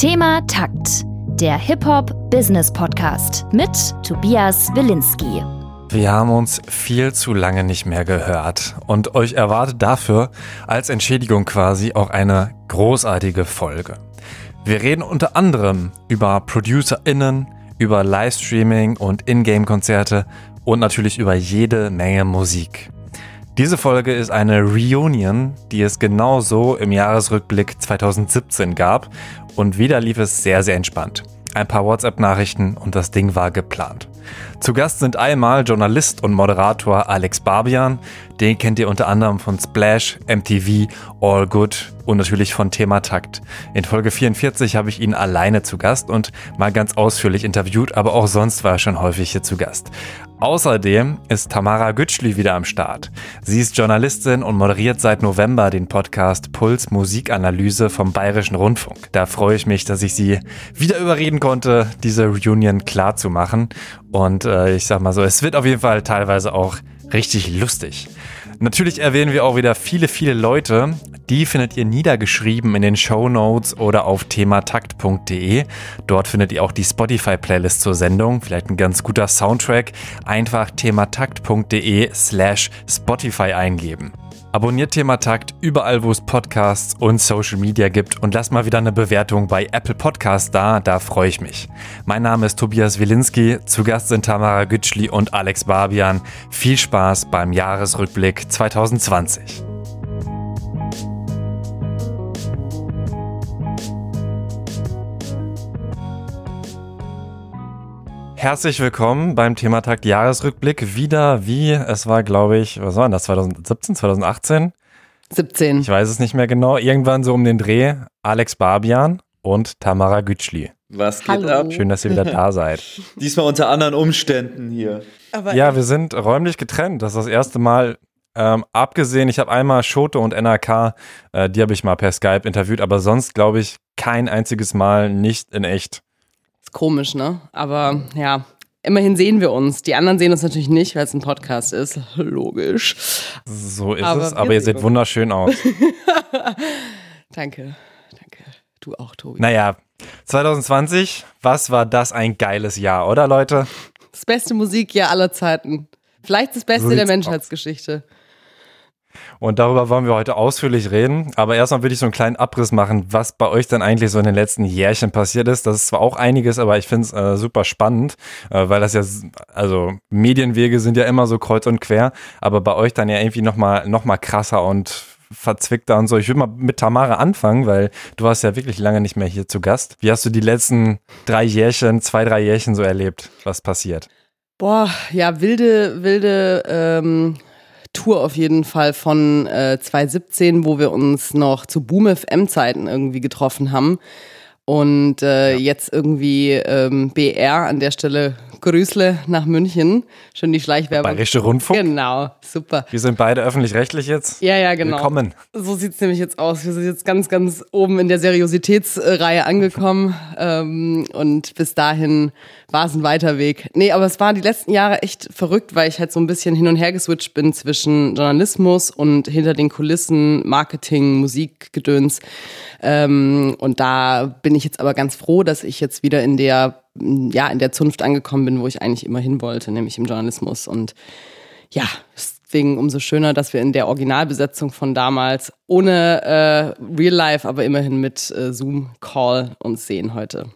Thema Takt, der Hip-Hop-Business-Podcast mit Tobias Wilinski. Wir haben uns viel zu lange nicht mehr gehört und euch erwartet dafür als Entschädigung quasi auch eine großartige Folge. Wir reden unter anderem über ProducerInnen, über Livestreaming und Ingame-Konzerte und natürlich über jede Menge Musik. Diese Folge ist eine Reunion, die es genauso im Jahresrückblick 2017 gab und wieder lief es sehr, sehr entspannt. Ein paar WhatsApp-Nachrichten und das Ding war geplant. Zu Gast sind einmal Journalist und Moderator Alex Barbian. Den kennt ihr unter anderem von Splash, MTV, All Good und natürlich von Thema Takt. In Folge 44 habe ich ihn alleine zu Gast und mal ganz ausführlich interviewt, aber auch sonst war er schon häufig hier zu Gast. Außerdem ist Tamara Gütschli wieder am Start. Sie ist Journalistin und moderiert seit November den Podcast Puls Musikanalyse vom Bayerischen Rundfunk. Da freue ich mich, dass ich sie wieder überreden konnte, diese Reunion klar zu machen. Und äh, ich sag mal so, es wird auf jeden Fall teilweise auch richtig lustig. Natürlich erwähnen wir auch wieder viele, viele Leute. Die findet ihr niedergeschrieben in den Show Notes oder auf thematakt.de. Dort findet ihr auch die Spotify-Playlist zur Sendung. Vielleicht ein ganz guter Soundtrack. Einfach thematakt.de slash Spotify eingeben. Abonniert Thema Takt überall, wo es Podcasts und Social Media gibt und lasst mal wieder eine Bewertung bei Apple Podcasts da, da freue ich mich. Mein Name ist Tobias Wilinski, zu Gast sind Tamara Gütschli und Alex Barbian. Viel Spaß beim Jahresrückblick 2020. Herzlich willkommen beim Thematakt Jahresrückblick. Wieder wie, es war glaube ich, was war das, 2017, 2018? 17. Ich weiß es nicht mehr genau. Irgendwann so um den Dreh Alex Barbian und Tamara Gütschli. Was geht Hallo. ab? Schön, dass ihr wieder da seid. Diesmal unter anderen Umständen hier. Aber Ja, wir sind räumlich getrennt. Das ist das erste Mal. Ähm, abgesehen, ich habe einmal Schote und NRK, äh, die habe ich mal per Skype interviewt, aber sonst glaube ich kein einziges Mal nicht in echt. Ist komisch, ne? Aber ja, immerhin sehen wir uns. Die anderen sehen uns natürlich nicht, weil es ein Podcast ist. Logisch. So ist Aber es, aber ihr seht wunderschön aus. Danke. Danke. Du auch, Tobi. naja, 2020, was war das ein geiles Jahr, oder Leute? Das beste Musikjahr aller Zeiten. Vielleicht das Beste So der Menschheitsgeschichte. Und darüber wollen wir heute ausführlich reden. Aber erstmal würde ich so einen kleinen Abriss machen, was bei euch dann eigentlich so in den letzten Jährchen passiert ist. Das ist zwar auch einiges, aber ich finde es äh, super spannend, äh, weil das ja, also Medienwege sind ja immer so kreuz und quer, aber bei euch dann ja irgendwie nochmal noch mal krasser und verzwickter und so. Ich würde mal mit Tamara anfangen, weil du warst ja wirklich lange nicht mehr hier zu Gast. Wie hast du die letzten drei Jährchen, zwei, drei Jährchen so erlebt, was passiert? Boah, ja, wilde, wilde ähm, Tour auf jeden Fall von äh, 2017, wo wir uns noch zu Boom FM-Zeiten irgendwie getroffen haben. Und äh, jetzt irgendwie ähm, BR an der Stelle Grüßle nach München. Schön die Schleichwerbung. Bayerische Rundfunk? Genau, super. Wir sind beide öffentlich-rechtlich jetzt. Ja, ja, genau. Willkommen. So sieht's nämlich jetzt aus. Wir sind jetzt ganz, ganz oben in der Seriositätsreihe angekommen. Ähm, und bis dahin war es ein weiter Weg. Nee, aber es waren die letzten Jahre echt verrückt, weil ich halt so ein bisschen hin und her geswitcht bin zwischen Journalismus und hinter den Kulissen, Marketing, Musikgedöns. Ähm, und da bin ich jetzt aber ganz froh, dass ich jetzt wieder in der, ja, in der Zunft angekommen bin, wo ich eigentlich immer hin wollte, nämlich im Journalismus. Und ja, deswegen umso schöner, dass wir in der Originalbesetzung von damals ohne äh, Real Life, aber immerhin mit äh, Zoom-Call uns sehen heute.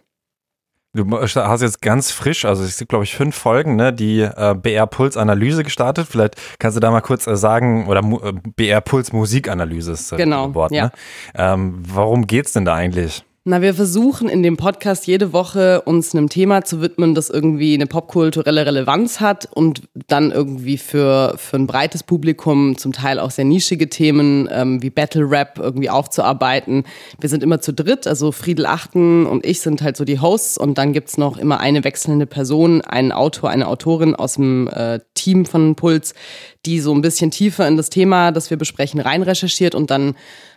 Du hast jetzt ganz frisch, also es gibt glaube ich fünf Folgen, ne, die äh, BR Puls Analyse gestartet. Vielleicht kannst du da mal kurz äh, sagen, oder äh, BR Puls Musikanalyse ist äh, Genau, das Wort, ja. ne? Ähm, warum geht's denn da eigentlich? Na, wir versuchen in dem Podcast jede Woche uns einem Thema zu widmen, das irgendwie eine popkulturelle Relevanz hat und dann irgendwie für, für ein breites Publikum zum Teil auch sehr nischige Themen ähm, wie Battle Rap irgendwie aufzuarbeiten. Wir sind immer zu dritt, also Friedel Achten und ich sind halt so die Hosts und dann gibt's noch immer eine wechselnde Person, einen Autor, eine Autorin aus dem äh, Team von Puls, die so ein bisschen tiefer in das Thema, das wir besprechen, rein recherchiert und dann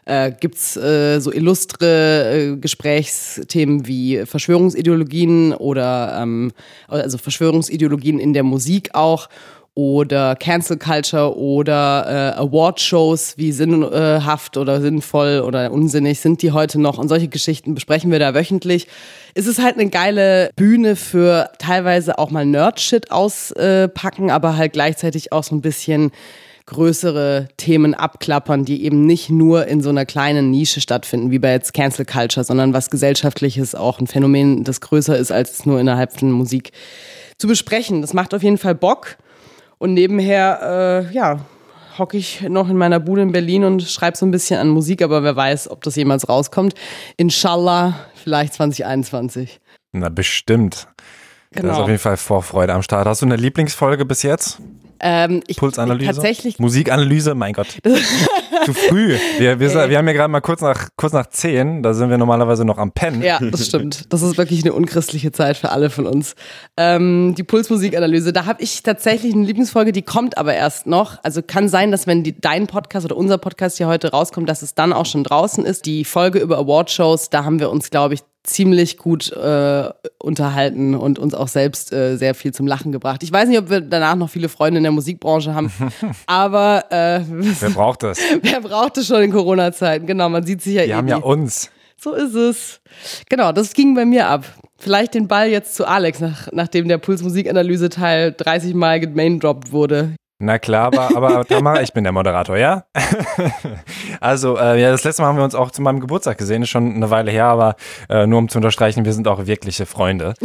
äh, gibt's äh, so illustre äh, Gesprächsthemen wie Verschwörungsideologien oder ähm, also Verschwörungsideologien in der Musik auch. oder Cancel Culture oder äh, Award-Shows wie sinnhaft oder sinnvoll oder unsinnig sind die heute noch und solche Geschichten besprechen wir da wöchentlich. Es ist halt eine geile Bühne für teilweise auch mal Nerd-Shit auspacken, aber halt gleichzeitig auch so ein bisschen größere Themen abklappern, die eben nicht nur in so einer kleinen Nische stattfinden, wie bei jetzt Cancel Culture, sondern was gesellschaftliches, auch ein Phänomen, das größer ist, als es nur innerhalb von Musik zu besprechen. Das macht auf jeden Fall Bock. Und nebenher, äh, ja, hocke ich noch in meiner Bude in Berlin und schreibe so ein bisschen an Musik, aber wer weiß, ob das jemals rauskommt. Inshallah, vielleicht 2021. Na, bestimmt. Genau. Da ist auf jeden Fall Vorfreude am Start. Hast du eine Lieblingsfolge bis jetzt? Ähm, ich, Pulsanalyse? Tatsächlich. Musikanalyse, mein Gott. Zu früh. Wir, wir, wir haben ja gerade mal kurz nach, kurz nach zehn, da sind wir normalerweise noch am Pennen. Ja, das stimmt. Das ist wirklich eine unchristliche Zeit für alle von uns. Ähm, die Pulsmusikanalyse, da habe ich tatsächlich eine Lieblingsfolge, die kommt aber erst noch. Also kann sein, dass wenn die, dein Podcast oder unser Podcast hier heute rauskommt, dass es dann auch schon draußen ist. Die Folge über Awardshows, da haben wir uns, glaube ich, ziemlich gut äh, unterhalten und uns auch selbst äh, sehr viel zum Lachen gebracht. Ich weiß nicht, ob wir danach noch viele Freunde in der Musikbranche haben, aber äh, wer braucht das? wer braucht es schon in Corona-Zeiten? Genau, man sieht sich ja. Wir haben ja uns. So ist es. Genau, das ging bei mir ab. Vielleicht den Ball jetzt zu Alex, nach, nachdem der Puls-Musikanalyse-Teil 30 Mal gemaindroppt wurde. Na klar, aber, aber Tamara, ich bin der Moderator, ja? also, äh, ja, das letzte Mal haben wir uns auch zu meinem Geburtstag gesehen, ist schon eine Weile her, aber äh, nur um zu unterstreichen, wir sind auch wirkliche Freunde.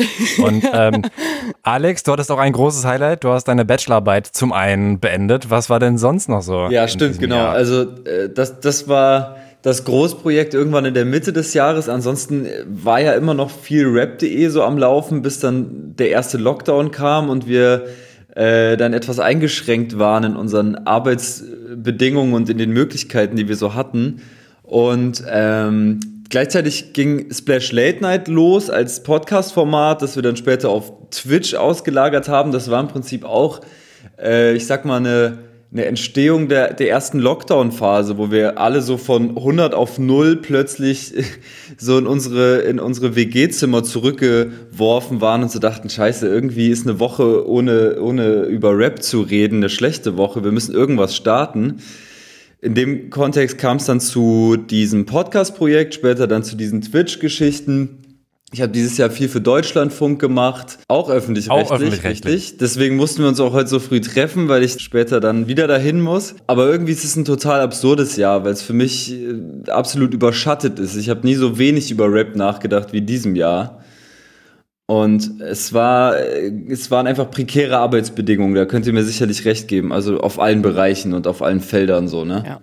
Und ähm, Alex, du hattest auch ein großes Highlight, du hast deine Bachelorarbeit zum einen beendet. Was war denn sonst noch so? Ja, stimmt, genau. Jahr? Also, äh, das, das war das Großprojekt irgendwann in der Mitte des Jahres. Ansonsten war ja immer noch viel Rap.de so am Laufen, bis dann der erste Lockdown kam und wir äh, dann etwas eingeschränkt waren in unseren Arbeitsbedingungen und in den Möglichkeiten, die wir so hatten. Und ähm, gleichzeitig ging Splash Late Night los als Podcast-Format, das wir dann später auf Twitch ausgelagert haben. Das war im Prinzip auch, äh, ich sag mal, eine eine Entstehung der, der ersten Lockdown-Phase, wo wir alle so von 100 auf 0 plötzlich so in unsere, in unsere WG-Zimmer zurückgeworfen waren und so dachten, scheiße, irgendwie ist eine Woche ohne, ohne über Rap zu reden eine schlechte Woche, wir müssen irgendwas starten. In dem Kontext kam es dann zu diesem Podcast-Projekt, später dann zu diesen Twitch-Geschichten ich habe dieses Jahr viel für Deutschlandfunk gemacht, auch öffentlich-rechtlich. Auch öffentlich-rechtlich. Richtig. Deswegen mussten wir uns auch heute so früh treffen, weil ich später dann wieder dahin muss. Aber irgendwie ist es ein total absurdes Jahr, weil es für mich äh, absolut überschattet ist. Ich habe nie so wenig über Rap nachgedacht wie diesem Jahr. Und es war, äh, es waren einfach prekäre Arbeitsbedingungen. Da könnt ihr mir sicherlich recht geben. Also auf allen Bereichen und auf allen Feldern so, ne? Ja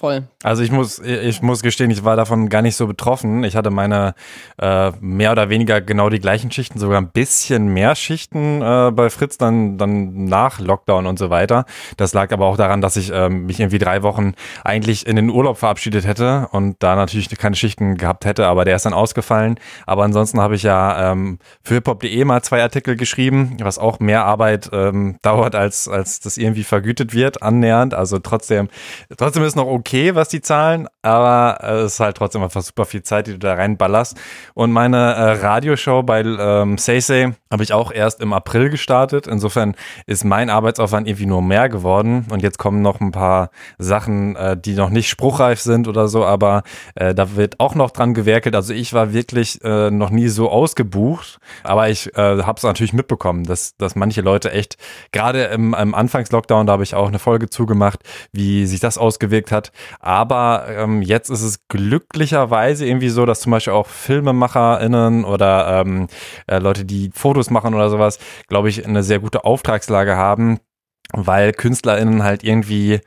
voll. Also ich muss, ich muss gestehen, ich war davon gar nicht so betroffen. Ich hatte meine äh, mehr oder weniger genau die gleichen Schichten, sogar ein bisschen mehr Schichten äh, bei Fritz dann, dann nach Lockdown und so weiter. Das lag aber auch daran, dass ich äh, mich irgendwie drei Wochen eigentlich in den Urlaub verabschiedet hätte und da natürlich keine Schichten gehabt hätte, aber der ist dann ausgefallen. Aber ansonsten habe ich ja ähm, für hiphop.de mal zwei Artikel geschrieben, was auch mehr Arbeit ähm, dauert, als, als das irgendwie vergütet wird, annähernd. Also trotzdem, trotzdem ist noch okay okay, was die zahlen, aber es ist halt trotzdem einfach super viel Zeit, die du da reinballerst. Und meine äh, Radioshow bei ähm, Say habe ich auch erst im April gestartet. Insofern ist mein Arbeitsaufwand irgendwie nur mehr geworden. Und jetzt kommen noch ein paar Sachen, äh, die noch nicht spruchreif sind oder so, aber äh, da wird auch noch dran gewerkelt. Also ich war wirklich äh, noch nie so ausgebucht, aber ich äh, habe es natürlich mitbekommen, dass, dass manche Leute echt, gerade im, im Anfangslockdown, da habe ich auch eine Folge zugemacht, wie sich das ausgewirkt hat. Aber ähm, jetzt ist es glücklicherweise irgendwie so, dass zum Beispiel auch FilmemacherInnen oder ähm, äh, Leute, die Fotos machen oder sowas, glaube ich, eine sehr gute Auftragslage haben, weil KünstlerInnen halt irgendwie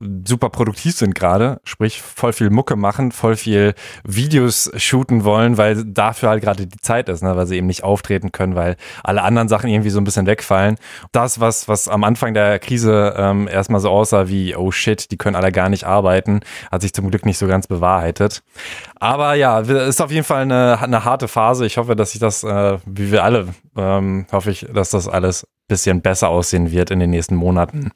super produktiv sind gerade, sprich voll viel Mucke machen, voll viel Videos shooten wollen, weil dafür halt gerade die Zeit ist, ne? weil sie eben nicht auftreten können, weil alle anderen Sachen irgendwie so ein bisschen wegfallen. Das, was, was am Anfang der Krise ähm, erstmal so aussah wie, oh shit, die können alle gar nicht arbeiten, hat sich zum Glück nicht so ganz bewahrheitet. Aber ja, ist auf jeden Fall eine, eine harte Phase. Ich hoffe, dass ich das, äh, wie wir alle, ähm, hoffe ich, dass das alles bisschen besser aussehen wird in den nächsten Monaten.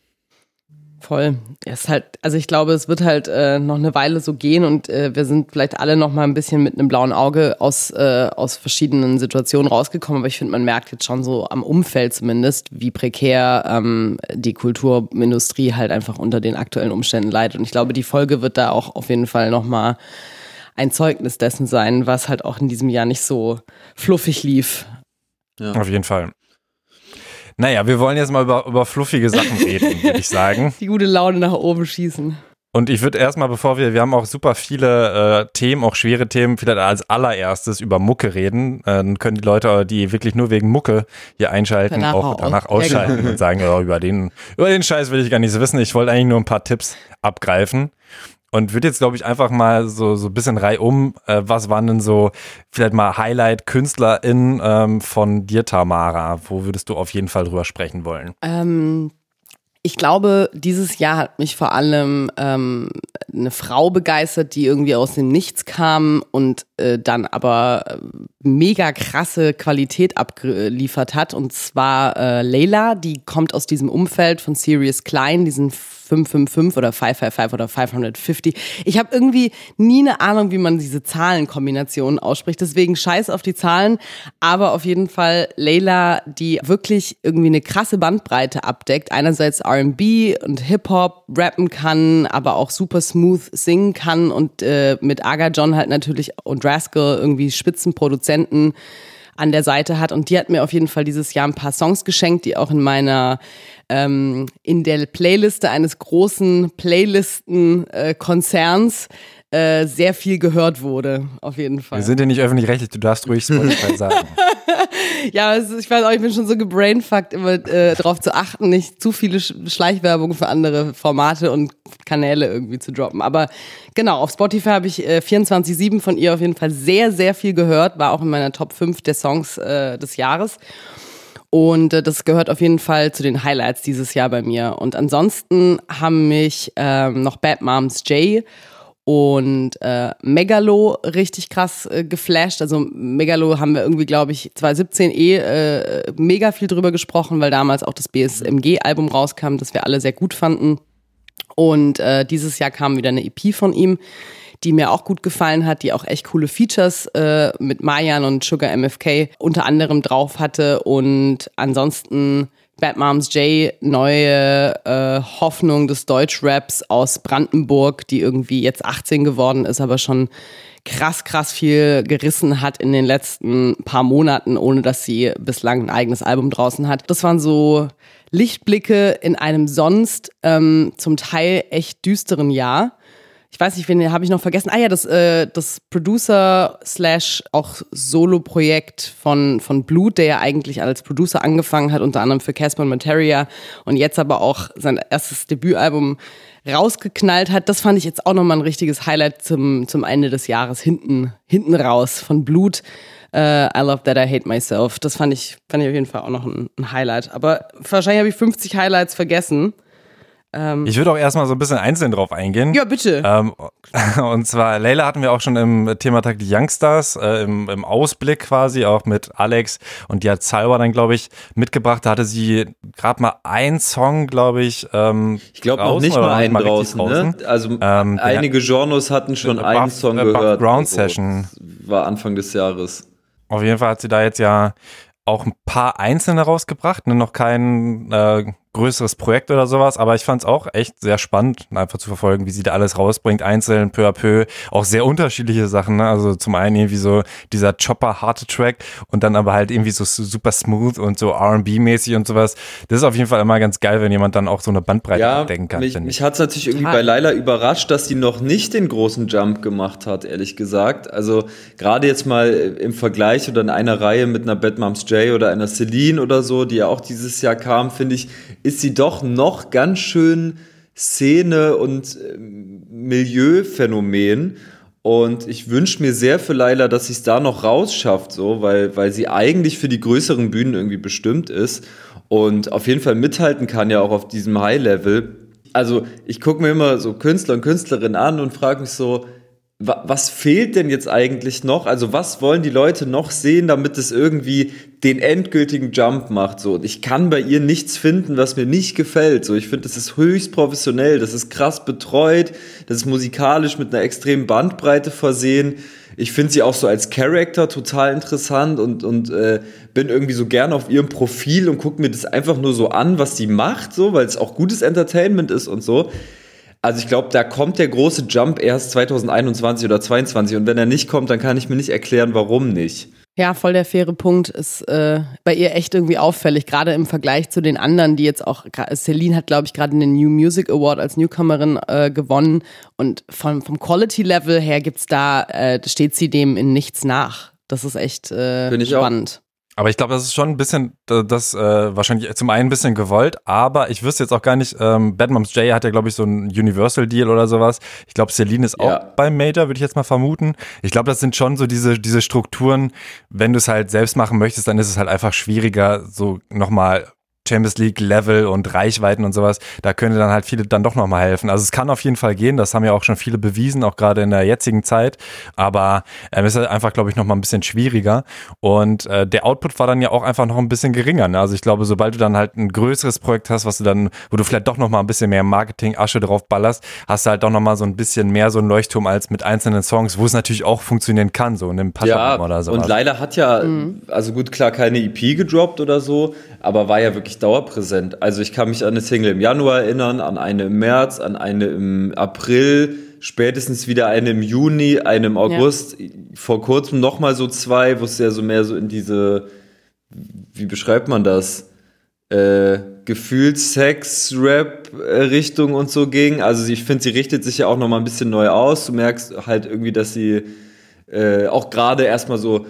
Voll. Es ist halt, also ich glaube, es wird halt äh, noch eine Weile so gehen und äh, wir sind vielleicht alle noch mal ein bisschen mit einem blauen Auge aus, äh, aus verschiedenen Situationen rausgekommen. Aber ich finde, man merkt jetzt schon so am Umfeld zumindest, wie prekär ähm, die Kulturindustrie halt einfach unter den aktuellen Umständen leidet. Und ich glaube, die Folge wird da auch auf jeden Fall noch mal ein Zeugnis dessen sein, was halt auch in diesem Jahr nicht so fluffig lief. Ja. Auf jeden Fall. Naja, wir wollen jetzt mal über, über fluffige Sachen reden, würde ich sagen. Die gute Laune nach oben schießen. Und ich würde erstmal, bevor wir, wir haben auch super viele äh, Themen, auch schwere Themen, vielleicht als allererstes über Mucke reden. Äh, dann können die Leute, die wirklich nur wegen Mucke hier einschalten, danach auch danach ausschalten und sagen, oh, über den, über den Scheiß will ich gar nicht so wissen. Ich wollte eigentlich nur ein paar Tipps abgreifen und würde jetzt, glaube ich, einfach mal so, so ein bisschen reihum, äh, was waren denn so vielleicht mal Highlight-KünstlerInnen ähm, von dir, Tamara? Wo würdest du auf jeden Fall drüber sprechen wollen? Ähm, ich glaube, dieses Jahr hat mich vor allem ähm, eine Frau begeistert, die irgendwie aus dem Nichts kam und äh, dann aber äh, mega krasse Qualität abgeliefert hat. Und zwar äh, Leila, die kommt aus diesem Umfeld von Sirius Klein, diesen 555 oder 555 oder 550. Ich habe irgendwie nie eine Ahnung, wie man diese Zahlenkombinationen ausspricht. Deswegen scheiß auf die Zahlen. Aber auf jeden Fall Layla, die wirklich irgendwie eine krasse Bandbreite abdeckt. Einerseits R&B und Hip-Hop rappen kann, aber auch super smooth singen kann und äh, mit Aga John halt natürlich und Rascal irgendwie Spitzenproduzenten an der Seite hat. Und die hat mir auf jeden Fall dieses Jahr ein paar Songs geschenkt, die auch in meiner ähm, in der Playliste eines großen Playlisten-Konzerns äh, sehr viel gehört wurde, auf jeden Fall. Wir sind ja nicht öffentlich-rechtlich, du darfst ruhig Spotify sagen. ja, ist, ich weiß auch, ich bin schon so gebrainfuckt, immer äh, darauf zu achten, nicht zu viele Schleichwerbung für andere Formate und Kanäle irgendwie zu droppen. Aber genau, auf Spotify habe ich äh, 24-7 von ihr auf jeden Fall sehr, sehr viel gehört, war auch in meiner Top 5 der Songs äh, des Jahres. Und äh, das gehört auf jeden Fall zu den Highlights dieses Jahr bei mir. Und ansonsten haben mich ähm, noch Bad Moms J und äh, Megalo richtig krass äh, geflasht. Also Megalo haben wir irgendwie, glaube ich, 2017 eh äh, mega viel drüber gesprochen, weil damals auch das BSMG-Album rauskam, das wir alle sehr gut fanden. Und äh, dieses Jahr kam wieder eine EP von ihm die mir auch gut gefallen hat, die auch echt coole Features äh, mit Mayan und Sugar MFK unter anderem drauf hatte. Und ansonsten Bad Moms J, neue äh, Hoffnung des Deutschraps aus Brandenburg, die irgendwie jetzt 18 geworden ist, aber schon krass, krass viel gerissen hat in den letzten paar Monaten, ohne dass sie bislang ein eigenes Album draußen hat. Das waren so Lichtblicke in einem sonst ähm, zum Teil echt düsteren Jahr ich weiß nicht, wen habe ich noch vergessen. Ah ja, das, äh, das Producer slash auch Solo-Projekt von, von Blut, der ja eigentlich als Producer angefangen hat, unter anderem für Casper und Materia und jetzt aber auch sein erstes Debütalbum rausgeknallt hat. Das fand ich jetzt auch nochmal ein richtiges Highlight zum, zum Ende des Jahres. Hinten, hinten raus von Blut. Uh, I Love That I Hate Myself. Das fand ich, fand ich auf jeden Fall auch noch ein, ein Highlight. Aber wahrscheinlich habe ich 50 Highlights vergessen. Ähm, ich würde auch erstmal so ein bisschen einzeln drauf eingehen. Ja, bitte. Ähm, und zwar, Leila hatten wir auch schon im Thematag die Youngstars, äh, im, im, Ausblick quasi, auch mit Alex. Und die hat Salwa dann, glaube ich, mitgebracht. Da hatte sie gerade mal einen Song, glaube ich. Ähm, ich glaube noch nicht mal einen draußen, ne? draußen, ne? Also ähm, einige Genres hatten schon einen Buff, Song äh, gehört. Ground also, Session. War Anfang des Jahres. Auf jeden Fall hat sie da jetzt ja auch ein paar einzelne rausgebracht, ne? noch kein äh, größeres Projekt oder sowas, aber ich fand es auch echt sehr spannend, einfach zu verfolgen, wie sie da alles rausbringt, einzeln, peu à peu, auch sehr unterschiedliche Sachen, ne? also zum einen irgendwie so dieser chopper harte Track und dann aber halt irgendwie so super smooth und so R&B-mäßig und sowas. Das ist auf jeden Fall immer ganz geil, wenn jemand dann auch so eine Bandbreite ja, abdecken kann. Mich, mich hat es natürlich irgendwie bei Laila überrascht, dass sie noch nicht den großen Jump gemacht hat, ehrlich gesagt. Also gerade jetzt mal im Vergleich oder in einer Reihe mit einer Bad Moms J oder einer Celine oder so, die ja auch dieses Jahr kam, finde ich, ist sie doch noch ganz schön Szene- und äh, Milieuphänomen. Und ich wünsche mir sehr für Laila, dass sie es da noch rausschafft, so, weil, weil sie eigentlich für die größeren Bühnen irgendwie bestimmt ist und auf jeden Fall mithalten kann, ja auch auf diesem High-Level. Also ich gucke mir immer so Künstler und Künstlerinnen an und frage mich so, was fehlt denn jetzt eigentlich noch? Also was wollen die Leute noch sehen, damit es irgendwie den endgültigen Jump macht? So, und ich kann bei ihr nichts finden, was mir nicht gefällt. So, ich finde, das ist höchst professionell, das ist krass betreut, das ist musikalisch mit einer extremen Bandbreite versehen. Ich finde sie auch so als Character total interessant und, und äh, bin irgendwie so gern auf ihrem Profil und gucke mir das einfach nur so an, was sie macht, so, weil es auch gutes Entertainment ist und so. Also ich glaube, da kommt der große Jump erst 2021 oder 2022 und wenn er nicht kommt, dann kann ich mir nicht erklären, warum nicht. Ja, voll der faire Punkt ist äh, bei ihr echt irgendwie auffällig, gerade im Vergleich zu den anderen, die jetzt auch, Celine hat, glaube ich, gerade den New Music Award als Newcomerin äh, gewonnen und vom, vom Quality-Level her gibt's da, äh, steht sie dem in nichts nach. Das ist echt äh, spannend. Auch. Aber ich glaube, das ist schon ein bisschen, das äh, wahrscheinlich zum einen ein bisschen gewollt, aber ich wüsste jetzt auch gar nicht, ähm, Bad Moms J hat ja, glaube ich, so ein Universal-Deal oder sowas. Ich glaube, Celine ist ja. auch beim Major, würde ich jetzt mal vermuten. Ich glaube, das sind schon so diese, diese Strukturen, wenn du es halt selbst machen möchtest, dann ist es halt einfach schwieriger, so nochmal Champions League Level und Reichweiten und sowas, da könnte dann halt viele dann doch nochmal helfen. Also es kann auf jeden Fall gehen, das haben ja auch schon viele bewiesen, auch gerade in der jetzigen Zeit, aber ähm, es ist halt einfach, glaube ich, nochmal ein bisschen schwieriger und äh, der Output war dann ja auch einfach noch ein bisschen geringer. Ne? Also ich glaube, sobald du dann halt ein größeres Projekt hast, was du dann, wo du vielleicht doch nochmal ein bisschen mehr Marketing-Asche drauf ballerst, hast du halt doch nochmal so ein bisschen mehr so ein Leuchtturm als mit einzelnen Songs, wo es natürlich auch funktionieren kann, so in einem ja, oder so. Und leider hat ja, mhm. also gut, klar, keine EP gedroppt oder so, aber war ja wirklich dauerpräsent. Also ich kann mich an eine Single im Januar erinnern, an eine im März, an eine im April, spätestens wieder eine im Juni, eine im August, ja. vor kurzem nochmal so zwei, wo es ja so mehr so in diese, wie beschreibt man das? Äh, Gefühls-Sex-Rap-Richtung und so ging. Also ich finde, sie richtet sich ja auch nochmal ein bisschen neu aus. Du merkst halt irgendwie, dass sie äh, auch gerade erstmal so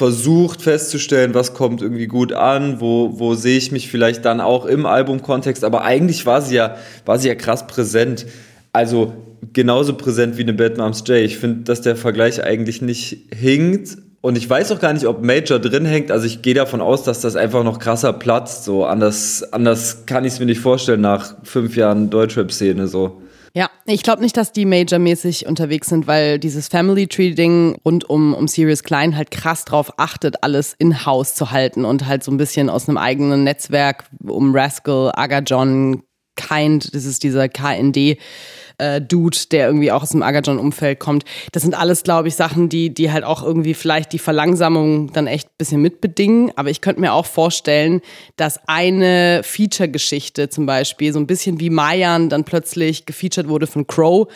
versucht festzustellen, was kommt irgendwie gut an, wo, wo sehe ich mich vielleicht dann auch im Albumkontext, aber eigentlich war sie ja, war sie ja krass präsent. Also genauso präsent wie eine Bad Moms J. Ich finde, dass der Vergleich eigentlich nicht hinkt. Und ich weiß auch gar nicht, ob Major drin hängt. Also ich gehe davon aus, dass das einfach noch krasser platzt. So anders, anders kann ich es mir nicht vorstellen nach fünf Jahren Deutschrap-Szene so. Ja, ich glaube nicht, dass die Major-mäßig unterwegs sind, weil dieses Family Tree-Ding rund um, um Sirius Klein halt krass drauf achtet, alles in-house zu halten und halt so ein bisschen aus einem eigenen Netzwerk um Rascal, Aga John, Kind, das ist dieser KND äh, Dude, der irgendwie auch aus dem Agajon-Umfeld kommt. Das sind alles, glaube ich, Sachen, die, die halt auch irgendwie vielleicht die Verlangsamung dann echt ein bisschen mitbedingen. Aber ich könnte mir auch vorstellen, dass eine Feature-Geschichte zum Beispiel, so ein bisschen wie Mayan dann plötzlich gefeatured wurde von Crow,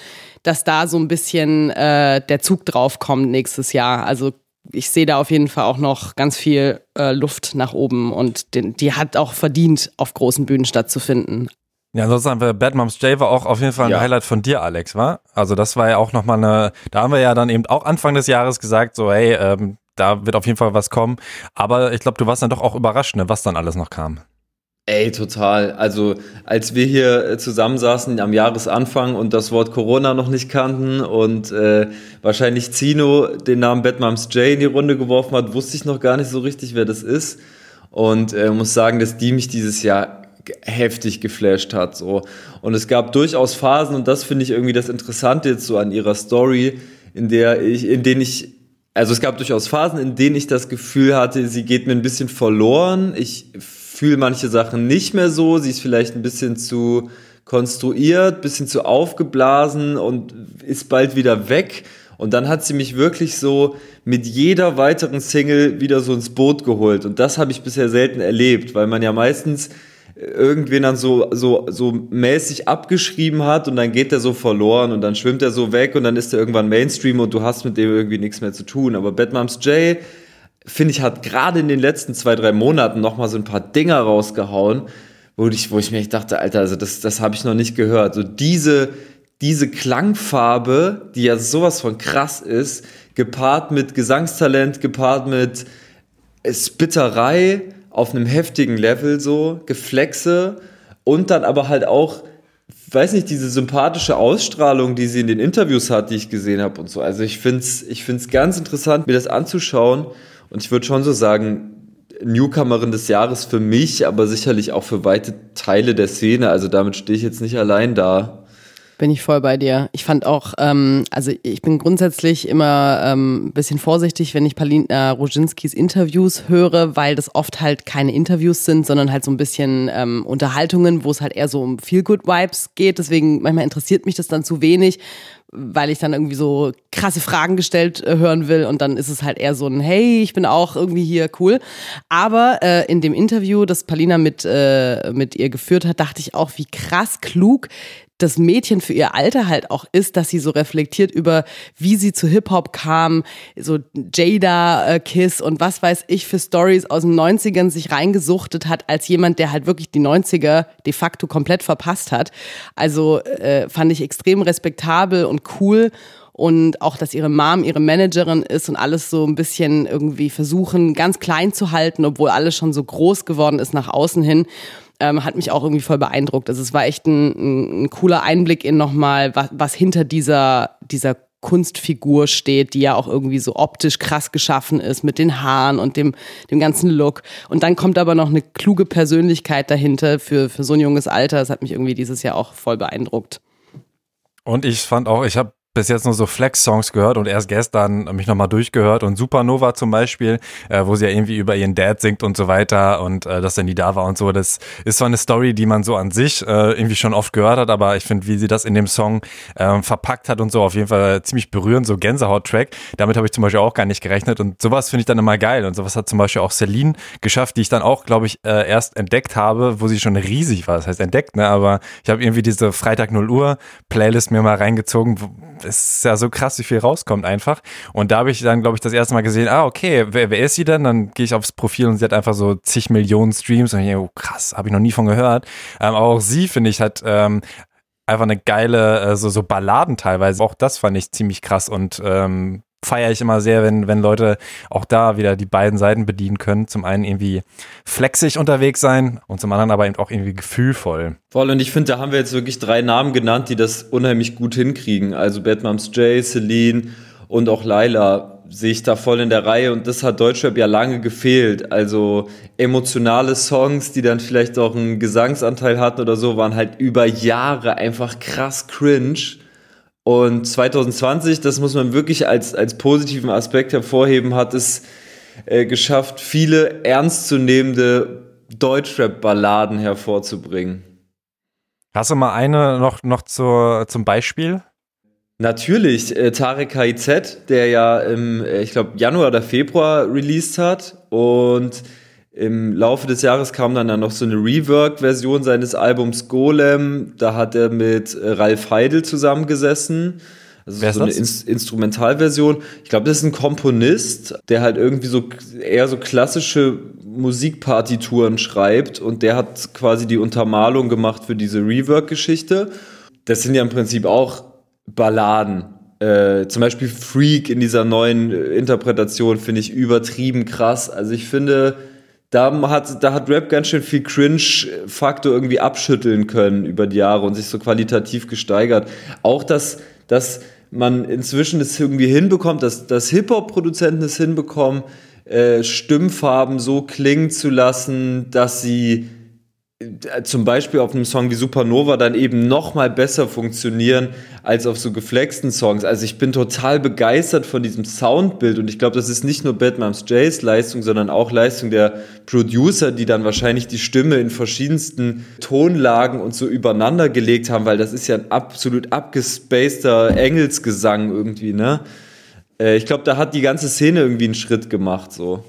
dass da so ein bisschen äh, der Zug drauf kommt nächstes Jahr. Also ich sehe da auf jeden Fall auch noch ganz viel äh, Luft nach oben und den, die hat auch verdient, auf großen Bühnen stattzufinden. Ja, ansonsten haben wir Bad Moms J war auch auf jeden Fall ein ja. Highlight von dir, Alex, war? Also das war ja auch nochmal eine, da haben wir ja dann eben auch Anfang des Jahres gesagt, so hey, ähm, da wird auf jeden Fall was kommen. Aber ich glaube, du warst dann doch auch überrascht, ne, was dann alles noch kam. Ey, total. Also als wir hier äh, zusammensaßen am Jahresanfang und das Wort Corona noch nicht kannten und äh, wahrscheinlich Zino den Namen Bad Moms J in die Runde geworfen hat, wusste ich noch gar nicht so richtig, wer das ist. Und äh, muss sagen, dass die mich dieses Jahr heftig geflasht hat. So. Und es gab durchaus Phasen, und das finde ich irgendwie das Interessante jetzt so an ihrer Story, in der ich, in denen ich, also es gab durchaus Phasen, in denen ich das Gefühl hatte, sie geht mir ein bisschen verloren. Ich fühle manche Sachen nicht mehr so. Sie ist vielleicht ein bisschen zu konstruiert, bisschen zu aufgeblasen und ist bald wieder weg. Und dann hat sie mich wirklich so mit jeder weiteren Single wieder so ins Boot geholt. Und das habe ich bisher selten erlebt, weil man ja meistens irgendwen dann so, so, so mäßig abgeschrieben hat und dann geht der so verloren und dann schwimmt er so weg und dann ist er irgendwann Mainstream und du hast mit dem irgendwie nichts mehr zu tun. Aber Bad Moms J, finde ich, hat gerade in den letzten zwei, drei Monaten nochmal so ein paar Dinger rausgehauen, wo ich, wo ich mir echt dachte, Alter, also das, das habe ich noch nicht gehört. So diese, diese Klangfarbe, die ja sowas von krass ist, gepaart mit Gesangstalent, gepaart mit Spitterei, auf einem heftigen Level so, Geflexe und dann aber halt auch, weiß nicht, diese sympathische Ausstrahlung, die sie in den Interviews hat, die ich gesehen habe und so. Also ich finde es ich find's ganz interessant, mir das anzuschauen und ich würde schon so sagen, Newcomerin des Jahres für mich, aber sicherlich auch für weite Teile der Szene. Also damit stehe ich jetzt nicht allein da. Bin ich voll bei dir. Ich fand auch, ähm, also ich bin grundsätzlich immer ähm, ein bisschen vorsichtig, wenn ich Palina Roginskis Interviews höre, weil das oft halt keine Interviews sind, sondern halt so ein bisschen ähm, Unterhaltungen, wo es halt eher so um Feel-Good-Vibes geht. Deswegen manchmal interessiert mich das dann zu wenig, weil ich dann irgendwie so krasse Fragen gestellt äh, hören will und dann ist es halt eher so ein Hey, ich bin auch irgendwie hier cool. Aber äh, in dem Interview, das Palina mit, äh, mit ihr geführt hat, dachte ich auch, wie krass klug das Mädchen für ihr Alter halt auch ist, dass sie so reflektiert über, wie sie zu Hip-Hop kam, so Jada äh, Kiss und was weiß ich für Stories aus den 90ern sich reingesuchtet hat, als jemand, der halt wirklich die 90er de facto komplett verpasst hat. Also äh, fand ich extrem respektabel und cool und auch, dass ihre Mom ihre Managerin ist und alles so ein bisschen irgendwie versuchen, ganz klein zu halten, obwohl alles schon so groß geworden ist nach außen hin ähm, hat mich auch irgendwie voll beeindruckt. Also es war echt ein, ein cooler Einblick in nochmal, was, was hinter dieser, dieser Kunstfigur steht, die ja auch irgendwie so optisch krass geschaffen ist mit den Haaren und dem, dem ganzen Look. Und dann kommt aber noch eine kluge Persönlichkeit dahinter für, für so ein junges Alter. Das hat mich irgendwie dieses Jahr auch voll beeindruckt. Und ich fand auch, ich habe bis jetzt nur so Flex-Songs gehört und erst gestern mich nochmal durchgehört und Supernova zum Beispiel, äh, wo sie ja irgendwie über ihren Dad singt und so weiter und äh, dass er nie da war und so. Das ist zwar eine Story, die man so an sich äh, irgendwie schon oft gehört hat, aber ich finde, wie sie das in dem Song äh, verpackt hat und so, auf jeden Fall ziemlich berührend, so Gänsehaut-Track. Damit habe ich zum Beispiel auch gar nicht gerechnet und sowas finde ich dann immer geil und sowas hat zum Beispiel auch Celine geschafft, die ich dann auch, glaube ich, äh, erst entdeckt habe, wo sie schon riesig war. Das heißt entdeckt, ne? Aber ich habe irgendwie diese Freitag 0 Uhr Playlist mir mal reingezogen, es ist ja so krass, wie viel rauskommt einfach. Und da habe ich dann, glaube ich, das erste Mal gesehen, ah, okay, wer, wer ist sie denn? Dann gehe ich aufs Profil und sie hat einfach so zig Millionen Streams. Und ich denke, oh, krass, habe ich noch nie von gehört. Ähm, aber auch sie, finde ich, hat ähm, einfach eine geile, äh, so, so Balladen teilweise. Auch das fand ich ziemlich krass und ähm, feiere ich immer sehr, wenn, wenn Leute auch da wieder die beiden Seiten bedienen können. Zum einen irgendwie flexig unterwegs sein und zum anderen aber eben auch irgendwie gefühlvoll. Voll, und ich finde, da haben wir jetzt wirklich drei Namen genannt, die das unheimlich gut hinkriegen. Also Batmums Jay, Celine und auch Laila sehe ich da voll in der Reihe und das hat Deutschrap ja lange gefehlt. Also emotionale Songs, die dann vielleicht auch einen Gesangsanteil hatten oder so, waren halt über Jahre einfach krass cringe und 2020, das muss man wirklich als, als positiven Aspekt hervorheben, hat es äh, geschafft, viele ernstzunehmende Deutschrap-Balladen hervorzubringen. Hast du mal eine noch, noch zur, zum Beispiel? Natürlich, äh, Tarek KIZ, der ja im, äh, ich glaube, Januar oder Februar released hat und im Laufe des Jahres kam dann, dann noch so eine Rework-Version seines Albums Golem. Da hat er mit äh, Ralf Heidel zusammengesessen. Also Wer so eine In Instrumentalversion. Ich glaube, das ist ein Komponist, der halt irgendwie so eher so klassische Musikpartituren schreibt und der hat quasi die Untermalung gemacht für diese Rework-Geschichte. Das sind ja im Prinzip auch Balladen. Äh, zum Beispiel Freak in dieser neuen Interpretation finde ich übertrieben krass. Also ich finde, da hat, da hat Rap ganz schön viel Cringe-Faktor irgendwie abschütteln können über die Jahre und sich so qualitativ gesteigert. Auch, dass, dass man inzwischen es irgendwie hinbekommt, dass, dass Hip-Hop-Produzenten es hinbekommen, äh, Stimmfarben so klingen zu lassen, dass sie zum Beispiel auf einem Song wie Supernova dann eben noch mal besser funktionieren als auf so geflexten Songs. Also ich bin total begeistert von diesem Soundbild und ich glaube, das ist nicht nur Batmans Jays Leistung, sondern auch Leistung der Producer, die dann wahrscheinlich die Stimme in verschiedensten Tonlagen und so übereinander gelegt haben, weil das ist ja ein absolut abgespaceter Engelsgesang irgendwie, ne? Äh, ich glaube, da hat die ganze Szene irgendwie einen Schritt gemacht, so.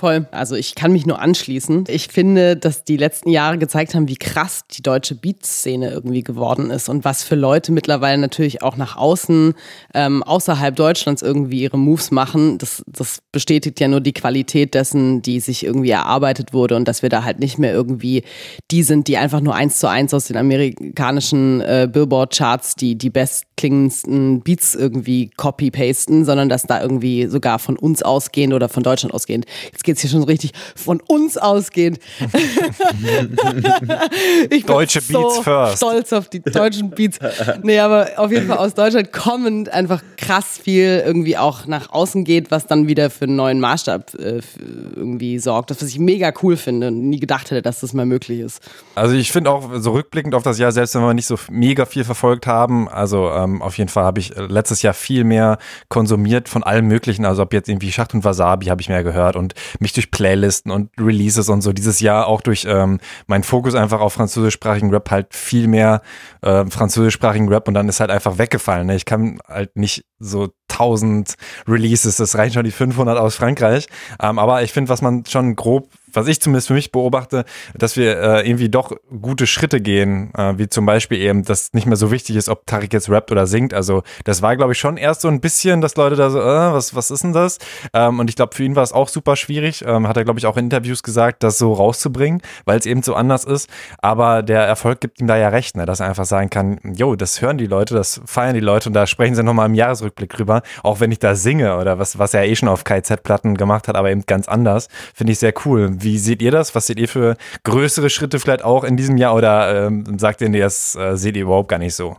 Voll. Also ich kann mich nur anschließen. Ich finde, dass die letzten Jahre gezeigt haben, wie krass die deutsche Beatszene irgendwie geworden ist und was für Leute mittlerweile natürlich auch nach außen, ähm, außerhalb Deutschlands irgendwie ihre Moves machen. Das, das bestätigt ja nur die Qualität dessen, die sich irgendwie erarbeitet wurde und dass wir da halt nicht mehr irgendwie die sind, die einfach nur eins zu eins aus den amerikanischen äh, Billboard-Charts die, die bestklingendsten Beats irgendwie copy-pasten, sondern dass da irgendwie sogar von uns ausgehend oder von Deutschland ausgehend jetzt geht es hier schon richtig von uns ausgehend. ich bin Deutsche so Beats first. stolz auf die deutschen Beats. Nee, aber auf jeden Fall aus Deutschland kommend einfach krass krass viel irgendwie auch nach außen geht, was dann wieder für einen neuen Maßstab äh, irgendwie sorgt. Das, was ich mega cool finde und nie gedacht hätte, dass das mal möglich ist. Also ich finde auch so rückblickend auf das Jahr, selbst wenn wir nicht so mega viel verfolgt haben, also ähm, auf jeden Fall habe ich äh, letztes Jahr viel mehr konsumiert von allem Möglichen. Also ob jetzt irgendwie Schacht und Wasabi habe ich mehr gehört und mich durch Playlisten und Releases und so dieses Jahr auch durch ähm, meinen Fokus einfach auf französischsprachigen Rap halt viel mehr äh, französischsprachigen Rap und dann ist halt einfach weggefallen. Ne? Ich kann halt nicht so 1000 Releases, das reichen schon die 500 aus Frankreich. Ähm, aber ich finde, was man schon grob was ich zumindest für mich beobachte, dass wir äh, irgendwie doch gute Schritte gehen, äh, wie zum Beispiel eben, dass nicht mehr so wichtig ist, ob Tarik jetzt rappt oder singt. Also das war, glaube ich, schon erst so ein bisschen, dass Leute da so, äh, was, was ist denn das? Ähm, und ich glaube, für ihn war es auch super schwierig, ähm, hat er, glaube ich, auch in Interviews gesagt, das so rauszubringen, weil es eben so anders ist. Aber der Erfolg gibt ihm da ja recht, ne? dass er einfach sagen kann, jo, das hören die Leute, das feiern die Leute und da sprechen sie nochmal im Jahresrückblick drüber, auch wenn ich da singe oder was, was er eh schon auf KZ-Platten gemacht hat, aber eben ganz anders. Finde ich sehr cool wie seht ihr das? Was seht ihr für größere Schritte vielleicht auch in diesem Jahr oder ähm, sagt ihr, das äh, seht ihr überhaupt gar nicht so?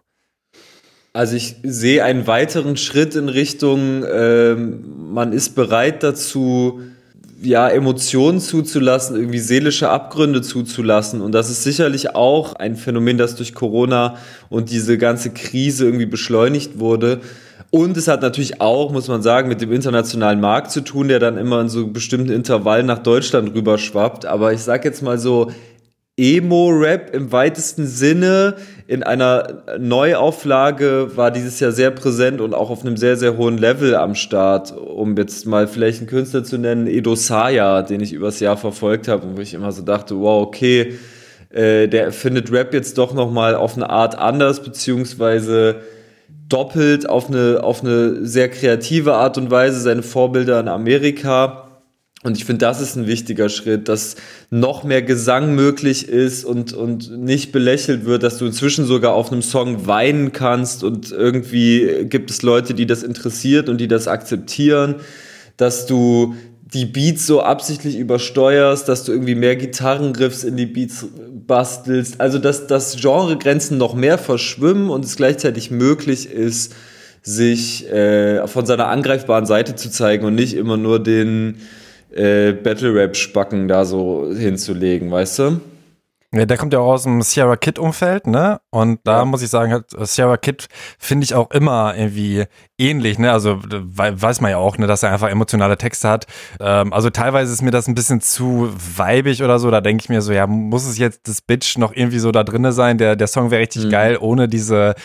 Also ich sehe einen weiteren Schritt in Richtung, ähm, man ist bereit dazu, ja, Emotionen zuzulassen, irgendwie seelische Abgründe zuzulassen. Und das ist sicherlich auch ein Phänomen, das durch Corona und diese ganze Krise irgendwie beschleunigt wurde. Und es hat natürlich auch, muss man sagen, mit dem internationalen Markt zu tun, der dann immer in so bestimmten Intervallen nach Deutschland rüberschwappt. Aber ich sag jetzt mal so, Emo-Rap im weitesten Sinne in einer Neuauflage war dieses Jahr sehr präsent und auch auf einem sehr, sehr hohen Level am Start. Um jetzt mal vielleicht einen Künstler zu nennen, Edo Saya, den ich übers Jahr verfolgt habe und wo ich immer so dachte, wow, okay, äh, der findet Rap jetzt doch nochmal auf eine Art anders, beziehungsweise doppelt auf eine, auf eine sehr kreative Art und Weise seine Vorbilder in Amerika. Und ich finde, das ist ein wichtiger Schritt, dass noch mehr Gesang möglich ist und, und nicht belächelt wird, dass du inzwischen sogar auf einem Song weinen kannst und irgendwie gibt es Leute, die das interessiert und die das akzeptieren, dass du die Beats so absichtlich übersteuerst, dass du irgendwie mehr Gitarrenriffs in die Beats bastelst. Also, dass, dass Genregrenzen noch mehr verschwimmen und es gleichzeitig möglich ist, sich äh, von seiner angreifbaren Seite zu zeigen und nicht immer nur den äh, Battle-Rap-Spacken da so hinzulegen, weißt du? Ja, der kommt ja auch aus dem Sierra Kid Umfeld, ne? Und da ja. muss ich sagen, halt, Sierra Kid finde ich auch immer irgendwie ähnlich, ne? Also weiß man ja auch, ne, dass er einfach emotionale Texte hat. Ähm, also teilweise ist mir das ein bisschen zu weibig oder so. Da denke ich mir so, ja, muss es jetzt das Bitch noch irgendwie so da drinne sein? Der, der Song wäre richtig mhm. geil, ohne diese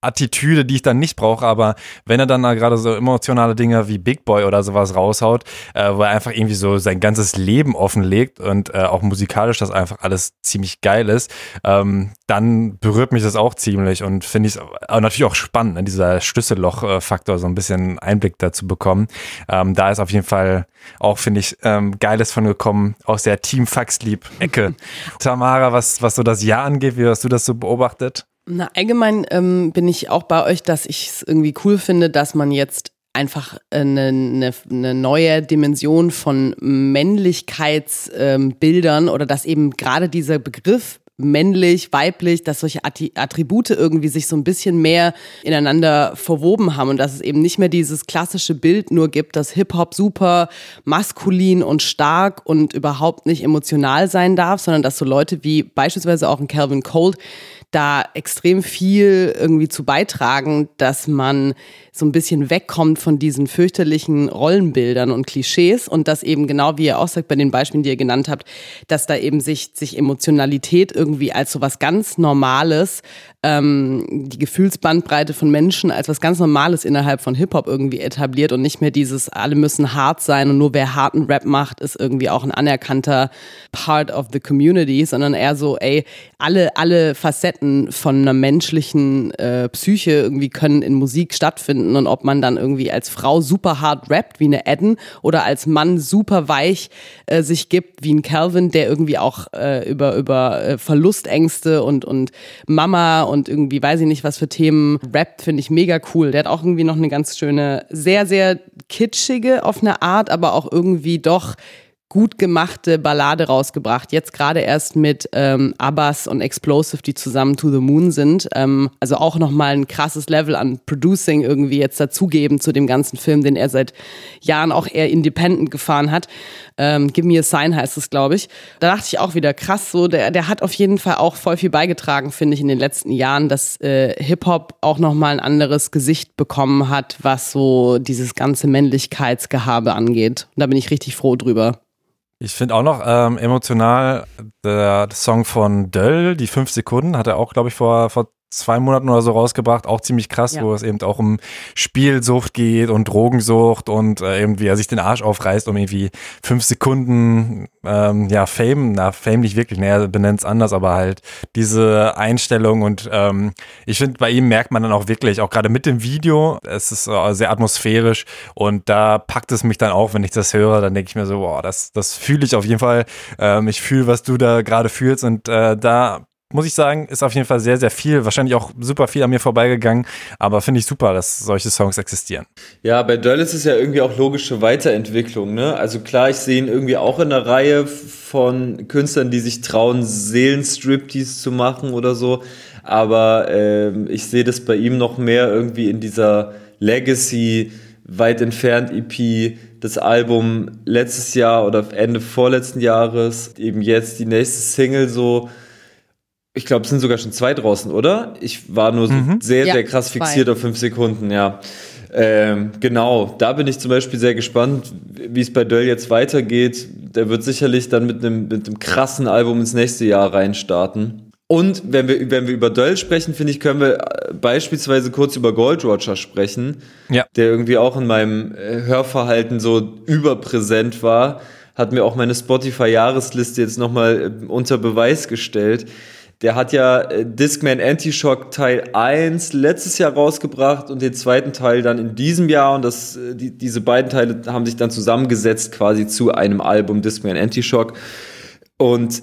Attitüde, die ich dann nicht brauche, aber wenn er dann da gerade so emotionale Dinge wie Big Boy oder sowas raushaut, äh, wo er einfach irgendwie so sein ganzes Leben offenlegt und äh, auch musikalisch das einfach alles ziemlich geil ist, ähm, dann berührt mich das auch ziemlich und finde ich es natürlich auch spannend, ne, dieser Schlüsselloch-Faktor, so ein bisschen Einblick dazu bekommen. Ähm, da ist auf jeden Fall auch, finde ich, ähm, Geiles von gekommen aus der Team Faxlieb-Ecke. Tamara, was, was so das Jahr angeht, wie hast du das so beobachtet? Na, allgemein ähm, bin ich auch bei euch, dass ich es irgendwie cool finde, dass man jetzt einfach eine, eine, eine neue Dimension von Männlichkeitsbildern ähm, oder dass eben gerade dieser Begriff männlich, weiblich, dass solche Attribute irgendwie sich so ein bisschen mehr ineinander verwoben haben und dass es eben nicht mehr dieses klassische Bild nur gibt, dass Hip-Hop super maskulin und stark und überhaupt nicht emotional sein darf, sondern dass so Leute wie beispielsweise auch ein Calvin Cold da extrem viel irgendwie zu beitragen, dass man so ein bisschen wegkommt von diesen fürchterlichen Rollenbildern und Klischees und dass eben genau wie ihr auch sagt bei den Beispielen, die ihr genannt habt, dass da eben sich, sich Emotionalität irgendwie als so was ganz Normales, ähm, die Gefühlsbandbreite von Menschen als was ganz Normales innerhalb von Hip-Hop irgendwie etabliert und nicht mehr dieses, alle müssen hart sein und nur wer harten Rap macht, ist irgendwie auch ein anerkannter Part of the Community, sondern eher so, ey, alle, alle Facetten von einer menschlichen äh, Psyche irgendwie können in Musik stattfinden finden und ob man dann irgendwie als Frau super hart rappt wie eine Eden oder als Mann super weich äh, sich gibt wie ein Calvin, der irgendwie auch äh, über, über äh, Verlustängste und, und Mama und irgendwie weiß ich nicht was für Themen rappt, finde ich mega cool. Der hat auch irgendwie noch eine ganz schöne, sehr, sehr kitschige auf eine Art, aber auch irgendwie doch gut gemachte Ballade rausgebracht. Jetzt gerade erst mit ähm, Abbas und Explosive, die zusammen To the Moon sind. Ähm, also auch nochmal ein krasses Level an Producing irgendwie jetzt dazugeben zu dem ganzen Film, den er seit Jahren auch eher independent gefahren hat. Ähm, Give Me a Sign heißt es, glaube ich. Da dachte ich auch wieder, krass, so, der, der hat auf jeden Fall auch voll viel beigetragen, finde ich, in den letzten Jahren, dass äh, Hip-Hop auch nochmal ein anderes Gesicht bekommen hat, was so dieses ganze Männlichkeitsgehabe angeht. Und da bin ich richtig froh drüber. Ich finde auch noch ähm, emotional der, Song von Döll, die fünf Sekunden, hat er auch, glaube ich, vor, vor zwei Monaten oder so rausgebracht, auch ziemlich krass, ja. wo es eben auch um Spielsucht geht und Drogensucht und äh, eben wie er sich den Arsch aufreißt, um irgendwie fünf Sekunden ähm, ja Fame, na Fame nicht wirklich, naja, benennt es anders, aber halt diese Einstellung und ähm, ich finde, bei ihm merkt man dann auch wirklich, auch gerade mit dem Video, es ist äh, sehr atmosphärisch und da packt es mich dann auch, wenn ich das höre, dann denke ich mir so, boah, das, das fühle ich auf jeden Fall. Ähm, ich fühle, was du da gerade fühlst und äh, da muss ich sagen, ist auf jeden Fall sehr, sehr viel, wahrscheinlich auch super viel an mir vorbeigegangen, aber finde ich super, dass solche Songs existieren. Ja, bei Döll ist es ja irgendwie auch logische Weiterentwicklung, ne? Also klar, ich sehe ihn irgendwie auch in einer Reihe von Künstlern, die sich trauen, Seelenstriptease zu machen oder so, aber äh, ich sehe das bei ihm noch mehr irgendwie in dieser Legacy, weit entfernt EP, das Album letztes Jahr oder Ende vorletzten Jahres, eben jetzt die nächste Single so, ich glaube, es sind sogar schon zwei draußen, oder? Ich war nur mhm. sehr, ja, sehr krass fixiert zwei. auf fünf Sekunden, ja. Ähm, genau, da bin ich zum Beispiel sehr gespannt, wie es bei Döll jetzt weitergeht. Der wird sicherlich dann mit einem, mit einem krassen Album ins nächste Jahr reinstarten. Und wenn wir, wenn wir über Döll sprechen, finde ich, können wir äh, beispielsweise kurz über Gold Roger sprechen, ja. der irgendwie auch in meinem äh, Hörverhalten so überpräsent war. Hat mir auch meine Spotify-Jahresliste jetzt nochmal äh, unter Beweis gestellt. Der hat ja äh, Discman Anti-Shock Teil 1 letztes Jahr rausgebracht und den zweiten Teil dann in diesem Jahr. Und das, äh, die, diese beiden Teile haben sich dann zusammengesetzt quasi zu einem Album Discman Anti-Shock. Und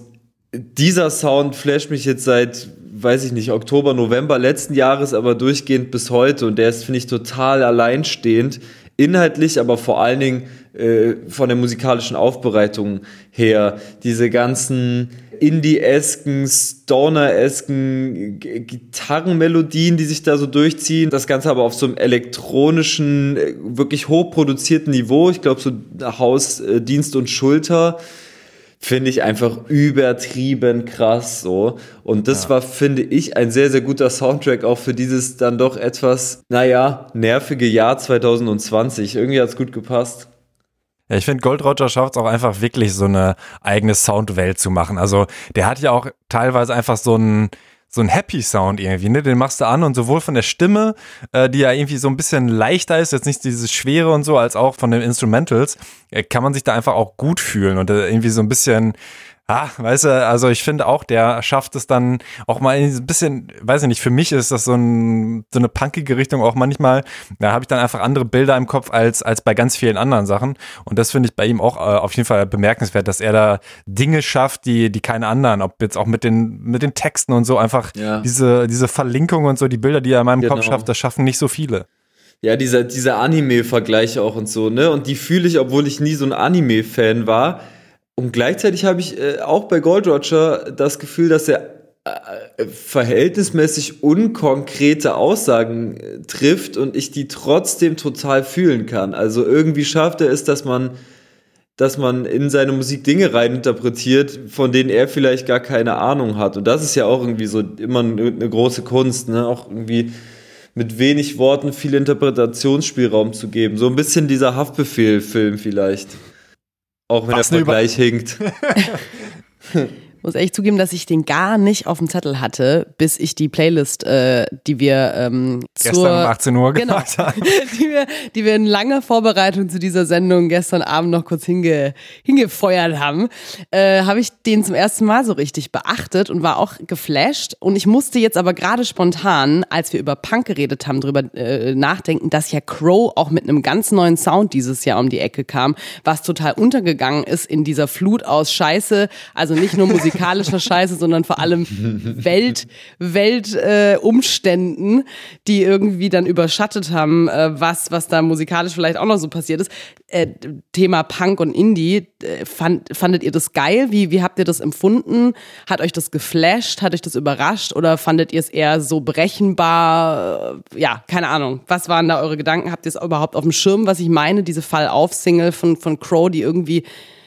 dieser Sound flasht mich jetzt seit, weiß ich nicht, Oktober, November letzten Jahres, aber durchgehend bis heute. Und der ist, finde ich, total alleinstehend. Inhaltlich, aber vor allen Dingen äh, von der musikalischen Aufbereitung her. Diese ganzen Indie-esken, Stoner-esken Gitarrenmelodien, die sich da so durchziehen. Das Ganze aber auf so einem elektronischen, äh, wirklich hochproduzierten Niveau. Ich glaube, so Haus, Dienst und Schulter finde ich einfach übertrieben krass so. Und das ja. war, finde ich, ein sehr, sehr guter Soundtrack auch für dieses dann doch etwas, naja, nervige Jahr 2020. Irgendwie hat es gut gepasst. Ja, ich finde, Gold Roger schafft es auch einfach wirklich so eine eigene Soundwelt zu machen. Also der hat ja auch teilweise einfach so einen so ein Happy Sound irgendwie, ne? Den machst du an und sowohl von der Stimme, äh, die ja irgendwie so ein bisschen leichter ist, jetzt nicht dieses Schwere und so, als auch von den Instrumentals, äh, kann man sich da einfach auch gut fühlen und äh, irgendwie so ein bisschen Ah, weißt du, also ich finde auch, der schafft es dann auch mal ein bisschen, weiß ich nicht, für mich ist das so, ein, so eine punkige Richtung auch manchmal. Da habe ich dann einfach andere Bilder im Kopf als, als bei ganz vielen anderen Sachen. Und das finde ich bei ihm auch äh, auf jeden Fall bemerkenswert, dass er da Dinge schafft, die, die keine anderen, ob jetzt auch mit den, mit den Texten und so einfach ja. diese, diese Verlinkung und so, die Bilder, die er in meinem genau. Kopf schafft, das schaffen nicht so viele. Ja, dieser, dieser Anime-Vergleich auch und so, ne? Und die fühle ich, obwohl ich nie so ein Anime-Fan war und gleichzeitig habe ich äh, auch bei Gold Roger das Gefühl, dass er äh, verhältnismäßig unkonkrete Aussagen äh, trifft und ich die trotzdem total fühlen kann. Also irgendwie schafft er es, dass man, dass man in seine Musik Dinge reininterpretiert, von denen er vielleicht gar keine Ahnung hat. Und das ist ja auch irgendwie so immer eine große Kunst, ne? Auch irgendwie mit wenig Worten viel Interpretationsspielraum zu geben. So ein bisschen dieser Haftbefehl-Film vielleicht. Auch wenn Was der Vergleich hinkt. muss echt zugeben, dass ich den gar nicht auf dem Zettel hatte, bis ich die Playlist, äh, die wir ähm, gestern zur, um 18 Uhr genau, gemacht haben, die wir, die wir in langer Vorbereitung zu dieser Sendung gestern Abend noch kurz hinge, hingefeuert haben, äh, habe ich den zum ersten Mal so richtig beachtet und war auch geflasht. Und ich musste jetzt aber gerade spontan, als wir über Punk geredet haben, drüber äh, nachdenken, dass ja Crow auch mit einem ganz neuen Sound dieses Jahr um die Ecke kam, was total untergegangen ist in dieser Flut aus Scheiße. Also nicht nur Musik musikalischer Scheiße, sondern vor allem Welt, Weltumständen, äh, die irgendwie dann überschattet haben, äh, was, was da musikalisch vielleicht auch noch so passiert ist. Äh, Thema Punk und Indie, äh, fand, fandet ihr das geil? Wie, wie habt ihr das empfunden? Hat euch das geflasht? Hat euch das überrascht? Oder fandet ihr es eher so berechenbar? Äh, ja, keine Ahnung. Was waren da eure Gedanken? Habt ihr es überhaupt auf dem Schirm, was ich meine? Diese Fall-Auf-Single von, von Crow, die irgendwie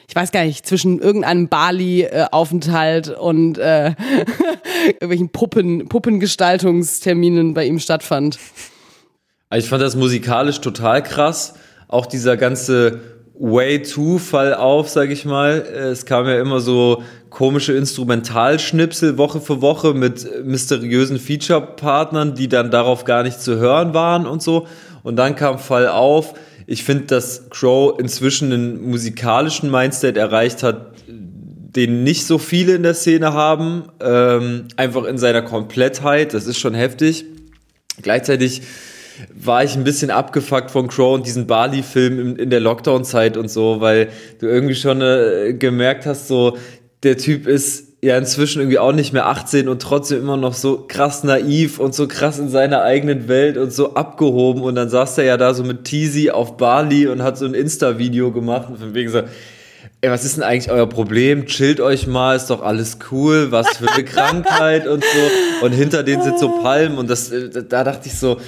ich weiß gar nicht, zwischen irgendeinem Bali-Aufenthalt und äh, irgendwelchen Puppen, Puppengestaltungsterminen bei ihm stattfand. Ich fand das musikalisch total krass. Auch dieser ganze Way-To-Fall auf, sag ich mal. Es kam ja immer so komische Instrumentalschnipsel Woche für Woche mit mysteriösen Feature-Partnern, die dann darauf gar nicht zu hören waren und so. Und dann kam Fall auf ich finde, dass Crow inzwischen einen musikalischen Mindset erreicht hat, den nicht so viele in der Szene haben. Ähm, einfach in seiner Komplettheit. Das ist schon heftig. Gleichzeitig war ich ein bisschen abgefuckt von Crow und diesen Bali-Film in, in, der Lockdown-Zeit und so, weil du irgendwie schon äh, gemerkt hast, so, der Typ ist ja inzwischen irgendwie auch nicht mehr 18 und trotzdem immer noch so krass naiv und so krass in seiner eigenen Welt und so abgehoben. Und dann saß er ja da so mit Teasy auf Bali und hat so ein Insta-Video gemacht und von wegen so, ey, was ist denn eigentlich euer Problem? Chillt euch mal, ist doch alles cool, was für eine Krankheit und so. Und hinter denen sind so Palmen und das, da dachte ich so,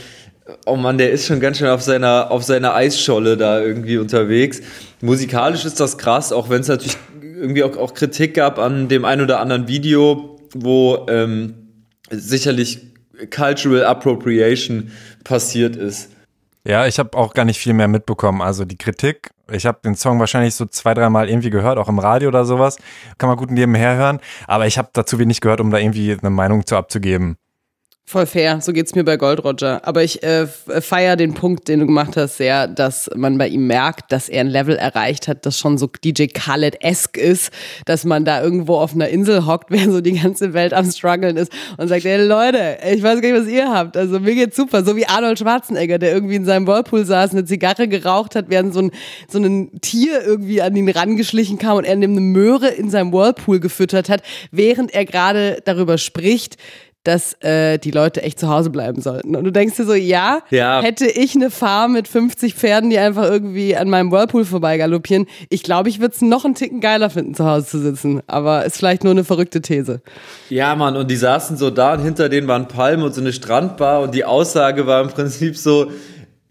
oh Mann, der ist schon ganz schön auf seiner, auf seiner Eisscholle da irgendwie unterwegs. Musikalisch ist das krass, auch wenn es natürlich irgendwie auch, auch Kritik gab an dem ein oder anderen Video, wo ähm, sicherlich Cultural Appropriation passiert ist. Ja, ich habe auch gar nicht viel mehr mitbekommen. Also die Kritik, ich habe den Song wahrscheinlich so zwei, dreimal irgendwie gehört, auch im Radio oder sowas. Kann man gut nebenher hören. Aber ich habe dazu wenig gehört, um da irgendwie eine Meinung zu abzugeben. Voll fair, so geht's mir bei Gold Roger. Aber ich äh, feiere den Punkt, den du gemacht hast, sehr, dass man bei ihm merkt, dass er ein Level erreicht hat, das schon so DJ Khaled-esque ist, dass man da irgendwo auf einer Insel hockt, während so die ganze Welt am struggeln ist und sagt, ey Leute, ich weiß gar nicht, was ihr habt. Also mir geht's super. So wie Arnold Schwarzenegger, der irgendwie in seinem Whirlpool saß, eine Zigarre geraucht hat, während so ein, so ein Tier irgendwie an ihn rangeschlichen kam und er ihm eine Möhre in seinem Whirlpool gefüttert hat, während er gerade darüber spricht, dass äh, die Leute echt zu Hause bleiben sollten. Und du denkst dir so, ja, ja, hätte ich eine Farm mit 50 Pferden, die einfach irgendwie an meinem Whirlpool vorbeigaloppieren, ich glaube, ich würde es noch einen Ticken geiler finden, zu Hause zu sitzen. Aber ist vielleicht nur eine verrückte These. Ja, Mann, und die saßen so da und hinter denen waren Palmen und so eine Strandbar und die Aussage war im Prinzip so,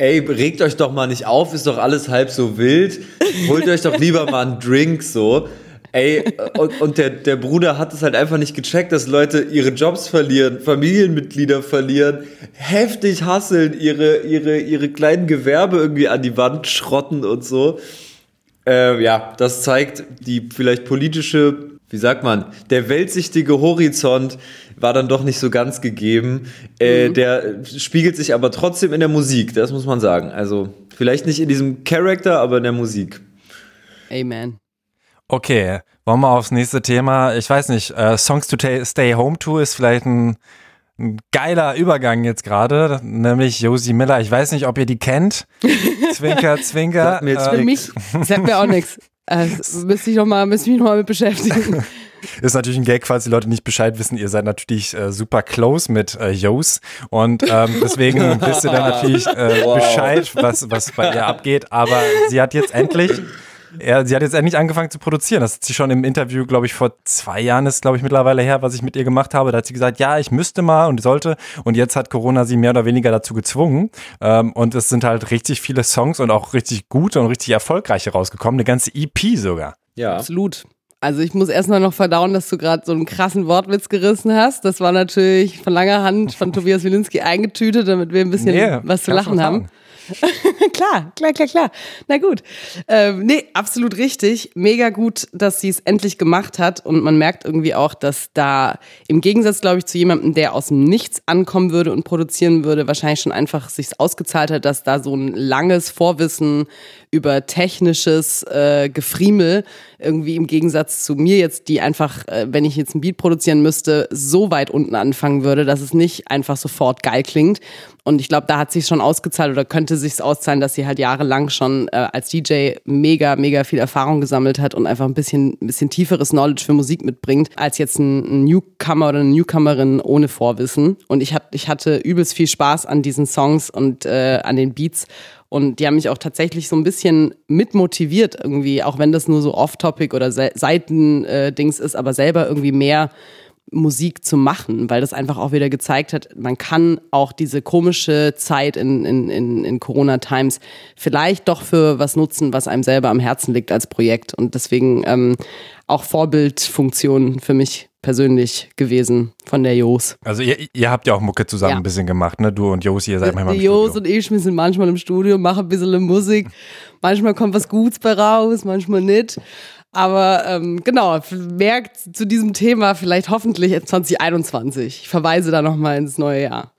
ey, regt euch doch mal nicht auf, ist doch alles halb so wild. Holt euch doch lieber mal einen Drink so. Ey, und, und der, der Bruder hat es halt einfach nicht gecheckt, dass Leute ihre Jobs verlieren, Familienmitglieder verlieren, heftig hasseln, ihre, ihre, ihre kleinen Gewerbe irgendwie an die Wand schrotten und so. Äh, ja, das zeigt die vielleicht politische, wie sagt man, der weltsichtige Horizont war dann doch nicht so ganz gegeben. Äh, mhm. Der spiegelt sich aber trotzdem in der Musik, das muss man sagen. Also vielleicht nicht in diesem Charakter, aber in der Musik. Amen. Okay, wollen wir aufs nächste Thema. Ich weiß nicht, äh, Songs to Stay Home To ist vielleicht ein, ein geiler Übergang jetzt gerade, nämlich Josie Miller. Ich weiß nicht, ob ihr die kennt. Zwinker, Zwinker. mir äh, Für mich sagt mir auch nichts. Äh, müsste ich noch mal, müsste ich mich noch mal mit beschäftigen. Ist natürlich ein Gag, falls die Leute nicht Bescheid wissen. Ihr seid natürlich äh, super close mit äh, Yos und ähm, deswegen wisst ihr dann natürlich äh, wow. Bescheid, was, was bei ihr abgeht. Aber sie hat jetzt endlich ja, sie hat jetzt endlich angefangen zu produzieren. Das hat sie schon im Interview, glaube ich, vor zwei Jahren ist, glaube ich, mittlerweile her, was ich mit ihr gemacht habe. Da hat sie gesagt, ja, ich müsste mal und sollte. Und jetzt hat Corona sie mehr oder weniger dazu gezwungen. Ähm, und es sind halt richtig viele Songs und auch richtig gute und richtig erfolgreiche rausgekommen. Eine ganze EP sogar. Ja. Absolut. Also ich muss erstmal noch verdauen, dass du gerade so einen krassen Wortwitz gerissen hast. Das war natürlich von langer Hand von Tobias Wilinski eingetütet, damit wir ein bisschen nee, was zu lachen haben. klar, klar, klar, klar. Na gut. Ähm, nee, absolut richtig. Mega gut, dass sie es endlich gemacht hat. Und man merkt irgendwie auch, dass da im Gegensatz, glaube ich, zu jemandem, der aus dem Nichts ankommen würde und produzieren würde, wahrscheinlich schon einfach sich ausgezahlt hat, dass da so ein langes Vorwissen über technisches äh, Gefriemel irgendwie im Gegensatz zu mir jetzt, die einfach, äh, wenn ich jetzt ein Beat produzieren müsste, so weit unten anfangen würde, dass es nicht einfach sofort geil klingt. Und ich glaube, da hat sich schon ausgezahlt oder könnte sich auszahlen, dass sie halt jahrelang schon äh, als DJ mega, mega viel Erfahrung gesammelt hat und einfach ein bisschen, ein bisschen tieferes Knowledge für Musik mitbringt, als jetzt ein, Newcomer oder eine Newcomerin ohne Vorwissen. Und ich, hat, ich hatte übelst viel Spaß an diesen Songs und äh, an den Beats. Und die haben mich auch tatsächlich so ein bisschen mitmotiviert irgendwie, auch wenn das nur so Off-Topic oder Seitendings äh, ist, aber selber irgendwie mehr Musik zu machen, weil das einfach auch wieder gezeigt hat, man kann auch diese komische Zeit in, in, in, in Corona-Times vielleicht doch für was nutzen, was einem selber am Herzen liegt als Projekt. Und deswegen ähm, auch Vorbildfunktion für mich persönlich gewesen von der Jos. Also ihr, ihr habt ja auch Mucke zusammen ja. ein bisschen gemacht, ne? Du und Jos, ihr seid manchmal im Jos Studio. und ich, wir sind manchmal im Studio, machen ein bisschen Musik. Manchmal kommt was Gutes bei raus, manchmal nicht. Aber ähm, genau, merkt zu diesem Thema vielleicht hoffentlich 2021. Ich verweise da nochmal ins neue Jahr.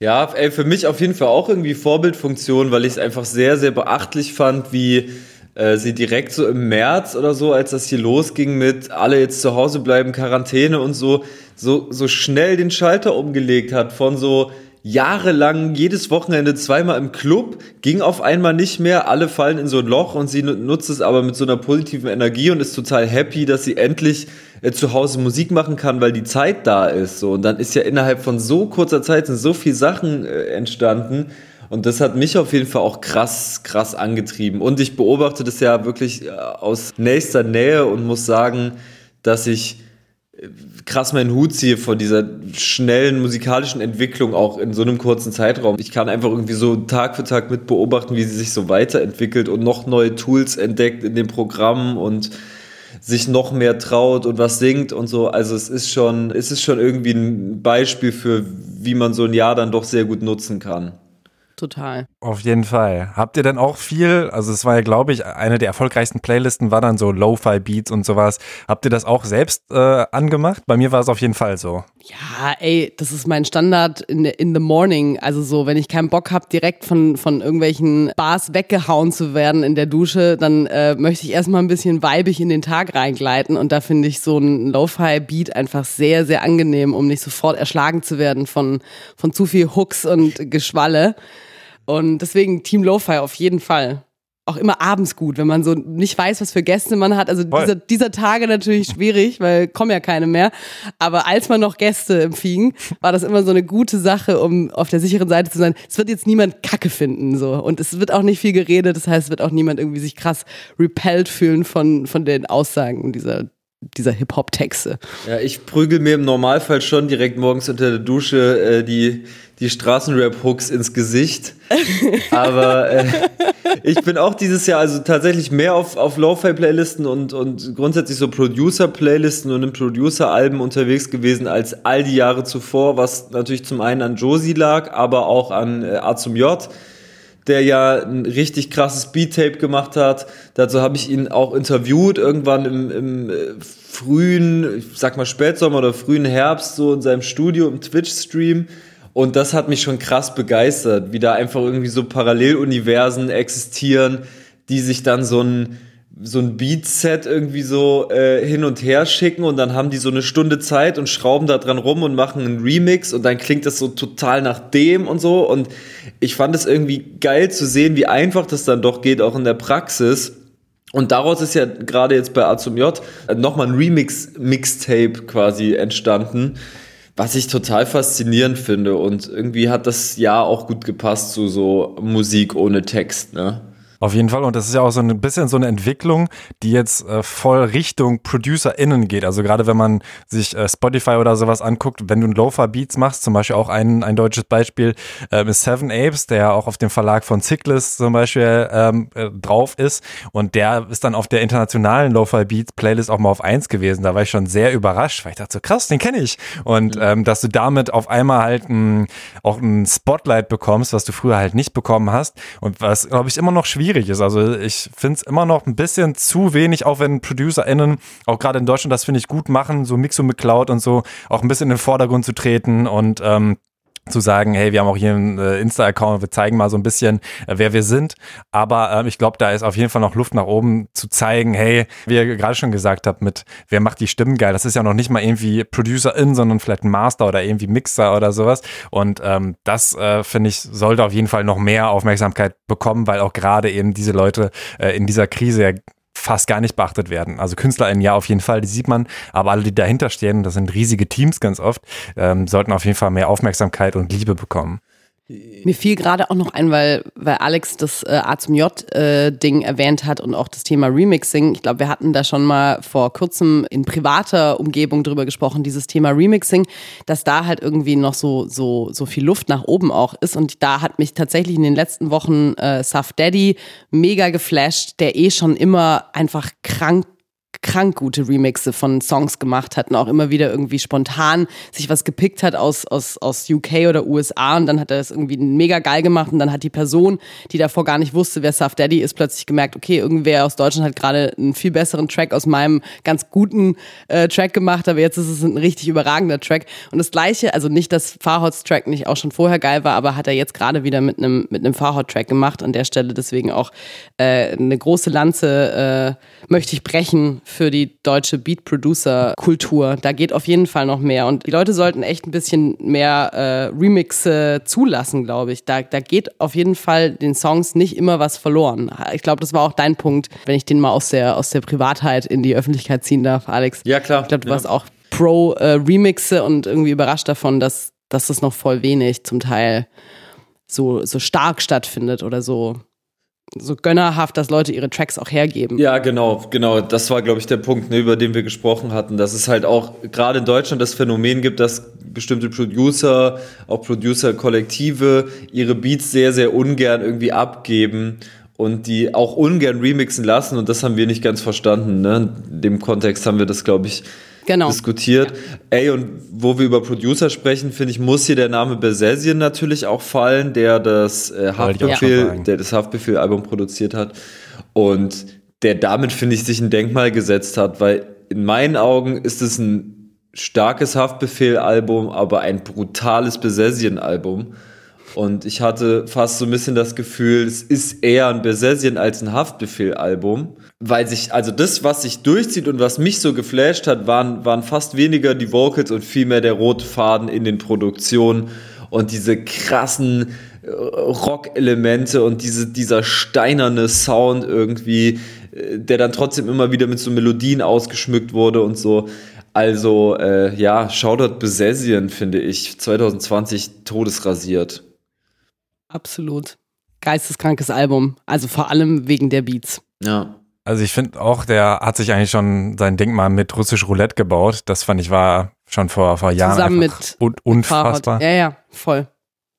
Ja, ey, für mich auf jeden Fall auch irgendwie Vorbildfunktion, weil ich es einfach sehr, sehr beachtlich fand, wie äh, sie direkt so im März oder so, als das hier losging mit alle jetzt zu Hause bleiben, Quarantäne und so, so, so schnell den Schalter umgelegt hat von so, jahrelang jedes Wochenende zweimal im Club, ging auf einmal nicht mehr, alle fallen in so ein Loch und sie nutzt es aber mit so einer positiven Energie und ist total happy, dass sie endlich äh, zu Hause Musik machen kann, weil die Zeit da ist. So. Und dann ist ja innerhalb von so kurzer Zeit sind so viele Sachen äh, entstanden. Und das hat mich auf jeden Fall auch krass, krass angetrieben. Und ich beobachte das ja wirklich äh, aus nächster Nähe und muss sagen, dass ich krass meinen Hut ziehe vor dieser schnellen musikalischen Entwicklung auch in so einem kurzen Zeitraum. Ich kann einfach irgendwie so Tag für Tag mit beobachten, wie sie sich so weiterentwickelt und noch neue Tools entdeckt in dem Programm und sich noch mehr traut und was singt und so. Also es ist schon, es ist schon irgendwie ein Beispiel für, wie man so ein Jahr dann doch sehr gut nutzen kann total. Auf jeden Fall. Habt ihr denn auch viel, also es war ja, glaube ich, eine der erfolgreichsten Playlisten war dann so Lo-Fi-Beats und sowas. Habt ihr das auch selbst äh, angemacht? Bei mir war es auf jeden Fall so. Ja, ey, das ist mein Standard in, in the morning. Also so, wenn ich keinen Bock habe, direkt von, von irgendwelchen Bars weggehauen zu werden in der Dusche, dann äh, möchte ich erstmal ein bisschen weibig in den Tag reingleiten und da finde ich so ein Lo-Fi-Beat einfach sehr, sehr angenehm, um nicht sofort erschlagen zu werden von, von zu viel Hooks und Geschwalle. Und deswegen Team Lo-Fi auf jeden Fall. Auch immer abends gut, wenn man so nicht weiß, was für Gäste man hat. Also dieser, dieser Tage natürlich schwierig, weil kommen ja keine mehr. Aber als man noch Gäste empfing, war das immer so eine gute Sache, um auf der sicheren Seite zu sein. Es wird jetzt niemand Kacke finden, so. Und es wird auch nicht viel geredet. Das heißt, es wird auch niemand irgendwie sich krass repelled fühlen von, von den Aussagen dieser, dieser Hip-Hop-Texte. Ja, ich prügel mir im Normalfall schon direkt morgens unter der Dusche äh, die die Straßenrap-Hooks ins Gesicht. Aber äh, ich bin auch dieses Jahr also tatsächlich mehr auf, auf Lo-Fi-Playlisten und, und grundsätzlich so Producer-Playlisten und in Producer-Alben unterwegs gewesen als all die Jahre zuvor, was natürlich zum einen an Josie lag, aber auch an äh, A zum J der ja ein richtig krasses Beat-Tape gemacht hat. Dazu habe ich ihn auch interviewt, irgendwann im, im äh, frühen, ich sag mal Spätsommer oder frühen Herbst, so in seinem Studio im Twitch-Stream. Und das hat mich schon krass begeistert, wie da einfach irgendwie so Paralleluniversen existieren, die sich dann so ein, so ein Beat-Set irgendwie so äh, hin und her schicken und dann haben die so eine Stunde Zeit und schrauben da dran rum und machen einen Remix und dann klingt das so total nach dem und so. Und ich fand es irgendwie geil zu sehen, wie einfach das dann doch geht, auch in der Praxis. Und daraus ist ja gerade jetzt bei A zum J nochmal ein Remix-Mixtape quasi entstanden was ich total faszinierend finde. Und irgendwie hat das Jahr auch gut gepasst zu so Musik ohne Text, ne? Auf jeden Fall. Und das ist ja auch so ein bisschen so eine Entwicklung, die jetzt äh, voll Richtung ProducerInnen geht. Also gerade wenn man sich äh, Spotify oder sowas anguckt, wenn du ein Lofa Beats machst, zum Beispiel auch ein, ein deutsches Beispiel äh, ist Seven Apes, der auch auf dem Verlag von Cyclist zum Beispiel ähm, äh, drauf ist. Und der ist dann auf der internationalen Lofa Beats Playlist auch mal auf eins gewesen. Da war ich schon sehr überrascht, weil ich dachte so, krass, den kenne ich. Und mhm. ähm, dass du damit auf einmal halt ein, auch ein Spotlight bekommst, was du früher halt nicht bekommen hast. Und was, glaube ich, immer noch schwierig schwierig ist. Also ich finde es immer noch ein bisschen zu wenig, auch wenn ProducerInnen, auch gerade in Deutschland, das finde ich gut machen, so Mixo mit Cloud und so, auch ein bisschen in den Vordergrund zu treten und ähm, zu sagen, hey, wir haben auch hier einen äh, Insta-Account, wir zeigen mal so ein bisschen, äh, wer wir sind. Aber ähm, ich glaube, da ist auf jeden Fall noch Luft nach oben zu zeigen, hey, wie ihr gerade schon gesagt habt, mit wer macht die Stimmen geil. Das ist ja noch nicht mal irgendwie Producer-In, sondern vielleicht ein Master oder irgendwie Mixer oder sowas. Und ähm, das, äh, finde ich, sollte auf jeden Fall noch mehr Aufmerksamkeit bekommen, weil auch gerade eben diese Leute äh, in dieser Krise ja fast gar nicht beachtet werden. Also KünstlerInnen ja auf jeden Fall, die sieht man, aber alle, die dahinter stehen, das sind riesige Teams ganz oft, ähm, sollten auf jeden Fall mehr Aufmerksamkeit und Liebe bekommen. Mir fiel gerade auch noch ein, weil, weil Alex das äh, A zum J-Ding äh, erwähnt hat und auch das Thema Remixing. Ich glaube, wir hatten da schon mal vor kurzem in privater Umgebung drüber gesprochen, dieses Thema Remixing, dass da halt irgendwie noch so, so, so viel Luft nach oben auch ist. Und da hat mich tatsächlich in den letzten Wochen äh, Saf Daddy mega geflasht, der eh schon immer einfach krank krank gute Remixe von Songs gemacht hat und auch immer wieder irgendwie spontan sich was gepickt hat aus, aus, aus UK oder USA und dann hat er das irgendwie mega geil gemacht und dann hat die Person, die davor gar nicht wusste, wer Saf Daddy ist, plötzlich gemerkt, okay, irgendwer aus Deutschland hat gerade einen viel besseren Track aus meinem ganz guten äh, Track gemacht, aber jetzt ist es ein richtig überragender Track. Und das gleiche, also nicht, dass Farhots Track nicht auch schon vorher geil war, aber hat er jetzt gerade wieder mit einem mit Farhot Track gemacht an der Stelle. Deswegen auch äh, eine große Lanze äh, möchte ich brechen für die deutsche Beat-Producer-Kultur. Da geht auf jeden Fall noch mehr. Und die Leute sollten echt ein bisschen mehr äh, Remixe zulassen, glaube ich. Da, da geht auf jeden Fall den Songs nicht immer was verloren. Ich glaube, das war auch dein Punkt, wenn ich den mal aus der, aus der Privatheit in die Öffentlichkeit ziehen darf, Alex. Ja, klar. Ich glaube, du ja. warst auch pro äh, Remixe und irgendwie überrascht davon, dass, dass das noch voll wenig zum Teil so, so stark stattfindet oder so so gönnerhaft, dass Leute ihre Tracks auch hergeben. Ja, genau, genau. Das war, glaube ich, der Punkt, ne, über den wir gesprochen hatten, dass es halt auch gerade in Deutschland das Phänomen gibt, dass bestimmte Producer, auch Producer-Kollektive, ihre Beats sehr, sehr ungern irgendwie abgeben und die auch ungern remixen lassen. Und das haben wir nicht ganz verstanden. Ne? In dem Kontext haben wir das, glaube ich, genau. diskutiert. Ja. Ey, und wo wir über Producer sprechen, finde ich, muss hier der Name Besesien natürlich auch fallen, der das äh, Haftbefehl, der das Haftbefehl-Album produziert hat. Und der damit, finde ich, sich ein Denkmal gesetzt hat, weil in meinen Augen ist es ein starkes Haftbefehl-Album, aber ein brutales Besesien-Album. Und ich hatte fast so ein bisschen das Gefühl, es ist eher ein Besesien als ein Haftbefehl-Album weil sich, also das, was sich durchzieht und was mich so geflasht hat, waren, waren fast weniger die Vocals und vielmehr der rote Faden in den Produktionen und diese krassen äh, Rock-Elemente und diese, dieser steinerne Sound irgendwie, äh, der dann trotzdem immer wieder mit so Melodien ausgeschmückt wurde und so. Also, äh, ja, Shoutout Besesien, finde ich, 2020 todesrasiert. Absolut. Geisteskrankes Album. Also vor allem wegen der Beats. Ja. Also ich finde auch, der hat sich eigentlich schon sein Denkmal mit russisch Roulette gebaut. Das fand ich war schon vor, vor Jahren Zusammen mit un unfassbar. Ja, ja, voll.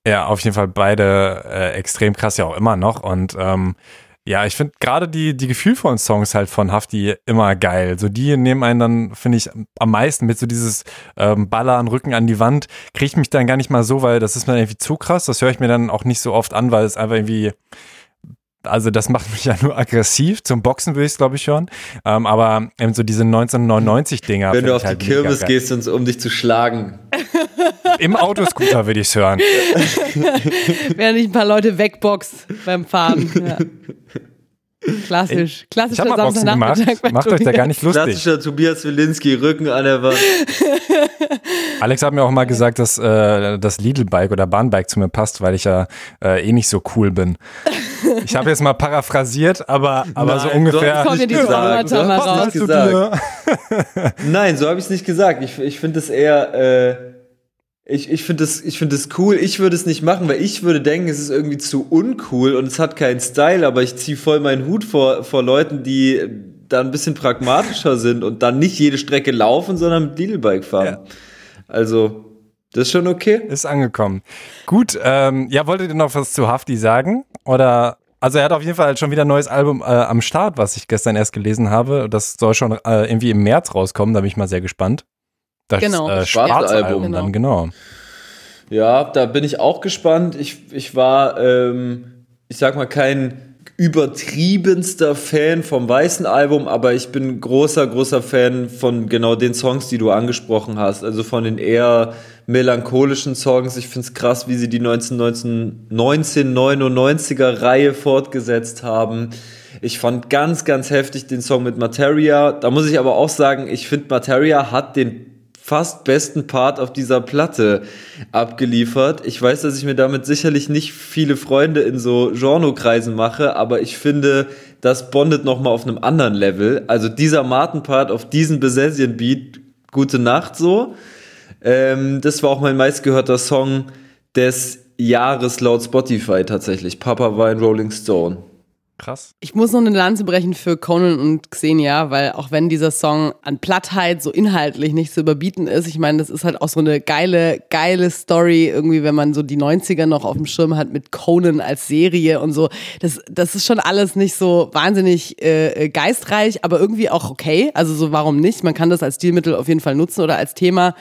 Ja, auf jeden Fall beide äh, extrem krass ja auch immer noch. Und ähm, ja, ich finde gerade die, die gefühlvollen Songs halt von Hafti immer geil. So die nehmen einen dann, finde ich, am meisten mit so dieses ähm, Ballern, Rücken an die Wand, kriegt mich dann gar nicht mal so, weil das ist mir irgendwie zu krass. Das höre ich mir dann auch nicht so oft an, weil es einfach irgendwie also das macht mich ja nur aggressiv. Zum Boxen würde ich es, glaube ich, schon. Ähm, aber eben so diese 1999-Dinger. Wenn du auf halt die Kirmes gehst, um dich zu schlagen. Im Autoscooter würde ich es hören. Während ich ein paar Leute wegbox beim Fahren. Ja. Klassisch. Klassischer ich Boxen gemacht. Macht euch da gar nicht lustig. Klassischer Tobias Wilinski, Rücken an der Wand. Alex hat mir auch mal gesagt, dass äh, das Lidl-Bike oder Bahnbike zu mir passt, weil ich ja äh, eh nicht so cool bin. Ich habe jetzt mal paraphrasiert, aber, aber Nein, so ungefähr. Kommt dir die Traumata mal raus. Gesagt. Nein, so habe ich es nicht gesagt. Ich, ich finde es eher. Äh, ich, ich finde das, find das cool. Ich würde es nicht machen, weil ich würde denken, es ist irgendwie zu uncool und es hat keinen Style, aber ich ziehe voll meinen Hut vor, vor Leuten, die da ein bisschen pragmatischer sind und dann nicht jede Strecke laufen, sondern mit Lidl-Bike fahren. Ja. Also, das ist schon okay. Ist angekommen. Gut, ähm, ja, wolltet ihr noch was zu Hafti sagen? Oder also er hat auf jeden Fall schon wieder ein neues Album äh, am Start, was ich gestern erst gelesen habe. Das soll schon äh, irgendwie im März rauskommen, da bin ich mal sehr gespannt. Das genau. äh, Schwarzalbum genau. dann, genau. Ja, da bin ich auch gespannt. Ich, ich war, ähm, ich sag mal, kein, übertriebenster Fan vom weißen Album, aber ich bin großer, großer Fan von genau den Songs, die du angesprochen hast. Also von den eher melancholischen Songs. Ich finde es krass, wie sie die 1999er Reihe fortgesetzt haben. Ich fand ganz, ganz heftig den Song mit Materia. Da muss ich aber auch sagen, ich finde Materia hat den fast besten Part auf dieser Platte abgeliefert. Ich weiß, dass ich mir damit sicherlich nicht viele Freunde in so Genrekreisen mache, aber ich finde, das bondet nochmal auf einem anderen Level. Also dieser Martin-Part auf diesen Besessien-Beat, gute Nacht so. Ähm, das war auch mein meistgehörter Song des Jahres laut Spotify tatsächlich. Papa war ein Rolling Stone. Krass. Ich muss noch eine Lanze brechen für Conan und Xenia, weil auch wenn dieser Song an Plattheit so inhaltlich nicht zu überbieten ist, ich meine, das ist halt auch so eine geile, geile Story, irgendwie, wenn man so die 90er noch auf dem Schirm hat mit Conan als Serie und so. Das, das ist schon alles nicht so wahnsinnig äh, geistreich, aber irgendwie auch okay. Also so, warum nicht? Man kann das als Stilmittel auf jeden Fall nutzen oder als Thema.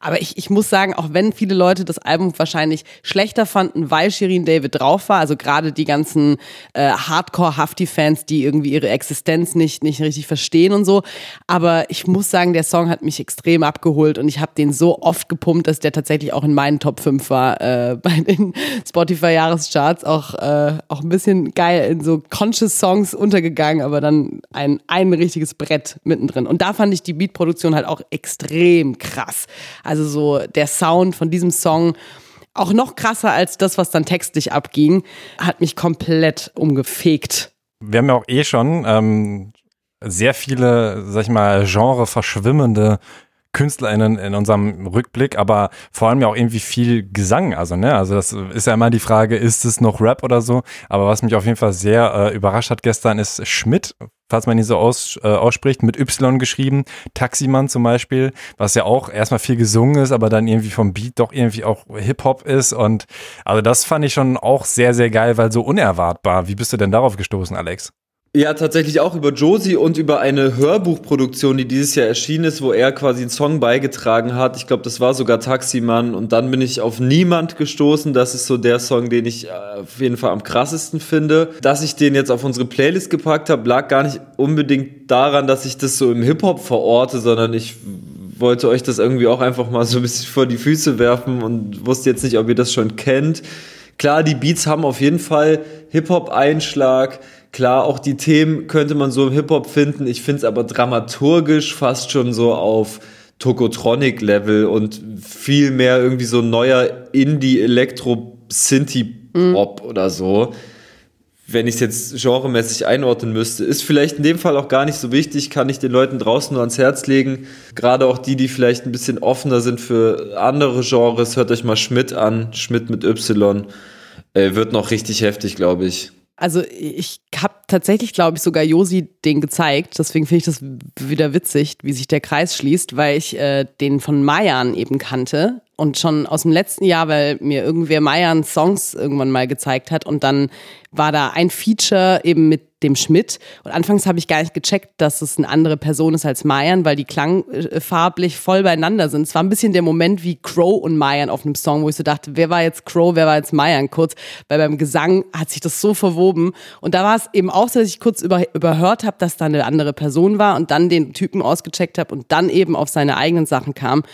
Aber ich, ich muss sagen, auch wenn viele Leute das Album wahrscheinlich schlechter fanden, weil Shirin David drauf war, also gerade die ganzen äh, Hardcore-Hafti-Fans, die irgendwie ihre Existenz nicht, nicht richtig verstehen und so. Aber ich muss sagen, der Song hat mich extrem abgeholt und ich habe den so oft gepumpt, dass der tatsächlich auch in meinen Top 5 war äh, bei den Spotify-Jahrescharts. Auch, äh, auch ein bisschen geil in so Conscious Songs untergegangen, aber dann ein, ein richtiges Brett mittendrin. Und da fand ich die Beatproduktion halt auch extrem krass. Also so der Sound von diesem Song auch noch krasser als das, was dann textlich abging, hat mich komplett umgefegt. Wir haben ja auch eh schon ähm, sehr viele, sag ich mal, Genre verschwimmende KünstlerInnen in unserem Rückblick, aber vor allem ja auch irgendwie viel Gesang. Also, ne, also das ist ja immer die Frage, ist es noch Rap oder so? Aber was mich auf jeden Fall sehr äh, überrascht hat gestern, ist Schmidt, falls man ihn so aus, äh, ausspricht, mit Y geschrieben. Taximann zum Beispiel, was ja auch erstmal viel gesungen ist, aber dann irgendwie vom Beat doch irgendwie auch Hip-Hop ist. Und also das fand ich schon auch sehr, sehr geil, weil so unerwartbar. Wie bist du denn darauf gestoßen, Alex? Ja, tatsächlich auch über Josie und über eine Hörbuchproduktion, die dieses Jahr erschienen ist, wo er quasi einen Song beigetragen hat. Ich glaube, das war sogar Taximann. Und dann bin ich auf Niemand gestoßen. Das ist so der Song, den ich äh, auf jeden Fall am krassesten finde. Dass ich den jetzt auf unsere Playlist gepackt habe, lag gar nicht unbedingt daran, dass ich das so im Hip-Hop verorte, sondern ich wollte euch das irgendwie auch einfach mal so ein bisschen vor die Füße werfen und wusste jetzt nicht, ob ihr das schon kennt. Klar, die Beats haben auf jeden Fall Hip-Hop-Einschlag. Klar, auch die Themen könnte man so im Hip-Hop finden. Ich finde es aber dramaturgisch fast schon so auf Tokotronic-Level und viel mehr irgendwie so neuer Indie-Elektro-Synthie-Pop mhm. oder so. Wenn ich es jetzt genremäßig einordnen müsste, ist vielleicht in dem Fall auch gar nicht so wichtig, kann ich den Leuten draußen nur ans Herz legen. Gerade auch die, die vielleicht ein bisschen offener sind für andere Genres, hört euch mal Schmidt an. Schmidt mit Y. Äh, wird noch richtig heftig, glaube ich. Also ich habe tatsächlich, glaube ich, sogar Josi den gezeigt. Deswegen finde ich das wieder witzig, wie sich der Kreis schließt, weil ich äh, den von Mayan eben kannte und schon aus dem letzten Jahr, weil mir irgendwer Mayan Songs irgendwann mal gezeigt hat und dann war da ein Feature eben mit dem Schmidt. Und anfangs habe ich gar nicht gecheckt, dass es eine andere Person ist als Mayan, weil die klangfarblich voll beieinander sind. Es war ein bisschen der Moment wie Crow und Mayan auf einem Song, wo ich so dachte, wer war jetzt Crow, wer war jetzt Mayan kurz, weil beim Gesang hat sich das so verwoben. Und da war es eben auch so, dass ich kurz über, überhört habe, dass da eine andere Person war und dann den Typen ausgecheckt habe und dann eben auf seine eigenen Sachen kam.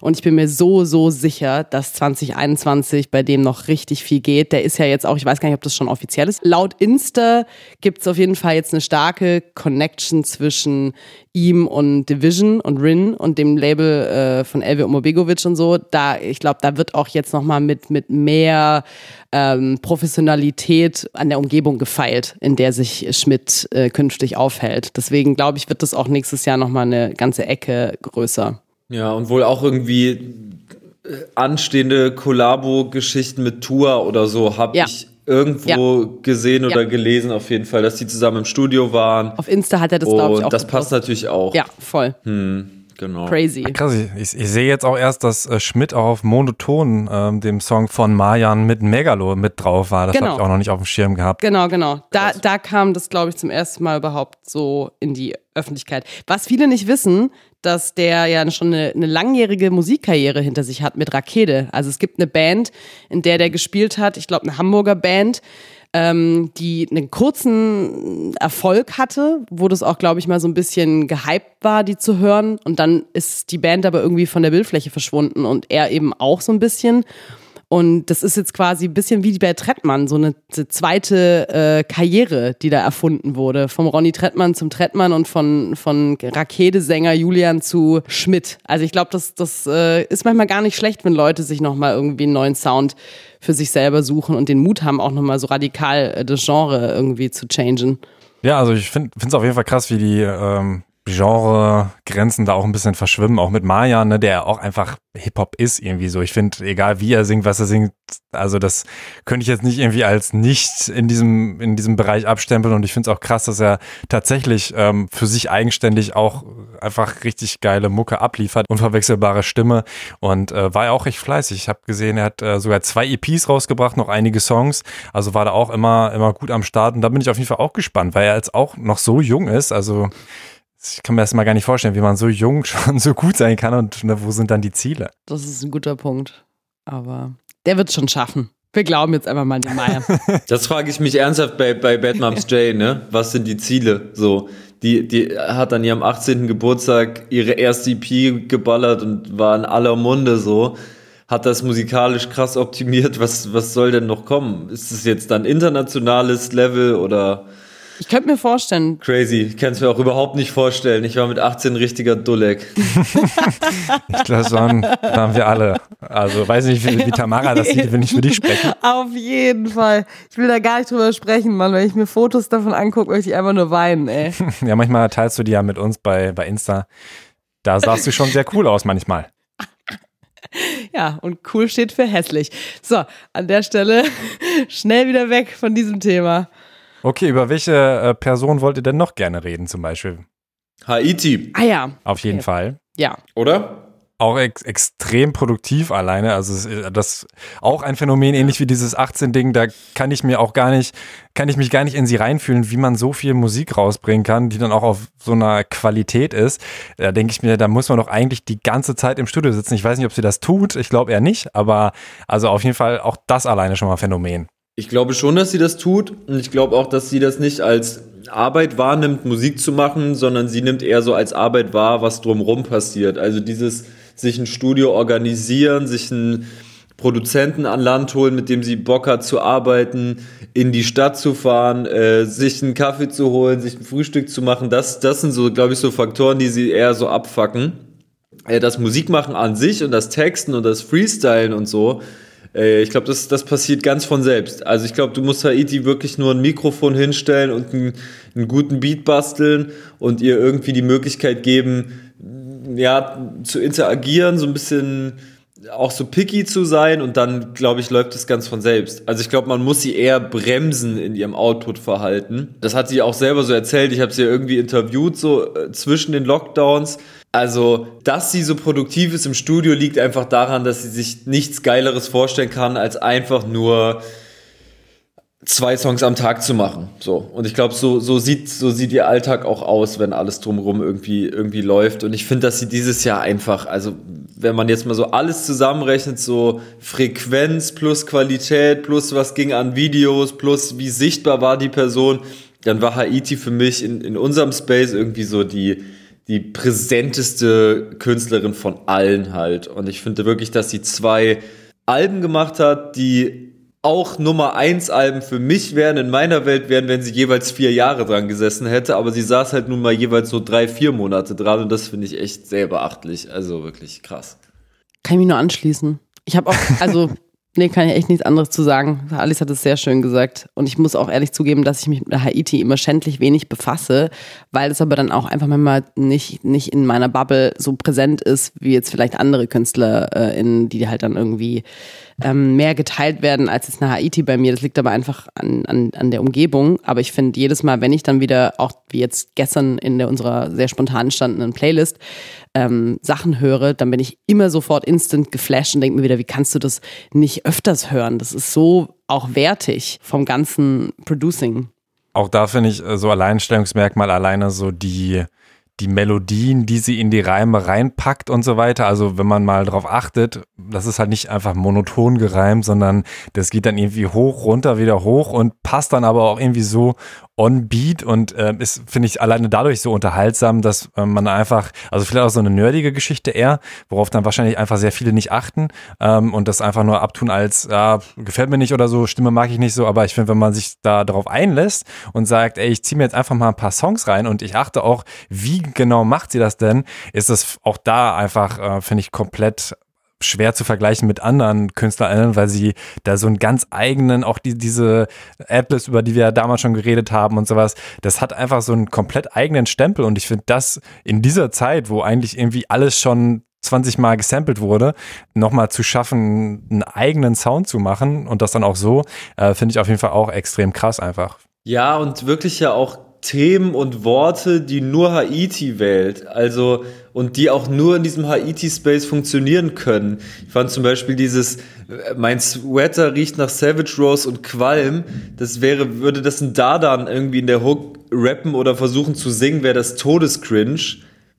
Und ich bin mir so, so sicher, dass 2021 bei dem noch richtig viel geht. Der ist ja jetzt auch, ich weiß gar nicht, ob das schon offiziell ist. Laut Insta gibt es auf jeden Fall jetzt eine starke Connection zwischen ihm und Division und Rin und dem Label äh, von Elvi Omobegovic und so. Da, ich glaube, da wird auch jetzt nochmal mit, mit mehr ähm, Professionalität an der Umgebung gefeilt, in der sich Schmidt äh, künftig aufhält. Deswegen glaube ich, wird das auch nächstes Jahr nochmal eine ganze Ecke größer. Ja, und wohl auch irgendwie äh, anstehende Kollabo-Geschichten mit Tour oder so habe ja. ich irgendwo ja. gesehen oder ja. gelesen auf jeden Fall, dass die zusammen im Studio waren. Auf Insta hat er das, glaube ich, auch. Und das passt natürlich auch. Ja, voll. Hm. Genau. Crazy. Krass, ich, ich, sehe jetzt auch erst, dass äh, Schmidt auch auf Monoton, ähm, dem Song von Marjan mit Megalo mit drauf war. Das genau. habe ich auch noch nicht auf dem Schirm gehabt. Genau, genau. Da, da kam das, glaube ich, zum ersten Mal überhaupt so in die Öffentlichkeit. Was viele nicht wissen, dass der ja schon eine, eine, langjährige Musikkarriere hinter sich hat mit Rakete. Also es gibt eine Band, in der der gespielt hat, ich glaube eine Hamburger Band, ähm, die einen kurzen Erfolg hatte, wo das auch, glaube ich, mal so ein bisschen gehypt war, die zu hören. Und dann ist die Band aber irgendwie von der Bildfläche verschwunden und er eben auch so ein bisschen. Und das ist jetzt quasi ein bisschen wie bei Trettmann, so eine zweite äh, Karriere, die da erfunden wurde. Vom Ronny Trettmann zum Trettmann und von, von Raketesänger Julian zu Schmidt. Also ich glaube, das, das äh, ist manchmal gar nicht schlecht, wenn Leute sich nochmal irgendwie einen neuen Sound für sich selber suchen und den Mut haben, auch nochmal so radikal äh, das Genre irgendwie zu changen. Ja, also ich finde es auf jeden Fall krass, wie die ähm, Genre-Grenzen da auch ein bisschen verschwimmen, auch mit Maya, ne, der auch einfach Hip-Hop ist irgendwie so. Ich finde, egal wie er singt, was er singt, also das könnte ich jetzt nicht irgendwie als nicht in diesem, in diesem Bereich abstempeln und ich finde es auch krass, dass er tatsächlich ähm, für sich eigenständig auch einfach richtig geile Mucke abliefert, unverwechselbare Stimme und äh, war ja auch recht fleißig. Ich habe gesehen, er hat äh, sogar zwei EPs rausgebracht, noch einige Songs, also war da auch immer, immer gut am Start und da bin ich auf jeden Fall auch gespannt, weil er jetzt auch noch so jung ist, also ich kann mir das mal gar nicht vorstellen, wie man so jung schon so gut sein kann und ne, wo sind dann die Ziele? Das ist ein guter Punkt. Aber der wird es schon schaffen. Wir glauben jetzt einfach mal den Meier. das frage ich mich ernsthaft bei, bei Bad Moms J, ne? Was sind die Ziele? So, die, die hat an ihrem 18. Geburtstag ihre erste EP geballert und war in aller Munde so. Hat das musikalisch krass optimiert. Was, was soll denn noch kommen? Ist es jetzt dann internationales Level oder ich könnte mir vorstellen. Crazy. Ich kann es mir auch überhaupt nicht vorstellen. Ich war mit 18 ein richtiger Dulleck. ich glaube, das waren, waren wir alle. Also weiß nicht, wie, wie Tamara das sieht, wenn ich für dich spreche. Auf jeden Fall. Ich will da gar nicht drüber sprechen, Mann. Wenn ich mir Fotos davon angucke, möchte ich einfach nur weinen, ey. ja, manchmal teilst du die ja mit uns bei, bei Insta. Da sahst du schon sehr cool aus manchmal. Ja, und cool steht für hässlich. So, an der Stelle schnell wieder weg von diesem Thema. Okay, über welche äh, Person wollt ihr denn noch gerne reden, zum Beispiel? Haiti. Ah ja. Auf jeden okay. Fall. Ja. Oder? Auch ex extrem produktiv alleine. Also das auch ein Phänomen, ähnlich wie dieses 18-Ding, da kann ich mir auch gar nicht, kann ich mich gar nicht in sie reinfühlen, wie man so viel Musik rausbringen kann, die dann auch auf so einer Qualität ist. Da denke ich mir, da muss man doch eigentlich die ganze Zeit im Studio sitzen. Ich weiß nicht, ob sie das tut. Ich glaube eher nicht, aber also auf jeden Fall auch das alleine schon mal Phänomen. Ich glaube schon, dass sie das tut. Und ich glaube auch, dass sie das nicht als Arbeit wahrnimmt, Musik zu machen, sondern sie nimmt eher so als Arbeit wahr, was drumherum passiert. Also dieses sich ein Studio organisieren, sich einen Produzenten an Land holen, mit dem sie Bock hat zu arbeiten, in die Stadt zu fahren, äh, sich einen Kaffee zu holen, sich ein Frühstück zu machen. Das, das sind so, glaube ich, so Faktoren, die sie eher so abfacken. Äh, das Musikmachen an sich und das Texten und das Freestylen und so, äh, ich glaube, das, das passiert ganz von selbst. Also ich glaube, du musst Haiti wirklich nur ein Mikrofon hinstellen und einen, einen guten Beat basteln und ihr irgendwie die Möglichkeit geben, ja, zu interagieren, so ein bisschen auch so picky zu sein und dann, glaube ich, läuft es ganz von selbst. Also ich glaube, man muss sie eher bremsen in ihrem Output-Verhalten. Das hat sie auch selber so erzählt. Ich habe sie ja irgendwie interviewt, so äh, zwischen den Lockdowns. Also, dass sie so produktiv ist im Studio, liegt einfach daran, dass sie sich nichts Geileres vorstellen kann, als einfach nur zwei Songs am Tag zu machen. So. Und ich glaube, so, so, sieht, so sieht ihr Alltag auch aus, wenn alles drumherum irgendwie, irgendwie läuft. Und ich finde, dass sie dieses Jahr einfach, also wenn man jetzt mal so alles zusammenrechnet, so Frequenz plus Qualität plus was ging an Videos plus wie sichtbar war die Person, dann war Haiti für mich in, in unserem Space irgendwie so die, die präsenteste Künstlerin von allen halt. Und ich finde wirklich, dass sie zwei Alben gemacht hat, die auch Nummer 1 Alben für mich wären, in meiner Welt wären, wenn sie jeweils vier Jahre dran gesessen hätte, aber sie saß halt nun mal jeweils so drei, vier Monate dran und das finde ich echt sehr beachtlich. Also wirklich krass. Kann ich mich nur anschließen. Ich habe auch, also Nee, kann ich echt nichts anderes zu sagen. Alice hat es sehr schön gesagt. Und ich muss auch ehrlich zugeben, dass ich mich mit Haiti immer schändlich wenig befasse, weil es aber dann auch einfach manchmal nicht, nicht in meiner Bubble so präsent ist, wie jetzt vielleicht andere Künstler, äh, die halt dann irgendwie ähm, mehr geteilt werden als jetzt eine Haiti bei mir. Das liegt aber einfach an, an, an der Umgebung. Aber ich finde jedes Mal, wenn ich dann wieder, auch wie jetzt gestern in der, unserer sehr spontan entstandenen Playlist, ähm, Sachen höre, dann bin ich immer sofort instant geflasht und denke mir wieder, wie kannst du das nicht öfters hören? Das ist so auch wertig vom ganzen Producing. Auch da finde ich äh, so Alleinstellungsmerkmal alleine so die die Melodien, die sie in die Reime reinpackt und so weiter. Also wenn man mal drauf achtet, das ist halt nicht einfach monoton gereimt, sondern das geht dann irgendwie hoch, runter, wieder hoch und passt dann aber auch irgendwie so on beat und äh, ist, finde ich, alleine dadurch so unterhaltsam, dass äh, man einfach, also vielleicht auch so eine nerdige Geschichte eher, worauf dann wahrscheinlich einfach sehr viele nicht achten ähm, und das einfach nur abtun als, ja, gefällt mir nicht oder so, Stimme mag ich nicht so, aber ich finde, wenn man sich da drauf einlässt und sagt, ey, ich ziehe mir jetzt einfach mal ein paar Songs rein und ich achte auch, wie genau macht sie das denn, ist das auch da einfach, äh, finde ich, komplett schwer zu vergleichen mit anderen KünstlerInnen, weil sie da so einen ganz eigenen, auch die, diese Atlas, über die wir ja damals schon geredet haben und sowas, das hat einfach so einen komplett eigenen Stempel und ich finde das in dieser Zeit, wo eigentlich irgendwie alles schon 20 Mal gesampelt wurde, nochmal zu schaffen, einen eigenen Sound zu machen und das dann auch so, äh, finde ich auf jeden Fall auch extrem krass einfach. Ja, und wirklich ja auch Themen und Worte, die nur Haiti wählt. Also, und die auch nur in diesem Haiti-Space funktionieren können. Ich fand zum Beispiel dieses, äh, mein Sweater riecht nach Savage Rose und Qualm. Das wäre, würde das ein Dardan irgendwie in der Hook rappen oder versuchen zu singen, wäre das Todescringe.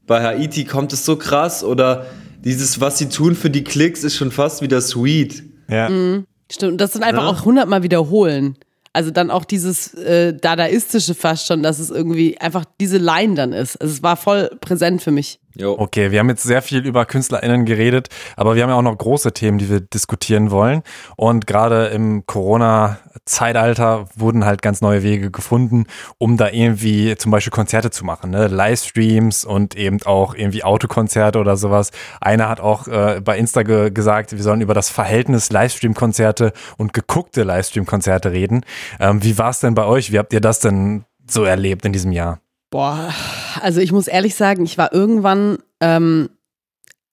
Bei Haiti kommt es so krass oder dieses, was sie tun für die Klicks, ist schon fast wieder sweet. Ja. Mhm. Stimmt, das sind einfach Ja. auch hundertmal wiederholen. Also dann auch dieses äh, Dadaistische fast schon, dass es irgendwie einfach diese Line dann ist. Also es war voll präsent für mich. Jo. Okay, wir haben jetzt sehr viel über KünstlerInnen geredet, aber wir haben ja auch noch große Themen, die wir diskutieren wollen. Und gerade im Corona-Zeitalter wurden halt ganz neue Wege gefunden, um da irgendwie zum Beispiel Konzerte zu machen, ne? Livestreams und eben auch irgendwie Autokonzerte oder sowas. Einer hat auch äh, bei Insta ge gesagt, wir sollen über das Verhältnis Livestream-Konzerte und geguckte Livestream-Konzerte reden. Ähm, wie war es denn bei euch? Wie habt ihr das denn so erlebt in diesem Jahr? Boah, also ich muss ehrlich sagen, ich war irgendwann ähm,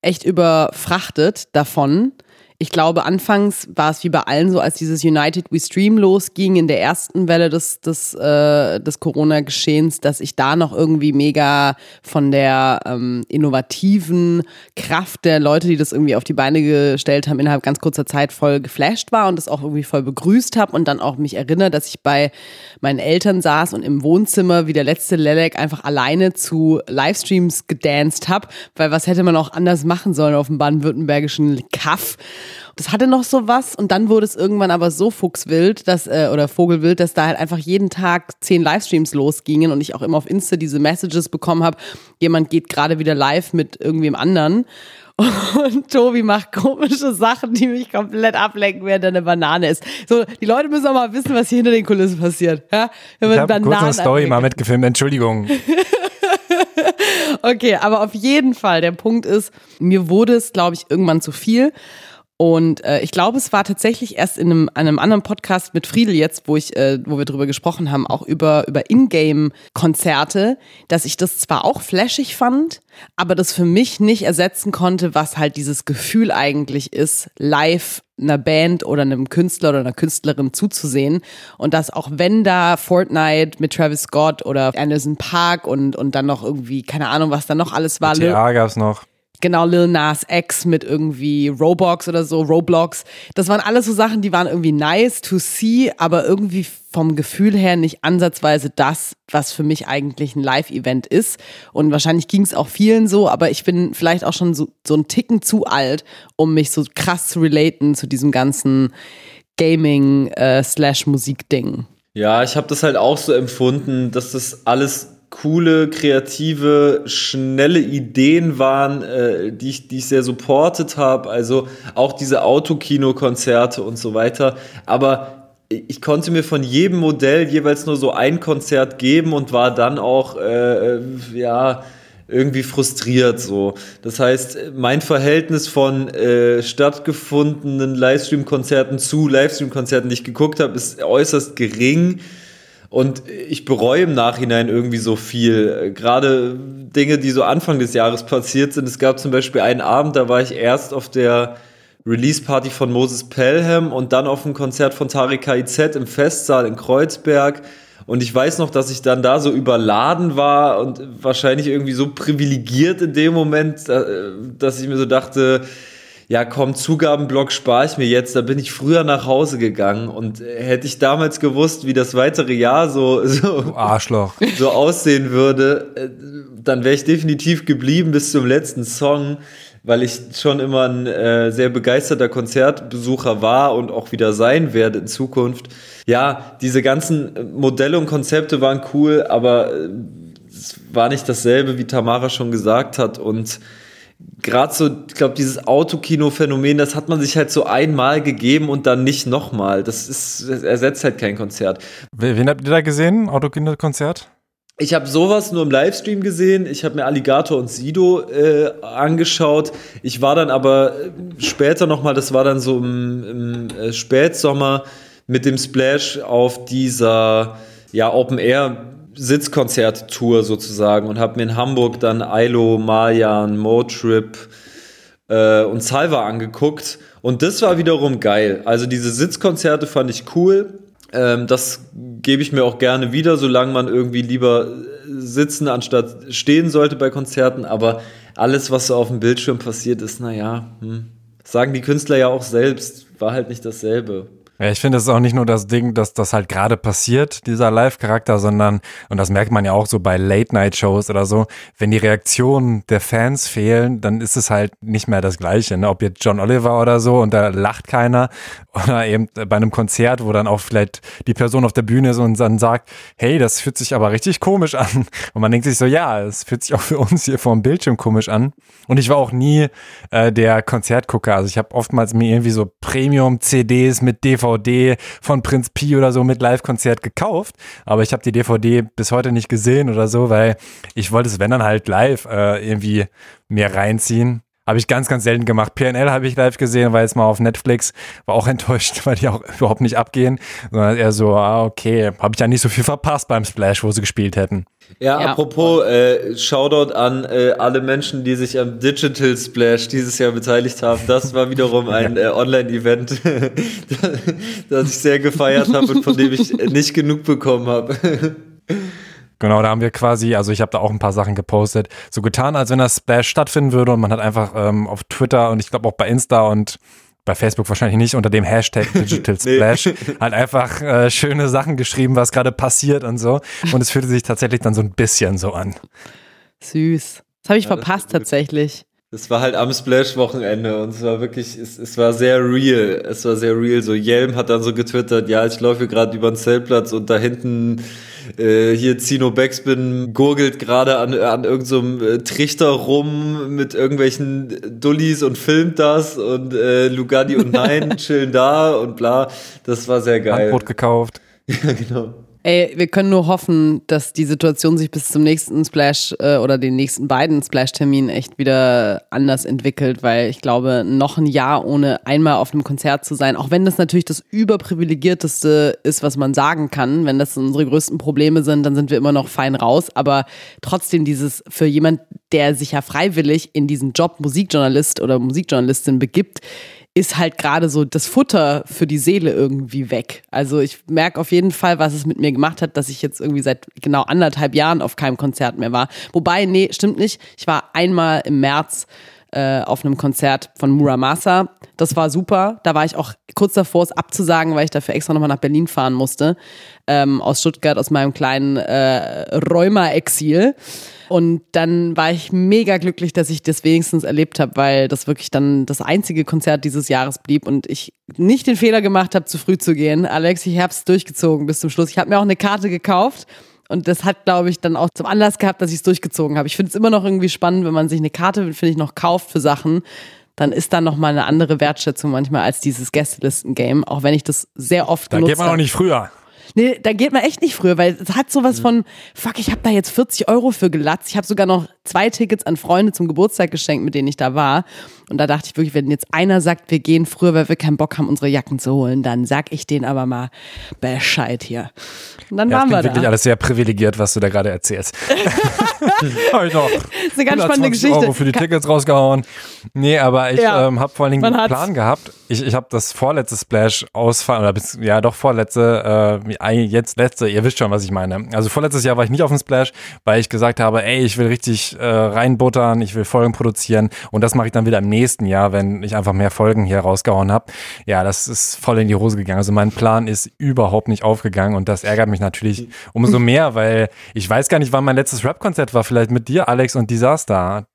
echt überfrachtet davon. Ich glaube, anfangs war es wie bei allen so, als dieses United We Stream losging in der ersten Welle des, des, äh, des Corona-Geschehens, dass ich da noch irgendwie mega von der ähm, innovativen Kraft der Leute, die das irgendwie auf die Beine gestellt haben, innerhalb ganz kurzer Zeit voll geflasht war und das auch irgendwie voll begrüßt habe und dann auch mich erinnere, dass ich bei meinen Eltern saß und im Wohnzimmer wie der letzte Lelek einfach alleine zu Livestreams gedanced habe, weil was hätte man auch anders machen sollen auf dem baden-württembergischen Kaff. Das hatte noch so was und dann wurde es irgendwann aber so fuchswild, dass, äh, oder vogelwild, dass da halt einfach jeden Tag zehn Livestreams losgingen und ich auch immer auf Insta diese Messages bekommen habe, jemand geht gerade wieder live mit irgendwem anderen. Und Tobi macht komische Sachen, die mich komplett ablenken, während er eine Banane ist. So, die Leute müssen auch mal wissen, was hier hinter den Kulissen passiert. Ja? Wenn Ich man habe kurz eine Story mal mitgefilmt, Entschuldigung. Okay, aber auf jeden Fall, der Punkt ist, mir wurde es, glaube ich, irgendwann zu viel. Und äh, ich glaube, es war tatsächlich erst in einem, einem anderen Podcast mit Friedel jetzt, wo ich, äh, wo wir drüber gesprochen haben, auch über, über Ingame-Konzerte, dass ich das zwar auch flashig fand, aber das für mich nicht ersetzen konnte, was halt dieses Gefühl eigentlich ist, live einer Band oder einem Künstler oder einer Künstlerin zuzusehen. Und dass auch wenn da Fortnite mit Travis Scott oder Anderson Park und, und dann noch irgendwie, keine Ahnung, was da noch alles war, Lil- TA gab's noch. Genau, Lil Nas X mit irgendwie Roblox oder so, Roblox. Das waren alles so Sachen, die waren irgendwie nice to see, aber irgendwie vom Gefühl her nicht ansatzweise das, was für mich eigentlich ein Live-Event ist. Und wahrscheinlich ging es auch vielen so, aber ich bin vielleicht auch schon so, so ein Ticken zu alt, um mich so krass zu relaten zu diesem ganzen Gaming-Slash-Musik-Ding. Ja, ich habe das halt auch so empfunden, dass das alles coole, kreative, schnelle Ideen waren, äh, die, ich, die ich sehr supportet habe. Also auch diese Autokino-Konzerte und so weiter. Aber ich konnte mir von jedem Modell jeweils nur so ein Konzert geben und war dann auch, äh, ja, irgendwie frustriert so. Das heißt, mein Verhältnis von äh, stattgefundenen Livestream-Konzerten zu Livestream-Konzerten, die ich geguckt habe, ist äußerst gering. Und ich bereue im Nachhinein irgendwie so viel. Gerade Dinge, die so Anfang des Jahres passiert sind. Es gab zum Beispiel einen Abend, da war ich erst auf der Release-Party von Moses Pelham und dann auf dem Konzert von Tarek KIZ im Festsaal in Kreuzberg. Und ich weiß noch, dass ich dann da so überladen war und wahrscheinlich irgendwie so privilegiert in dem Moment, äh, dass ich mir so dachte, ja komm, Zugabenblock spare ich mir jetzt, da bin ich früher nach Hause gegangen und äh, hätte ich damals gewusst, wie das weitere Jahr so, so, Arschloch. so aussehen würde, äh, dann wäre ich definitiv geblieben bis zum letzten Song, weil ich schon immer ein äh, sehr begeisterter Konzertbesucher war und auch wieder sein werde in Zukunft. Ja, diese ganzen Modelle und Konzepte waren cool, aber äh, es war nicht dasselbe, wie Tamara schon gesagt hat und gerade so, ich glaube, dieses Autokino-Phänomen, das hat man sich halt so einmal gegeben und dann nicht nochmal. Das ist, das ersetzt halt kein Konzert. Wen habt ihr da gesehen? Autokino-Konzert? Ich habe sowas nur im Livestream gesehen. Ich habe mir Alligator und Sido äh, angeschaut. Ich war dann aber äh, später nochmal, das war dann so im, im äh, Spätsommer mit dem Splash auf dieser ja, Open Air Sitzkonzert-Tour sozusagen und habe mir in Hamburg dann Ailo, Marjan, Motrip äh, und Salva angeguckt. Und das war wiederum geil. Also diese Sitzkonzerte fand ich cool. Ähm, das gebe ich mir auch gerne wieder, solange man irgendwie lieber sitzen anstatt stehen sollte bei Konzerten. Aber alles, was so auf dem Bildschirm passiert ist, naja, hm, sagen die Künstler ja auch selbst, war halt nicht dasselbe. Ja, ich finde, es ist auch nicht nur das Ding, dass das halt gerade passiert, dieser Live-Charakter, sondern, und das merkt man ja auch so bei Late-Night-Shows oder so, wenn die Reaktionen der Fans fehlen, dann ist es halt nicht mehr das Gleiche. Ne? Ob jetzt John Oliver oder so und da lacht keiner oder eben bei einem Konzert, wo dann auch vielleicht die Person auf der Bühne ist und dann sagt, hey, das fühlt sich aber richtig komisch an. Und man denkt sich so, ja, es fühlt sich auch für uns hier vor dem Bildschirm komisch an. Und ich war auch nie äh, der Konzertgucker. Also ich habe oftmals mir irgendwie so Premium-CDs mit DVD DVD von Prinz Pi oder so mit Live-Konzert gekauft, aber ich habe die DVD bis heute nicht gesehen oder so, weil ich wollte es, wenn dann halt live äh, irgendwie mir reinziehen. Habe ich ganz, ganz selten gemacht. PNL habe ich live gesehen, war jetzt mal auf Netflix, war auch enttäuscht, weil die auch überhaupt nicht abgehen, sondern eher so, ah, okay, habe ich ja nicht so viel verpasst beim Splash, wo sie gespielt hätten. Ja, ja. apropos, äh, Shoutout an äh, alle Menschen, die sich am Digital Splash dieses Jahr beteiligt haben. Das war wiederum ein äh, Online-Event, das ich sehr gefeiert habe und von dem ich nicht genug bekommen habe. Genau, da haben wir quasi, also ich habe da auch ein paar Sachen gepostet, so getan, als wenn das Splash stattfinden würde und man hat einfach ähm, auf Twitter und ich glaube auch bei Insta und bei Facebook wahrscheinlich nicht unter dem Hashtag Digital Splash nee. halt einfach äh, schöne Sachen geschrieben, was gerade passiert und so. Und es fühlte sich tatsächlich dann so ein bisschen so an. Süß. Das habe ich ja, verpasst tatsächlich. Das war halt am Splash-Wochenende und es war wirklich, es, es war sehr real. Es war sehr real. So Yelm hat dann so getwittert, ja, ich laufe gerade über den Zeltplatz und da hinten äh, hier Zino Backspin gurgelt gerade an, an irgendeinem so äh, Trichter rum mit irgendwelchen Dullis und filmt das und äh, Lugatti und Nein chillen da und bla. Das war sehr geil. Handbrot gekauft. ja, genau. Ey, wir können nur hoffen, dass die Situation sich bis zum nächsten Splash äh, oder den nächsten beiden Splash-Terminen echt wieder anders entwickelt, weil ich glaube, noch ein Jahr ohne einmal auf einem Konzert zu sein, auch wenn das natürlich das überprivilegierteste ist, was man sagen kann, wenn das unsere größten Probleme sind, dann sind wir immer noch fein raus, aber trotzdem dieses für jemand, der sich ja freiwillig in diesen Job Musikjournalist oder Musikjournalistin begibt, ist halt gerade so das Futter für die Seele irgendwie weg. Also ich merke auf jeden Fall, was es mit mir gemacht hat, dass ich jetzt irgendwie seit genau anderthalb Jahren auf keinem Konzert mehr war. Wobei, nee, stimmt nicht. Ich war einmal im März äh, auf einem Konzert von Muramasa. Das war super. Da war ich auch kurz davor, es abzusagen, weil ich dafür extra nochmal nach Berlin fahren musste. Ähm, aus Stuttgart, aus meinem kleinen äh, Rheuma-Exil. Und dann war ich mega glücklich, dass ich das wenigstens erlebt habe, weil das wirklich dann das einzige Konzert dieses Jahres blieb und ich nicht den Fehler gemacht habe, zu früh zu gehen. Alex, ich habe es durchgezogen bis zum Schluss. Ich habe mir auch eine Karte gekauft. Und das hat, glaube ich, dann auch zum Anlass gehabt, dass ich es durchgezogen habe. Ich finde es immer noch irgendwie spannend, wenn man sich eine Karte, finde ich, noch kauft für Sachen, dann ist da nochmal eine andere Wertschätzung manchmal als dieses Gästelisten-Game, auch wenn ich das sehr oft da geht man auch nicht früher. Nee, da geht man echt nicht früher, weil es hat sowas von, fuck, ich habe da jetzt 40 Euro für gelatzt. Ich habe sogar noch zwei Tickets an Freunde zum Geburtstag geschenkt, mit denen ich da war. Und da dachte ich wirklich, wenn jetzt einer sagt, wir gehen früher, weil wir keinen Bock haben, unsere Jacken zu holen, dann sag ich denen aber mal Bescheid hier. Und dann ja, waren wir da. wirklich alles sehr privilegiert, was du da gerade erzählst. habe ich noch das ist eine ganz spannende Geschichte. Euro für die Tickets rausgehauen. Nee, aber ich ja, ähm, habe vor allen Dingen einen Plan gehabt. Ich, ich habe das vorletzte Splash ausfallen, oder bis, ja doch vorletzte, äh, jetzt letzte, ihr wisst schon, was ich meine. Also vorletztes Jahr war ich nicht auf dem Splash, weil ich gesagt habe, ey, ich will richtig richtig äh, reinbuttern, ich will Folgen produzieren und das mache ich dann wieder im nächsten Jahr, wenn ich einfach mehr Folgen hier rausgehauen habe. Ja, das ist voll in die Hose gegangen. Also mein Plan ist überhaupt nicht aufgegangen und das ärgert mich natürlich umso mehr, weil ich weiß gar nicht, wann mein letztes Rap-Konzert war. Vielleicht mit dir, Alex, und Disaster.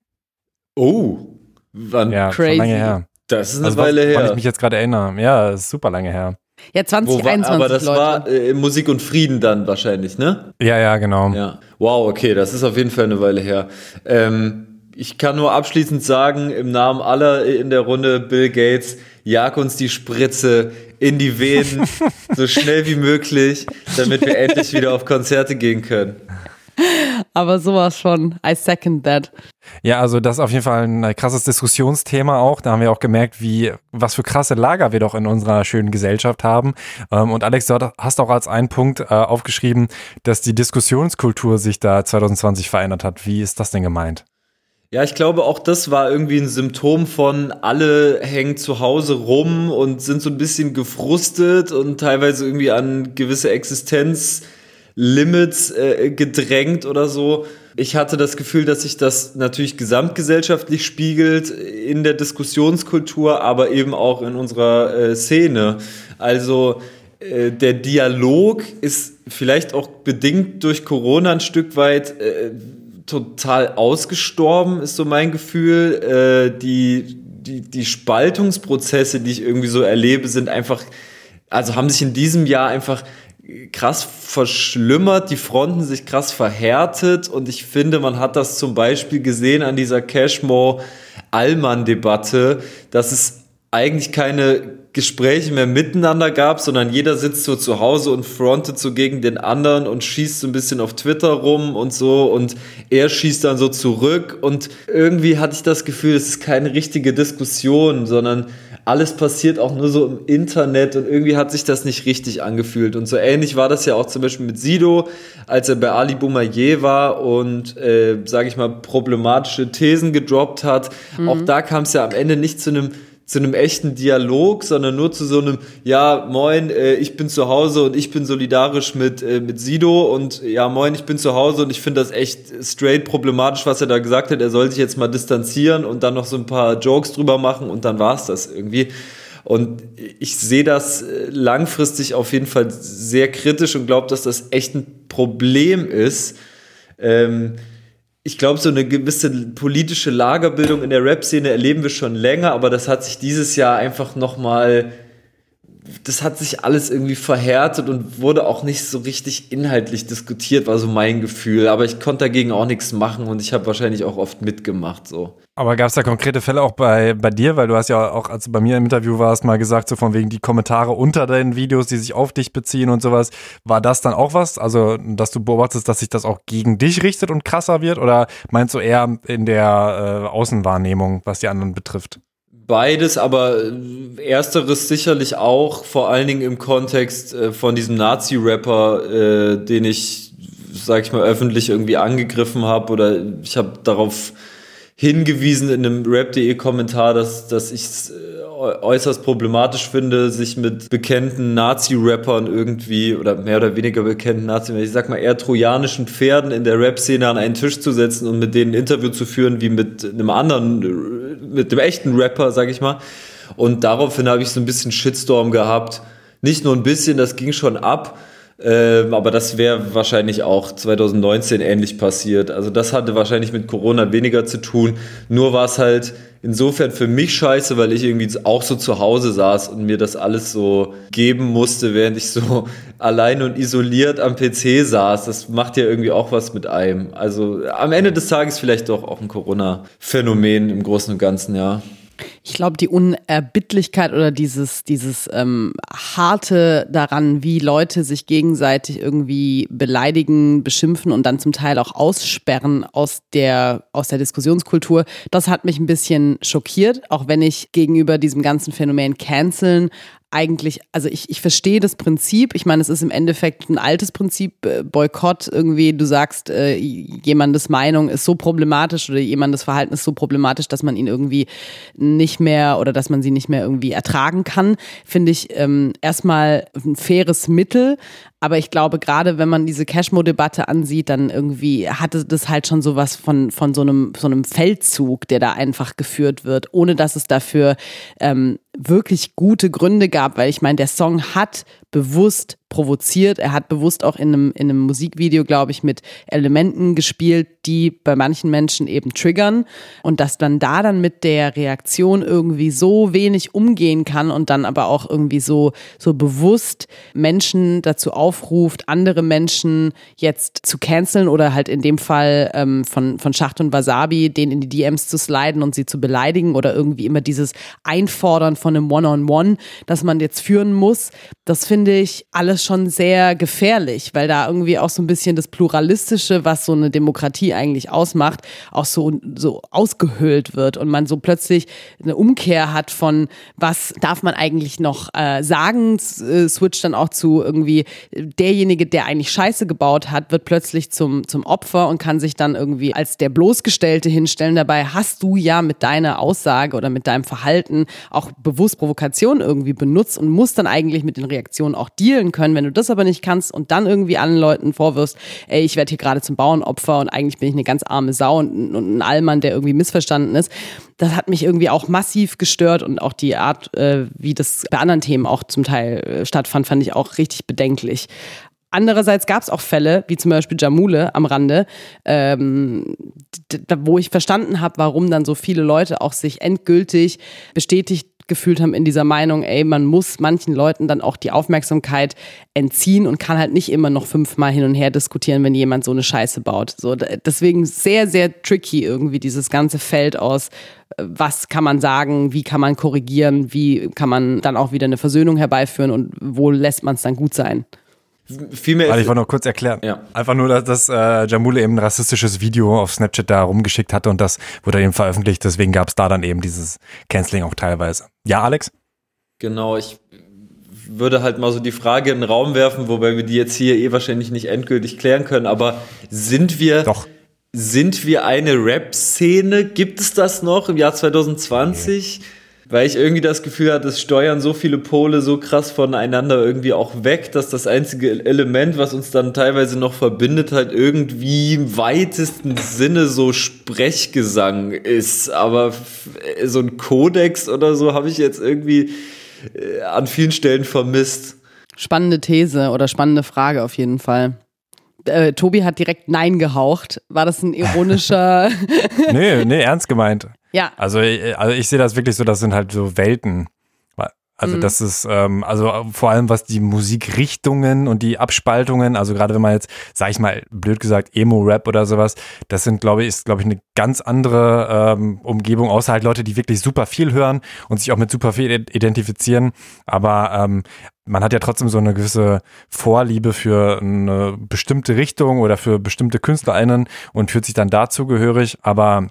Oh, wann? Ja, Crazy. schon lange her. Das ist eine Also, Weile Wann her. ich mich jetzt gerade erinnere. Ja, das ist super lange her. Ja, Wo war, 2021, aber das Leute. war äh, Musik und Frieden dann wahrscheinlich, ne? Ja, ja, genau. Ja. Wow, okay, das ist auf jeden Fall eine Weile her. Ähm, ich kann nur abschließend sagen, im Namen aller in der Runde, Bill Gates, jag uns die Spritze in die Venen so schnell wie möglich, damit wir endlich wieder auf Konzerte gehen können. Aber sowas schon. I second that. Ja, also das ist auf jeden Fall ein krasses Diskussionsthema auch. Da haben wir auch gemerkt, wie, was für krasse Lager wir doch in unserer schönen Gesellschaft haben. Ähm, Und Alex, du hast auch als einen Punkt äh, aufgeschrieben, dass die Diskussionskultur sich da 2020 verändert hat. Wie ist das denn gemeint? Ja, ich glaube, auch das war irgendwie ein Symptom von, alle hängen zu Hause rum und sind so ein bisschen gefrustet und teilweise irgendwie an gewisse Existenzlimits äh, gedrängt oder so. Ich hatte das Gefühl, dass sich das natürlich gesamtgesellschaftlich spiegelt in der Diskussionskultur, aber eben auch in unserer äh, Szene. Also äh, der Dialog ist vielleicht auch bedingt durch Corona ein Stück weit äh, total ausgestorben, ist so mein Gefühl. Äh, die, die, die Spaltungsprozesse, die ich irgendwie so erlebe, sind einfach, also haben sich in diesem Jahr einfach krass verschlimmert, die Fronten sich krass verhärtet und ich finde, man hat das zum Beispiel gesehen an dieser Cashmore-Allmann-Debatte, dass es eigentlich keine Gespräche mehr miteinander gab, sondern jeder sitzt so zu Hause und frontet so gegen den anderen und schießt so ein bisschen auf Twitter rum und so und er schießt dann so zurück und irgendwie hatte ich das Gefühl, es ist keine richtige Diskussion, sondern alles passiert auch nur so im Internet und irgendwie hat sich das nicht richtig angefühlt. Und so ähnlich war das ja auch zum Beispiel mit Sido, als er bei Ali Boumaier war und, äh, sage ich mal, problematische Thesen gedroppt hat. Auch da kam es ja am Ende nicht zu einem zu einem echten Dialog, sondern nur zu so einem, ja, moin, äh, ich bin zu Hause und ich bin solidarisch mit, äh, mit Sido und ja, moin, ich bin zu Hause und ich finde das echt straight problematisch, was er da gesagt hat. Er soll sich jetzt mal distanzieren und dann noch so ein paar Jokes drüber machen und dann war's das irgendwie. Und ich sehe das äh, langfristig auf jeden Fall sehr kritisch und glaube, dass das echt ein Problem ist. Ähm, ich glaube, so eine gewisse politische Lagerbildung in der Rap-Szene erleben wir schon länger, aber das hat sich dieses Jahr einfach nochmal, das hat sich alles irgendwie verhärtet und wurde auch nicht so richtig inhaltlich diskutiert, war so mein Gefühl. Aber ich konnte dagegen auch nichts machen und ich habe wahrscheinlich auch oft mitgemacht. So. Aber gab es da konkrete Fälle auch bei, bei dir? Weil du hast ja auch, als du bei mir im Interview warst, mal gesagt, so von wegen die Kommentare unter deinen Videos, die sich auf dich beziehen und sowas. War das dann auch was? Also, dass du beobachtest, dass sich das auch gegen dich richtet und krasser wird? Oder meinst du eher in der äh, Außenwahrnehmung, was die anderen betrifft? Beides, aber ersteres sicherlich auch, vor allen Dingen im Kontext äh, von diesem Nazi-Rapper, äh, den ich, sag ich mal, öffentlich irgendwie angegriffen habe oder ich habe darauf hingewiesen in einem Rap.de-Kommentar, dass, dass ich es äußerst problematisch finde, sich mit bekannten Nazi-Rappern irgendwie oder mehr oder weniger bekannten Nazi, ich sag mal eher trojanischen Pferden in der Rap-Szene an einen Tisch zu setzen und mit denen ein Interview zu führen, wie mit einem anderen, mit dem echten Rapper, sag ich mal. Und daraufhin habe ich so ein bisschen Shitstorm gehabt. Nicht nur ein bisschen, das ging schon ab. Ähm, aber das wäre wahrscheinlich auch 2019 ähnlich passiert. Also das hatte wahrscheinlich mit Corona weniger zu tun. Nur war es halt insofern für mich scheiße, weil ich irgendwie auch so zu Hause saß und mir das alles so geben musste, während ich so allein und isoliert am PC saß. Das macht ja irgendwie auch was mit einem. Also am Ende des Tages vielleicht doch auch ein Corona-Phänomen im Großen und Ganzen, ja. Ich glaube, die Unerbittlichkeit oder dieses, dieses ähm, harte daran, wie Leute sich gegenseitig irgendwie beleidigen, beschimpfen und dann zum Teil auch aussperren aus der, aus der Diskussionskultur, das hat mich ein bisschen schockiert, auch wenn ich gegenüber diesem ganzen Phänomen Canceln eigentlich, also ich, ich verstehe das Prinzip. Ich meine, es ist im Endeffekt ein altes Prinzip, äh, Boykott irgendwie. Du sagst, äh, jemandes Meinung ist so problematisch oder jemandes Verhalten ist so problematisch, dass man ihn irgendwie nicht mehr oder dass man sie nicht mehr irgendwie ertragen kann. Finde ich ähm, erstmal ein faires Mittel. Aber ich glaube, gerade wenn man diese Cashmo-Debatte ansieht, dann irgendwie hatte das halt schon sowas von, von so, einem, so einem Feldzug, der da einfach geführt wird, ohne dass es dafür ähm, wirklich gute Gründe gab, weil ich meine, der Song hat bewusst provoziert. Er hat bewusst auch in einem, in einem Musikvideo, glaube ich, mit Elementen gespielt, die bei manchen Menschen eben triggern. Und dass dann da dann mit der Reaktion irgendwie so wenig umgehen kann und dann aber auch irgendwie so, so bewusst Menschen dazu aufruft, andere Menschen jetzt zu canceln oder halt in dem Fall ähm, von, von Schacht und Wasabi, denen in die DMs zu sliden und sie zu beleidigen oder irgendwie immer dieses Einfordern von einem One-on-One, -on -One, das man jetzt führen muss. Das finde ich alles schon sehr gefährlich, weil da irgendwie auch so ein bisschen das Pluralistische, was so eine Demokratie eigentlich ausmacht, auch so, so ausgehöhlt wird und man so plötzlich eine Umkehr hat von, was darf man eigentlich noch äh, sagen, äh, switcht dann auch zu irgendwie derjenige, der eigentlich Scheiße gebaut hat, wird plötzlich zum, zum Opfer und kann sich dann irgendwie als der Bloßgestellte hinstellen. Dabei hast du ja mit deiner Aussage oder mit deinem Verhalten auch bewusst Provokation irgendwie benutzt und musst dann eigentlich mit den Reaktionen auch dealen können. Wenn du das aber nicht kannst und dann irgendwie allen Leuten vorwirfst, ey, ich werde hier gerade zum Bauernopfer und eigentlich bin ich eine ganz arme Sau und, und ein Allmann, der irgendwie missverstanden ist, das hat mich irgendwie auch massiv gestört und auch die Art, äh, wie das bei anderen Themen auch zum Teil äh, stattfand, fand ich auch richtig bedenklich. Andererseits gab es auch Fälle, wie zum Beispiel Jamule am Rande, ähm, wo ich verstanden habe, warum dann so viele Leute auch sich endgültig bestätigt gefühlt haben in dieser Meinung, ey, man muss manchen Leuten dann auch die Aufmerksamkeit entziehen und kann halt nicht immer noch fünfmal hin und her diskutieren, wenn jemand so eine Scheiße baut. So, deswegen sehr, sehr tricky irgendwie dieses ganze Feld aus, äh, was kann man sagen, wie kann man korrigieren, wie kann man dann auch wieder eine Versöhnung herbeiführen und wo lässt man es dann gut sein. Vielmehr Warte, ich wollte noch kurz erklären. Ja. Einfach nur, dass, dass äh, Jamule eben ein rassistisches Video auf Snapchat da rumgeschickt hatte und das wurde eben veröffentlicht. Deswegen gab es da dann eben dieses Canceling auch teilweise. Ja, Alex? Genau, ich würde halt mal so die Frage in den Raum werfen, wobei wir die jetzt hier eh wahrscheinlich nicht endgültig klären können, aber sind wir. Doch. Sind wir eine Rap-Szene? Gibt es das noch im Jahr 2020? Nee weil ich irgendwie das Gefühl hatte, es steuern so viele Pole so krass voneinander irgendwie auch weg, dass das einzige Element, was uns dann teilweise noch verbindet, halt irgendwie im weitesten Sinne so Sprechgesang ist. Aber so ein Kodex oder so habe ich jetzt irgendwie äh, an vielen Stellen vermisst. Spannende These oder spannende Frage auf jeden Fall. Äh, Tobi hat direkt Nein gehaucht. War das ein ironischer? nee, nee, ernst gemeint. Ja. Also, äh, also ich sehe das wirklich so, das sind halt so Welten. Also mhm. das ist, ähm, also vor allem was die Musikrichtungen und die Abspaltungen, also gerade wenn man jetzt, sag ich mal, blöd gesagt, Emo-Rap oder sowas, das sind, glaube ich, ist, glaube ich, eine ganz andere ähm, Umgebung, außer halt Leute, die wirklich super viel hören und sich auch mit super viel identifizieren. Aber ähm, man hat ja trotzdem so eine gewisse Vorliebe für eine bestimmte Richtung oder für bestimmte KünstlerInnen und fühlt sich dann dazugehörig. Aber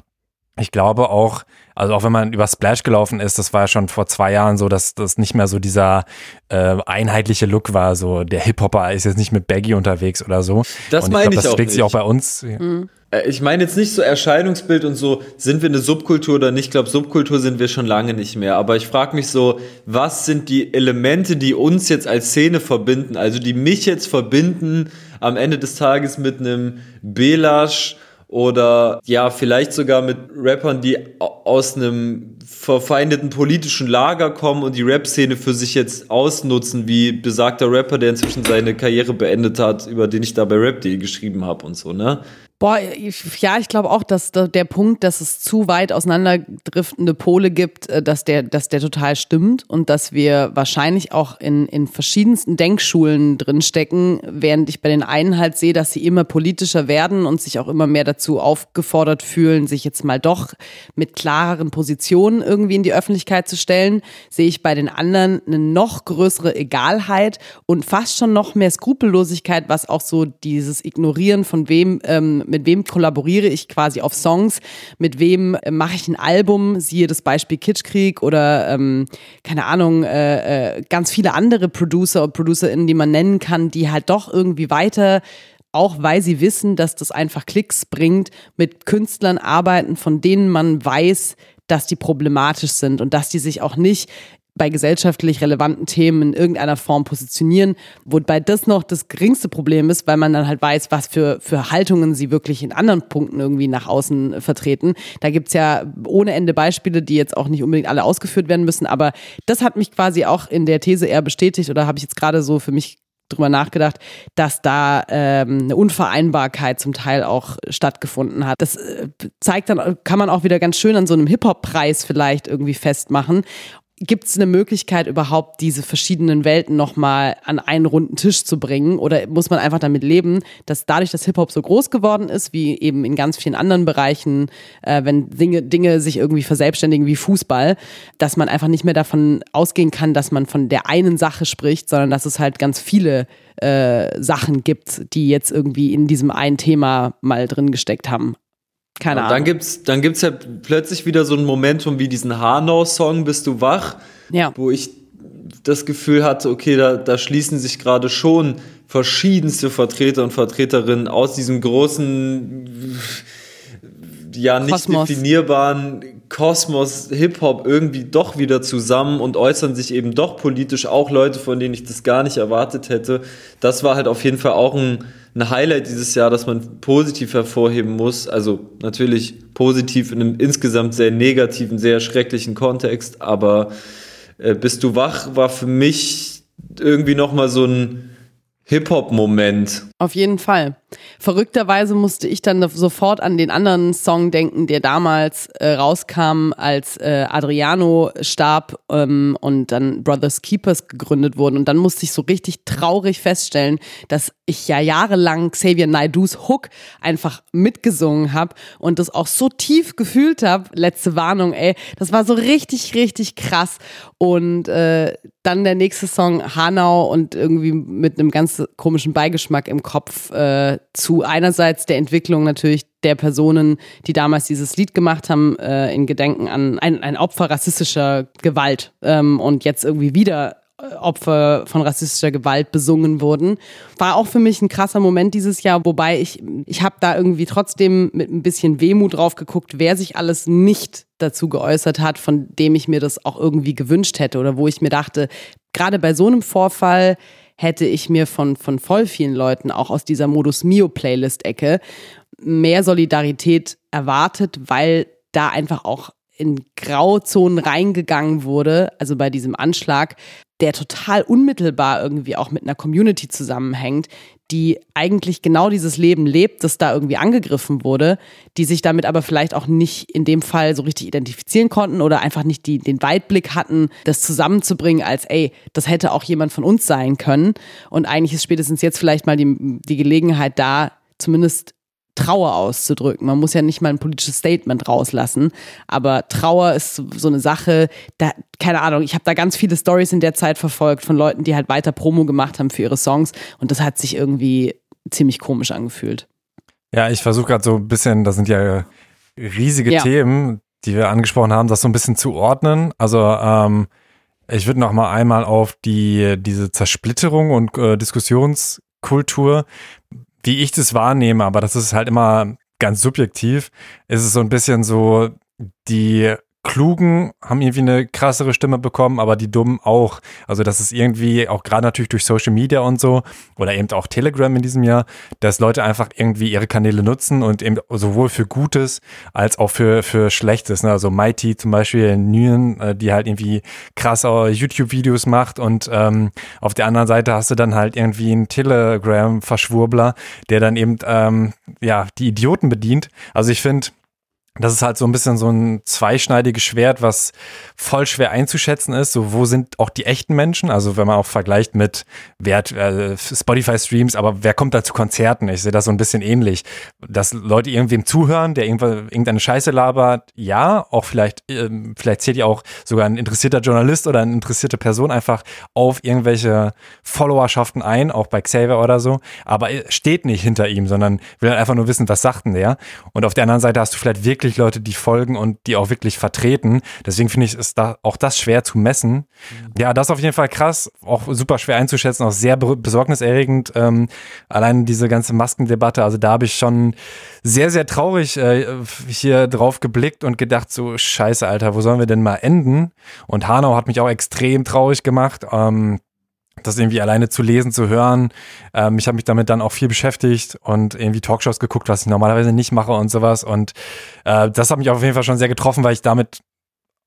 ich glaube auch, also auch wenn man über Splash gelaufen ist, das war ja schon vor zwei Jahren so, dass das nicht mehr so dieser äh, einheitliche Look war. So der Hip-Hopper ist jetzt nicht mit Baggy unterwegs oder so. Das und meine ich, glaub, das schlägt sich auch bei uns. Mhm. Ich meine jetzt nicht so Erscheinungsbild und so, sind wir eine Subkultur oder nicht? Ich glaube, Subkultur sind wir schon lange nicht mehr. Aber ich frage mich so, was sind die Elemente, die uns jetzt als Szene verbinden? Also die mich jetzt verbinden am Ende des Tages mit einem Belash oder ja, vielleicht sogar mit Rappern, die aus einem verfeindeten politischen Lager kommen und die Rap-Szene für sich jetzt ausnutzen, wie besagter Rapper, der inzwischen seine Karriere beendet hat, über den ich da bei Rap.de geschrieben habe und so, ne? Boah, ich, ja, ich glaube auch, dass der Punkt, dass es zu weit auseinanderdriftende Pole gibt, äh, dass der, dass der total stimmt und dass wir wahrscheinlich auch in, in verschiedensten Denkschulen drinstecken, während ich bei den einen halt sehe, dass sie immer politischer werden und sich auch immer mehr dazu aufgefordert fühlen, sich jetzt mal doch mit klareren Positionen irgendwie in die Öffentlichkeit zu stellen, sehe ich bei den anderen eine noch größere Egalheit und fast schon noch mehr Skrupellosigkeit, was auch so dieses Ignorieren von wem ähm, mit wem kollaboriere ich quasi auf Songs, mit wem äh, mache ich ein Album, siehe das Beispiel Kitschkrieg oder ähm, keine Ahnung, äh, äh, ganz viele andere Producer und ProducerInnen, die man nennen kann, die halt doch irgendwie weiter auch weil sie wissen, dass das einfach Klicks bringt, mit Künstlern arbeiten, von denen man weiß, dass die problematisch sind und dass die sich auch nicht bei gesellschaftlich relevanten Themen in irgendeiner Form positionieren, wobei das noch das geringste Problem ist, weil man dann halt weiß, was für, für Haltungen sie wirklich in anderen Punkten irgendwie nach außen vertreten. Da gibt's ja ohne Ende Beispiele, die jetzt auch nicht unbedingt alle ausgeführt werden müssen, aber das hat mich quasi auch in der These eher bestätigt oder habe ich jetzt gerade so für mich drüber nachgedacht, dass da ähm, eine Unvereinbarkeit zum Teil auch stattgefunden hat. Das äh, zeigt dann, kann man auch wieder ganz schön an so einem Hip-Hop-Preis vielleicht irgendwie festmachen. Gibt es eine Möglichkeit überhaupt, diese verschiedenen Welten nochmal an einen runden Tisch zu bringen? Oder muss man einfach damit leben, dass dadurch, dass Hip-Hop so groß geworden ist, wie eben in ganz vielen anderen Bereichen, äh, wenn Dinge, Dinge sich irgendwie verselbstständigen wie Fußball, dass man einfach nicht mehr davon ausgehen kann, dass man von der einen Sache spricht, sondern dass es halt ganz viele äh, Sachen gibt, die jetzt irgendwie in diesem einen Thema mal drin gesteckt haben. Keine Ahnung. Dann gibt's, dann gibt's ja plötzlich wieder so ein Momentum wie diesen Hanau-Song, Bist du wach? Ja. Wo ich das Gefühl hatte, okay, da, da schließen sich gerade schon verschiedenste Vertreter und Vertreterinnen aus diesem großen, ja, nicht Kosmos. definierbaren Kosmos Hip-Hop irgendwie doch wieder zusammen und äußern sich eben doch politisch, auch Leute, von denen ich das gar nicht erwartet hätte. Das war halt auf jeden Fall auch ein, ein Highlight dieses Jahr, das man positiv hervorheben muss. Also natürlich positiv in einem insgesamt sehr negativen, sehr schrecklichen Kontext, aber äh, Bist du wach war für mich irgendwie nochmal so ein Hip-Hop-Moment. Auf jeden Fall. Verrückterweise musste ich dann sofort an den anderen Song denken, der damals äh, rauskam, als äh, Adriano starb ähm, und dann Brothers Keepers gegründet wurden. Und dann musste ich so richtig traurig feststellen, dass ich ja jahrelang Xavier Naidus Hook einfach mitgesungen habe und das auch so tief gefühlt habe. Letzte Warnung, ey. Das war so richtig, richtig krass. Und äh, dann der nächste Song Hanau und irgendwie mit einem ganz komischen Beigeschmack im Kopf äh, zu einerseits der Entwicklung natürlich der Personen, die damals dieses Lied gemacht haben, äh, in Gedenken an ein, ein Opfer rassistischer Gewalt ähm, und jetzt irgendwie wieder äh, Opfer von rassistischer Gewalt besungen wurden. War auch für mich ein krasser Moment dieses Jahr, wobei ich, ich habe da irgendwie trotzdem mit ein bisschen Wehmut drauf geguckt, wer sich alles nicht dazu geäußert hat, von dem ich mir das auch irgendwie gewünscht hätte oder wo ich mir dachte, gerade bei so einem Vorfall hätte ich mir von, von voll vielen Leuten, auch aus dieser Modus Mio Playlist-Ecke, mehr Solidarität erwartet, weil da einfach auch in Grauzonen reingegangen wurde, also bei diesem Anschlag, der total unmittelbar irgendwie auch mit einer Community zusammenhängt, die eigentlich genau dieses Leben lebt, das da irgendwie angegriffen wurde, die sich damit aber vielleicht auch nicht in dem Fall so richtig identifizieren konnten oder einfach nicht die, den Weitblick hatten, das zusammenzubringen als, ey, das hätte auch jemand von uns sein können. Und eigentlich ist spätestens jetzt vielleicht mal die, die Gelegenheit da, zumindest Trauer auszudrücken. Man muss ja nicht mal ein politisches Statement rauslassen, aber Trauer ist so eine Sache, da, keine Ahnung, ich habe da ganz viele Stories in der Zeit verfolgt von Leuten, die halt weiter Promo gemacht haben für ihre Songs und das hat sich irgendwie ziemlich komisch angefühlt. Ja, ich versuche gerade so ein bisschen, das sind ja riesige Ja. Themen, die wir angesprochen haben, das so ein bisschen zu ordnen. Also ähm, ich würde noch mal einmal auf die diese Zersplitterung und äh, Diskussionskultur, wie ich das wahrnehme, aber das ist halt immer ganz subjektiv, ist es so ein bisschen so, die Klugen haben irgendwie eine krassere Stimme bekommen, aber die Dummen auch. Also das ist irgendwie auch gerade natürlich durch Social Media und so oder eben auch Telegram in diesem Jahr, dass Leute einfach irgendwie ihre Kanäle nutzen und eben sowohl für Gutes als auch für, für Schlechtes. Ne? Also Mighty zum Beispiel, Nguyen, äh, die halt irgendwie krass YouTube-Videos macht und ähm, auf der anderen Seite hast du dann halt irgendwie einen Telegram-Verschwurbler, der dann eben ähm, ja die Idioten bedient. Also ich finde, das ist halt so ein bisschen so ein zweischneidiges Schwert, was voll schwer einzuschätzen ist. So, wo sind auch die echten Menschen? Also, wenn man auch vergleicht mit Wert, äh, Spotify-Streams, aber wer kommt da zu Konzerten? Ich sehe das so ein bisschen ähnlich. Dass Leute irgendwem zuhören, der irgendeine Scheiße labert, ja, auch vielleicht, äh, vielleicht zählt ja auch sogar ein interessierter Journalist oder eine interessierte Person einfach auf irgendwelche Followerschaften ein, auch bei Xavier oder so, aber steht nicht hinter ihm, sondern will einfach nur wissen, was sagt denn der? Und auf der anderen Seite hast du vielleicht wirklich wirklich Leute, die folgen und die auch wirklich vertreten. Deswegen finde ich, ist da auch das schwer zu messen. Mhm. Ja, das ist auf jeden Fall krass, auch super schwer einzuschätzen, auch sehr besorgniserregend. Ähm, allein diese ganze Maskendebatte, also da habe ich schon sehr, sehr traurig äh, hier drauf geblickt und gedacht, so scheiße, Alter, wo sollen wir denn mal enden? Und Hanau hat mich auch extrem traurig gemacht. Ähm, das irgendwie alleine zu lesen, zu hören. Ähm, ich habe mich damit dann auch viel beschäftigt und irgendwie Talkshows geguckt, was ich normalerweise nicht mache und sowas. Und äh, das hat mich auf jeden Fall schon sehr getroffen, weil ich damit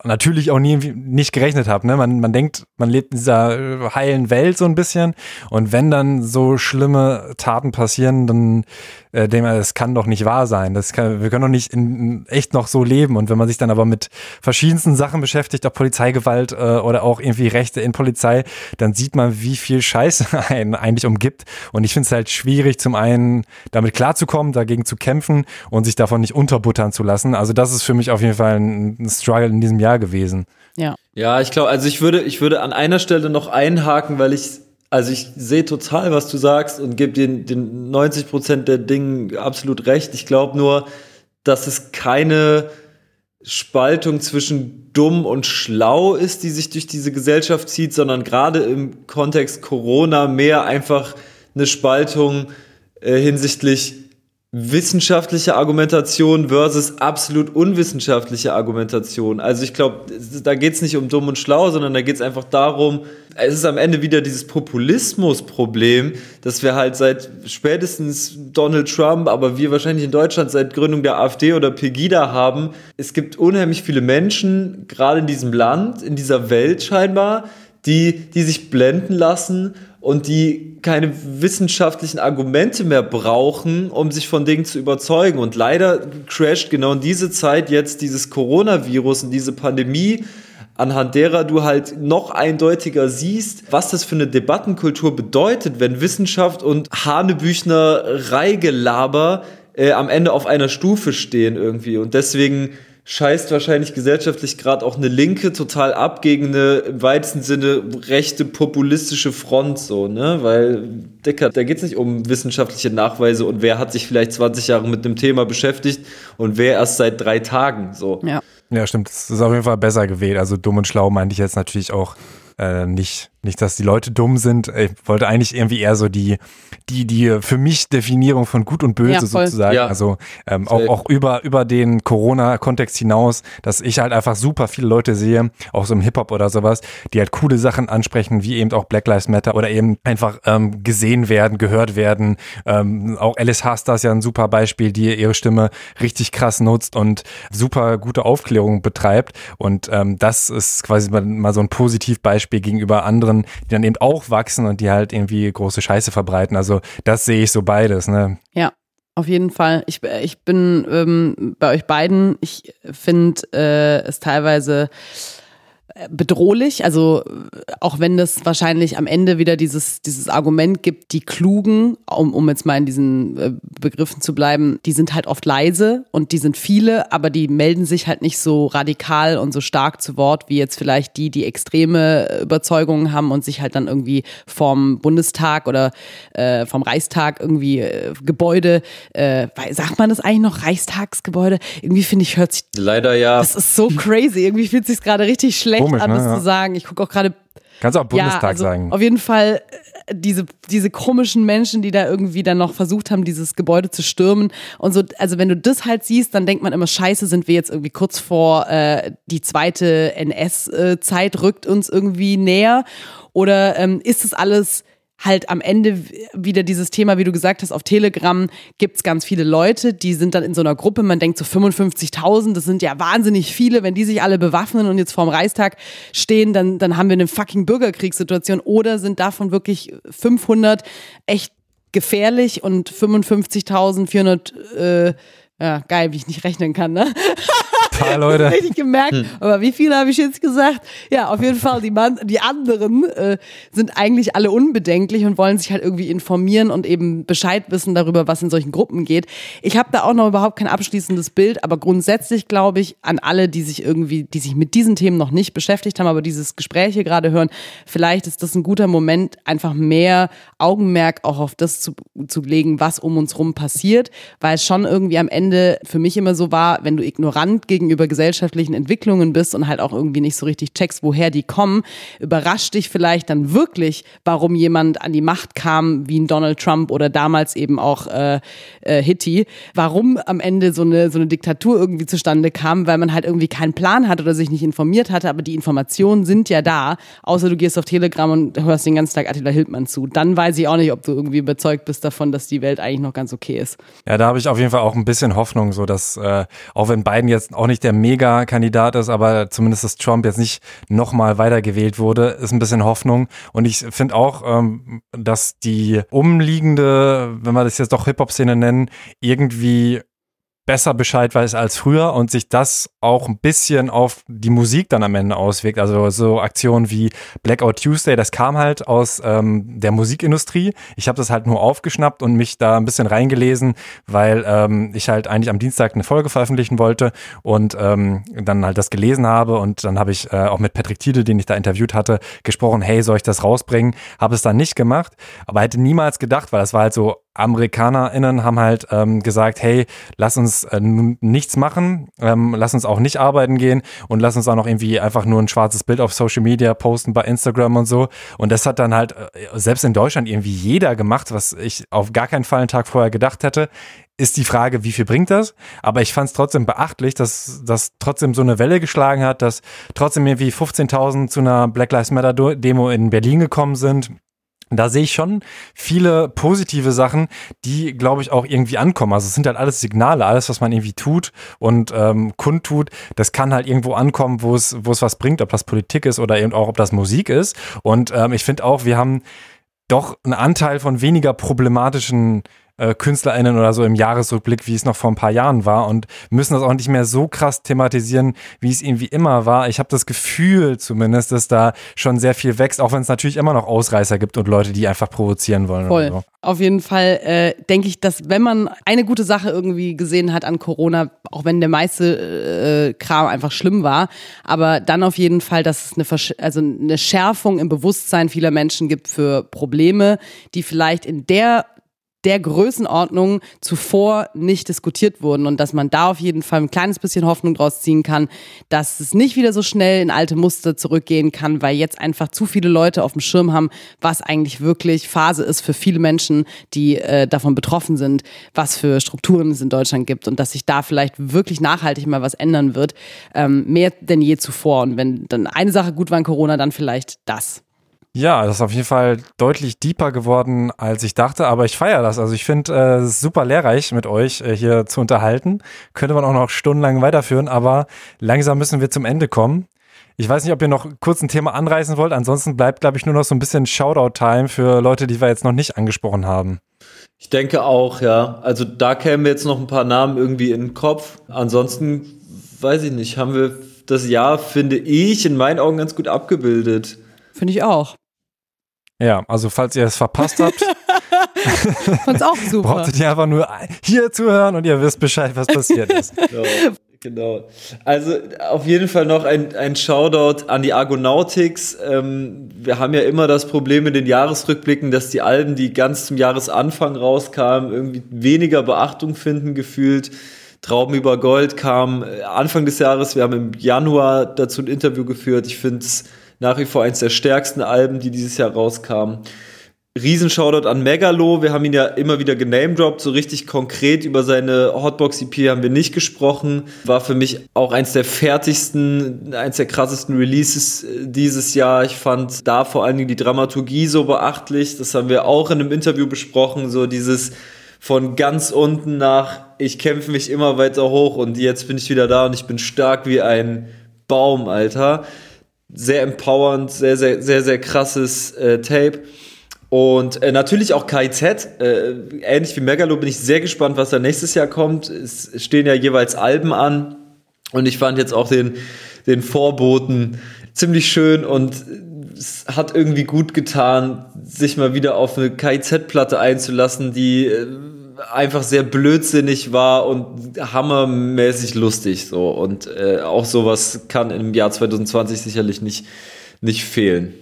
natürlich auch nie nicht gerechnet habe. Ne? Man, man denkt, man lebt in dieser äh, heilen Welt so ein bisschen und wenn dann so schlimme Taten passieren, dann äh, denkt man, das kann doch nicht wahr sein. Das kann, wir können doch nicht in, in echt noch so leben. Und wenn man sich dann aber mit verschiedensten Sachen beschäftigt, auch Polizeigewalt äh, oder auch irgendwie Rechte in Polizei, dann sieht man, wie viel Scheiße einen eigentlich umgibt. Und ich finde es halt schwierig, zum einen damit klarzukommen, dagegen zu kämpfen und sich davon nicht unterbuttern zu lassen. Also das ist für mich auf jeden Fall ein Struggle in diesem Jahr gewesen. Ja. Ja, ich glaube, also ich würde, ich würde an einer Stelle noch einhaken, weil ich also ich sehe total, was du sagst und gebe den, den 90 Prozent der Dingen absolut recht. Ich glaube nur, dass es keine Spaltung zwischen dumm und schlau ist, die sich durch diese Gesellschaft zieht, sondern gerade im Kontext Corona mehr einfach eine Spaltung äh, hinsichtlich wissenschaftliche Argumentation versus absolut unwissenschaftliche Argumentation. Also ich glaube, da geht es nicht um dumm und schlau, sondern da geht es einfach darum, es ist am Ende wieder dieses Populismus-Problem, dass wir halt seit spätestens Donald Trump, aber wir wahrscheinlich in Deutschland seit Gründung der AfD oder Pegida haben. Es gibt unheimlich viele Menschen, gerade in diesem Land, in dieser Welt scheinbar, die, die sich blenden lassen und die keine wissenschaftlichen Argumente mehr brauchen, um sich von Dingen zu überzeugen. Und leider crasht genau in diese Zeit jetzt dieses Coronavirus und diese Pandemie, anhand derer du halt noch eindeutiger siehst, was das für eine Debattenkultur bedeutet, wenn Wissenschaft und Hanebüchner Reigelaber äh, am Ende auf einer Stufe stehen irgendwie. Und deswegen scheißt wahrscheinlich gesellschaftlich gerade auch eine Linke total ab gegen eine im weitesten Sinne rechte populistische Front so, ne? Weil, Dicker, da geht es nicht um wissenschaftliche Nachweise und wer hat sich vielleicht 20 Jahre mit einem Thema beschäftigt und wer erst seit drei Tagen so. Ja. Ja, stimmt. Das ist auf jeden Fall besser gewählt. Also dumm und schlau meinte ich jetzt natürlich auch äh, nicht nicht, dass die Leute dumm sind. Ich wollte eigentlich irgendwie eher so die, die, die für mich Definierung von gut und böse ja, sozusagen. Ja. Also ähm, auch, auch über, über den Corona-Kontext hinaus, dass ich halt einfach super viele Leute sehe, auch so im Hip-Hop oder sowas, die halt coole Sachen ansprechen, wie eben auch Black Lives Matter oder eben einfach ähm, gesehen werden, gehört werden. Ähm, auch Alice Hasta ist ja ein super Beispiel, die ihre Stimme richtig krass nutzt und super gute Aufklärung betreibt. Und ähm, das ist quasi mal, mal so ein Positivbeispiel gegenüber anderen anderen, die dann eben auch wachsen und die halt irgendwie große Scheiße verbreiten. Also das sehe ich so beides, ne? Ja. Auf jeden Fall. Ich, ich bin ähm, bei euch beiden. Ich finde äh, es teilweise bedrohlich. Also auch wenn das wahrscheinlich am Ende wieder dieses, dieses Argument gibt, die Klugen, um, um jetzt mal in diesen äh, Begriffen zu bleiben, die sind halt oft leise und die sind viele, aber die melden sich halt nicht so radikal und so stark zu Wort, wie jetzt vielleicht die, die extreme Überzeugungen haben und sich halt dann irgendwie vom Bundestag oder äh, vom Reichstag irgendwie äh, Gebäude, äh, sagt man das eigentlich noch, Reichstagsgebäude? Irgendwie finde ich, hört sich. Leider ja. Das ist so crazy. Irgendwie fühlt sich gerade richtig schlecht komisch, an, das ne? zu sagen. Ich gucke auch gerade. Kannst du auch Bundestag ja, also sagen. Auf jeden Fall äh, diese, diese komischen Menschen, die da irgendwie dann noch versucht haben, dieses Gebäude zu stürmen. Und so, also wenn du das halt siehst, dann denkt man immer, scheiße, sind wir jetzt irgendwie kurz vor äh, die zweite NS-Zeit, äh, rückt uns irgendwie näher. Oder ähm, ist das alles halt am Ende wieder dieses Thema, wie du gesagt hast, auf Telegram gibt es ganz viele Leute, die sind dann in so einer Gruppe, man denkt so 55.000, das sind ja wahnsinnig viele, wenn die sich alle bewaffnen und jetzt vorm Reichstag stehen, dann, dann haben wir eine fucking Bürgerkriegssituation. Oder sind davon wirklich 500 echt gefährlich und 55.400 äh, Ja, geil, wie ich nicht rechnen kann, ne? Paar Leute. Richtig gemerkt. Hm. Aber wie viele habe ich jetzt gesagt? Ja, auf jeden Fall, die, Mann, die anderen äh, sind eigentlich alle unbedenklich und wollen sich halt irgendwie informieren und eben Bescheid wissen darüber, was in solchen Gruppen geht. Ich habe da auch noch überhaupt kein abschließendes Bild, aber grundsätzlich glaube ich an alle, die sich irgendwie, die sich mit diesen Themen noch nicht beschäftigt haben, aber dieses Gespräch hier gerade hören, vielleicht ist das ein guter Moment, einfach mehr Augenmerk auch auf das zu, zu legen, was um uns rum passiert, weil es schon irgendwie am Ende für mich immer so war, wenn du ignorant gegenüber gesellschaftlichen Entwicklungen bist und halt auch irgendwie nicht so richtig checkst, woher die kommen, überrascht dich vielleicht dann wirklich, warum jemand an die Macht kam, wie ein Donald Trump oder damals eben auch äh, äh, Hitty, warum am Ende so eine, so eine Diktatur irgendwie zustande kam, weil man halt irgendwie keinen Plan hatte oder sich nicht informiert hatte, aber die Informationen sind ja da, außer du gehst auf Telegram und hörst den ganzen Tag Attila Hildmann zu. Dann weiß ich auch nicht, ob du irgendwie überzeugt bist davon, dass die Welt eigentlich noch ganz okay ist. Ja, da habe ich auf jeden Fall auch ein bisschen Hoffnung, so dass äh, auch wenn Biden jetzt auch nicht der Mega-Kandidat ist, aber zumindest dass Trump jetzt nicht nochmal weitergewählt wurde, ist ein bisschen Hoffnung. Und ich finde auch, ähm, dass die umliegende, wenn wir das jetzt doch Hip-Hop-Szene nennen, irgendwie besser Bescheid weiß als früher und sich das auch ein bisschen auf die Musik dann am Ende auswirkt. Also so Aktionen wie Blackout Tuesday, das kam halt aus ähm, der Musikindustrie. Ich habe das halt nur aufgeschnappt und mich da ein bisschen reingelesen, weil ähm, ich halt eigentlich am Dienstag eine Folge veröffentlichen wollte und ähm, dann halt das gelesen habe und dann habe ich äh, auch mit Patrick Tiede, den ich da interviewt hatte, gesprochen, hey, soll ich das rausbringen? Habe es dann nicht gemacht, aber hätte niemals gedacht, weil das war halt so AmerikanerInnen haben halt ähm, gesagt, hey, lass uns äh, nichts machen, ähm, lass uns auch nicht arbeiten gehen und lass uns auch noch irgendwie einfach nur ein schwarzes Bild auf Social Media posten bei Instagram und so. Und das hat dann halt äh, selbst in Deutschland irgendwie jeder gemacht, was ich auf gar keinen Fall einen Tag vorher gedacht hätte. Ist die Frage, wie viel bringt das? Aber ich fand es trotzdem beachtlich, dass das trotzdem so eine Welle geschlagen hat, dass trotzdem irgendwie 15.000 zu einer Black Lives Matter Demo in Berlin gekommen sind da sehe ich schon viele positive Sachen, die, glaube ich, auch irgendwie ankommen. Also es sind halt alles Signale, alles, was man irgendwie tut und ähm, kundtut, das kann halt irgendwo ankommen, wo es, wo es was bringt, ob das Politik ist oder eben auch, ob das Musik ist. Und ähm, ich finde auch, wir haben doch einen Anteil von weniger problematischen äh, KünstlerInnen oder so im Jahresrückblick, wie es noch vor ein paar Jahren war und müssen das auch nicht mehr so krass thematisieren, wie es irgendwie immer war. Ich habe das Gefühl zumindest, dass da schon sehr viel wächst, auch wenn es natürlich immer noch Ausreißer gibt und Leute, die einfach provozieren wollen. Voll. So. Auf jeden Fall äh, denke ich, dass wenn man eine gute Sache irgendwie gesehen hat an Corona, auch wenn der meiste äh, Kram einfach schlimm war, aber dann auf jeden Fall, dass es eine, Versch also eine Schärfung im Bewusstsein vieler Menschen gibt für Probleme, die vielleicht in der der Größenordnung zuvor nicht diskutiert wurden und dass man da auf jeden Fall ein kleines bisschen Hoffnung draus ziehen kann, dass es nicht wieder so schnell in alte Muster zurückgehen kann, weil jetzt einfach zu viele Leute auf dem Schirm haben, was eigentlich wirklich Phase ist für viele Menschen, die äh, davon betroffen sind, was für Strukturen es in Deutschland gibt und dass sich da vielleicht wirklich nachhaltig mal was ändern wird, ähm, mehr denn je zuvor. Und wenn dann eine Sache gut war in Corona, dann vielleicht das. Ja, das ist auf jeden Fall deutlich deeper geworden, als ich dachte, aber ich feiere das. Also ich finde äh, es äh, super lehrreich, mit euch äh, hier zu unterhalten. Könnte man auch noch stundenlang weiterführen, aber langsam müssen wir zum Ende kommen. Ich weiß nicht, ob ihr noch kurz ein Thema anreißen wollt. Ansonsten bleibt, glaube ich, nur noch so ein bisschen Shoutout-Time für Leute, die wir jetzt noch nicht angesprochen haben. Ich denke auch, ja. Also da kämen jetzt noch ein paar Namen irgendwie in den Kopf. Ansonsten, weiß ich nicht, haben wir das Jahr, finde ich, in meinen Augen ganz gut abgebildet. Finde ich auch. Ja, also falls ihr es verpasst habt, fand's auch super. Brauchtet ihr einfach nur hier zuhören und ihr wisst Bescheid, was passiert ist. Genau, genau. Also auf jeden Fall noch ein, ein Shoutout an die Argonautics. Ähm, wir haben ja immer das Problem in den Jahresrückblicken, dass die Alben, die ganz zum Jahresanfang rauskamen, irgendwie weniger Beachtung finden gefühlt. Trauben über Gold kam äh, Anfang des Jahres. Wir haben im Januar dazu ein Interview geführt. Ich finde es nach wie vor eins der stärksten Alben, die dieses Jahr rauskamen. Riesenshoutout an Megalo. Wir haben ihn ja immer wieder genamedroppt. So richtig konkret über seine Hotbox-EP haben wir nicht gesprochen. War für mich auch eins der fertigsten, eins der krassesten Releases äh, dieses Jahr. Ich fand da vor allen Dingen die Dramaturgie so beachtlich. Das haben wir auch in einem Interview besprochen. So dieses von ganz unten nach, ich kämpfe mich immer weiter hoch und jetzt bin ich wieder da und ich bin stark wie ein Baum, Alter sehr empowernd, sehr, sehr, sehr, sehr krasses äh, Tape. Und äh, natürlich auch KIZ, äh, ähnlich wie Megalo bin ich sehr gespannt, was da nächstes Jahr kommt. Es stehen ja jeweils Alben an und ich fand jetzt auch den, den Vorboten ziemlich schön und es hat irgendwie gut getan, sich mal wieder auf eine KIZ-Platte einzulassen, die äh, einfach sehr blödsinnig war und hammermäßig lustig so und äh, auch sowas kann im Jahr 2020 sicherlich nicht nicht fehlen.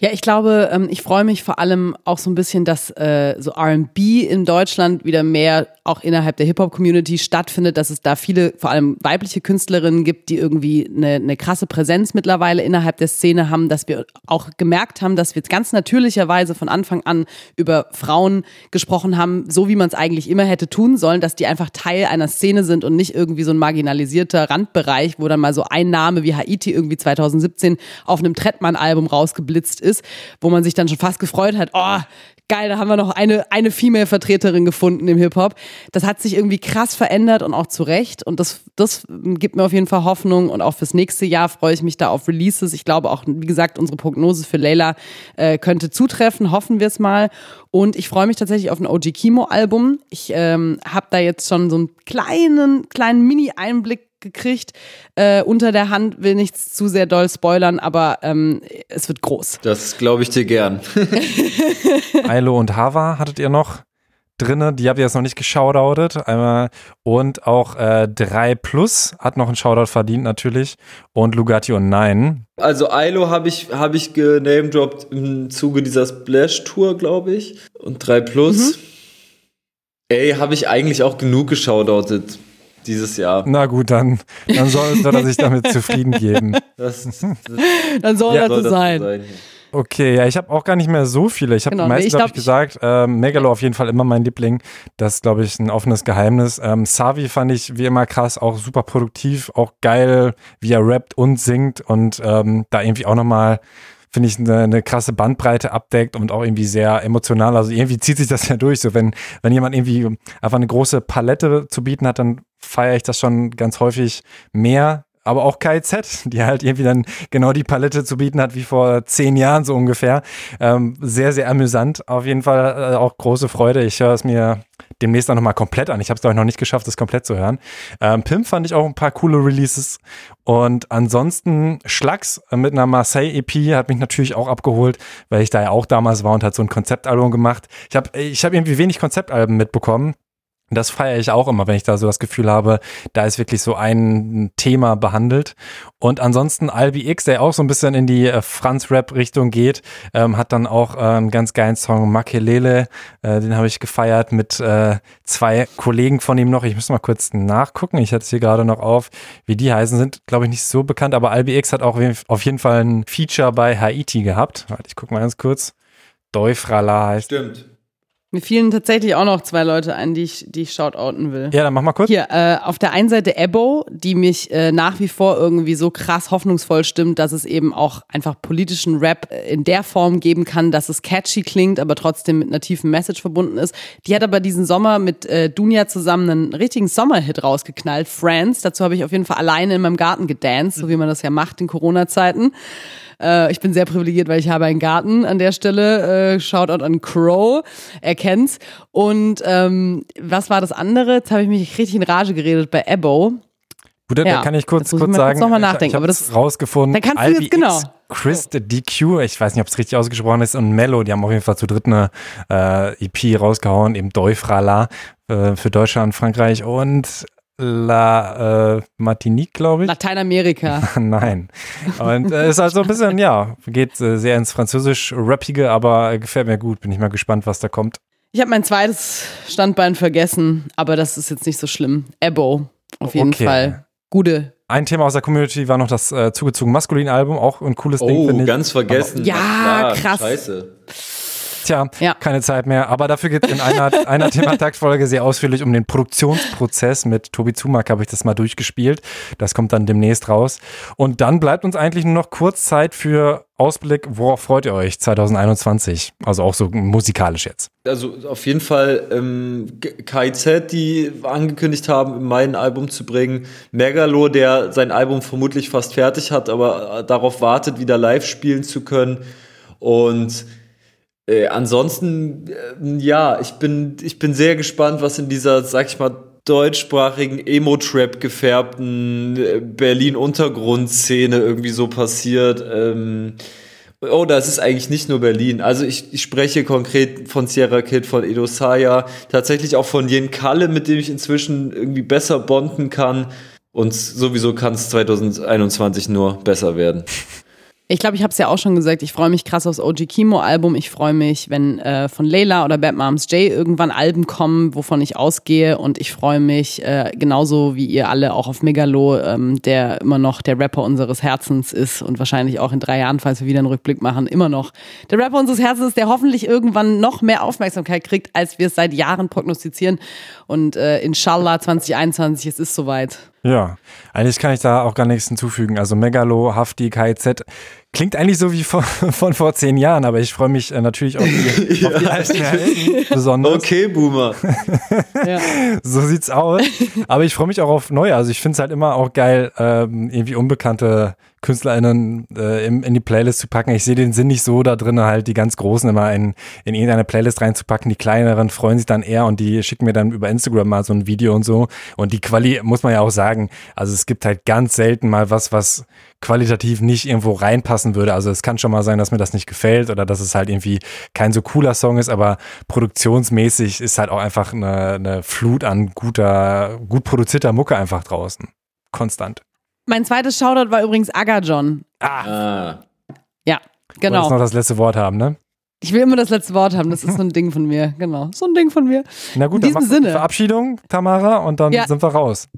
Ja, ich glaube, ähm, ich freue mich vor allem auch so ein bisschen, dass äh, so RB in Deutschland wieder mehr auch innerhalb der Hip-Hop-Community stattfindet, dass es da viele, vor allem weibliche Künstlerinnen gibt, die irgendwie eine, eine krasse Präsenz mittlerweile innerhalb der Szene haben, dass wir auch gemerkt haben, dass wir ganz natürlicherweise von Anfang an über Frauen gesprochen haben, so wie man es eigentlich immer hätte tun sollen, dass die einfach Teil einer Szene sind und nicht irgendwie so ein marginalisierter Randbereich, wo dann mal so ein Name wie Haiti irgendwie 2017 auf einem Trettmann-Album rausgeblitzt ist, wo man sich dann schon fast gefreut hat, oh, geil, da haben wir noch eine, eine Female-Vertreterin gefunden im Hip-Hop. Das hat sich irgendwie krass verändert und auch zu Recht. Und das, das gibt mir auf jeden Fall Hoffnung. Und auch fürs nächste Jahr freue ich mich da auf Releases. Ich glaube auch, wie gesagt, unsere Prognose für Layla äh, könnte zutreffen. Hoffen wir es mal. Und ich freue mich tatsächlich auf ein OG Kimo-Album. Ich ähm, habe da jetzt schon so einen kleinen, kleinen Mini-Einblick gekriegt. Äh, unter der Hand will nichts zu sehr doll spoilern, aber ähm, es wird groß. Das glaube ich dir gern. Ailo und Hava hattet ihr noch drinne, die habt ihr jetzt noch nicht geschaudoutet. Einmal und auch äh, 3 Plus hat noch einen Shoutout verdient natürlich und Lugatti und Nein. Also Ailo habe ich habe ich genamedroppt im Zuge dieser Splash Tour, glaube ich, und 3 Plus. Mhm. Ey, habe ich eigentlich auch genug geschaudoutet dieses Jahr. Na gut, dann, dann soll, soll er sich damit zufrieden geben. Das, das, dann soll ja, das so sein. sein. Okay, ja, ich habe auch gar nicht mehr so viele. Ich habe genau, meistens, glaube ich, gesagt, äh, Megalo auf jeden Fall immer mein Liebling. Das ist, glaube ich, ein offenes Geheimnis. Ähm, Savi fand ich wie immer krass, auch super produktiv, auch geil, wie er rappt und singt und ähm, da irgendwie auch nochmal finde ich, eine, eine krasse Bandbreite abdeckt und auch irgendwie sehr emotional. Also irgendwie zieht sich das ja durch. So, wenn, wenn jemand irgendwie einfach eine große Palette zu bieten hat, dann feiere ich das schon ganz häufig mehr aber auch KZ, die halt irgendwie dann genau die Palette zu bieten hat wie vor zehn Jahren so ungefähr. Ähm, sehr, sehr amüsant. Auf jeden Fall äh, auch große Freude. Ich höre es mir demnächst auch nochmal komplett an. Ich habe es, glaube ich, noch nicht geschafft, das komplett zu hören. Ähm, Pimp fand ich auch ein paar coole Releases. Und ansonsten Schlags mit einer Marseille-EP hat mich natürlich auch abgeholt, weil ich da ja auch damals war und hat so ein Konzeptalbum gemacht. Ich habe ich hab irgendwie wenig Konzeptalben mitbekommen. Das feiere ich auch immer, wenn ich da so das Gefühl habe, da ist wirklich so ein Thema behandelt. Und ansonsten Albi X, der auch so ein bisschen in die äh, Franz-Rap-Richtung geht, ähm, hat dann auch äh, einen ganz geilen Song Makelele, äh, den habe ich gefeiert mit äh, zwei Kollegen von ihm noch. Ich muss mal kurz nachgucken, ich hatte es hier gerade noch auf, wie die heißen, sind glaube ich nicht so bekannt, aber Albi X hat auch auf jeden Fall ein Feature bei Haiti gehabt. Warte, ich gucke mal ganz kurz. Doifrala heißt. Stimmt. Mir fielen tatsächlich auch noch zwei Leute ein, die ich, die ich shoutouten will. Ja, dann mach mal kurz. Hier, äh, auf der einen Seite Ebo, die mich äh, nach wie vor irgendwie so krass hoffnungsvoll stimmt, dass es eben auch einfach politischen Rap äh, in der Form geben kann, dass es catchy klingt, aber trotzdem mit einer tiefen Message verbunden ist. Die hat aber diesen Sommer mit äh, Dunja zusammen einen richtigen Sommerhit rausgeknallt, Friends. Dazu habe ich auf jeden Fall alleine in meinem Garten gedanced, so wie man das ja macht in Corona-Zeiten. Äh, ich bin sehr privilegiert, weil ich habe einen Garten an der Stelle. Äh, Shoutout an Crow, er kennt's. Und ähm, was war das andere? Jetzt habe ich mich richtig in Rage geredet bei Ebo. Gut, ja, da kann ich kurz, kurz sagen, mal nachdenken, ich, ich aber das rausgefunden. Dann kannst du jetzt genau. Chris the DQ, ich weiß nicht, ob es richtig ausgesprochen ist, und Mello, die haben auf jeden Fall zu dritt eine äh, EP rausgehauen, eben Deufrala äh, für Deutschland, Frankreich und La äh, Martinique, glaube ich. Lateinamerika. Nein. Und äh, ist also ein bisschen, ja, geht äh, sehr ins Französisch-Rappige, aber gefällt mir gut. Bin ich mal gespannt, was da kommt. Ich habe mein zweites Standbein vergessen, aber das ist jetzt nicht so schlimm. Ebo, auf jeden okay. Fall. Gute. Ein Thema aus der Community war noch das äh, zugezogen Maskulin-Album, auch ein cooles oh, Ding, ich. ganz vergessen. Aber, ja, krass. Scheiße. Tja, ja. keine Zeit mehr. Aber dafür geht es in einer, einer Themataktfolge sehr ausführlich um den Produktionsprozess. Mit Tobi Zumack habe ich das mal durchgespielt. Das kommt dann demnächst raus. Und dann bleibt uns eigentlich nur noch kurz Zeit für Ausblick. Worauf freut ihr euch 2021? Also auch so musikalisch jetzt. Also auf jeden Fall ähm, KIZ, die angekündigt haben, im Mai ein Album zu bringen. Megalo, der sein Album vermutlich fast fertig hat, aber äh, darauf wartet, wieder live spielen zu können. Und Äh, ansonsten, äh, ja, ich bin, ich bin sehr gespannt, was in dieser, sag ich mal, deutschsprachigen Emo-Trap gefärbten äh, Berlin-Untergrundszene irgendwie so passiert. Ähm, oh, das ist eigentlich nicht nur Berlin. Also ich, ich spreche konkret von Sierra Kid, von Edo Saya, tatsächlich auch von Jen Kalle, mit dem ich inzwischen irgendwie besser bonden kann. Und sowieso kann es 2021 nur besser werden. Ich glaube, ich habe es ja auch schon gesagt, ich freue mich krass aufs OG Kimo-Album. Ich freue mich, wenn äh, von Layla oder Bad Moms J irgendwann Alben kommen, wovon ich ausgehe. Und ich freue mich äh, genauso wie ihr alle auch auf Megalo, ähm, der immer noch der Rapper unseres Herzens ist und wahrscheinlich auch in drei Jahren, falls wir wieder einen Rückblick machen, immer noch der Rapper unseres Herzens ist, der hoffentlich irgendwann noch mehr Aufmerksamkeit kriegt, als wir es seit Jahren prognostizieren. Und äh, inshallah 2021, es ist soweit. Ja, eigentlich kann ich da auch gar nichts hinzufügen. Also Megalo, Hafti, KZ klingt eigentlich so wie von, von vor zehn Jahren, aber ich freue mich äh, natürlich auf die, ja. auf die alten Helden besonders. Okay, Boomer. ja. So sieht's aus. Aber ich freue mich auch auf neue. Also ich finde es halt immer auch geil, ähm, irgendwie unbekannte KünstlerInnen äh, in, in die Playlist zu packen. Ich sehe den Sinn nicht so da drin, halt die ganz Großen immer in, in irgendeine Playlist reinzupacken. Die kleineren freuen sich dann eher und die schicken mir dann über Instagram mal so ein Video und so. Und die Quali, muss man ja auch sagen, also es gibt halt ganz selten mal was, was qualitativ nicht irgendwo reinpassen würde. Also es kann schon mal sein, dass mir das nicht gefällt oder dass es halt irgendwie kein so cooler Song ist, aber produktionsmäßig ist halt auch einfach eine, eine Flut an guter, gut produzierter Mucke einfach draußen. Konstant. Mein zweites Shoutout war übrigens Agajon. Ah. ah. Ja, genau. Du noch das letzte Wort haben, ne? Ich will immer das letzte Wort haben. Das ist so ein Ding von mir. Genau. So ein Ding von mir. Na gut, In dann diesem Sinne. Verabschiedung, Tamara, und dann ja. sind wir raus.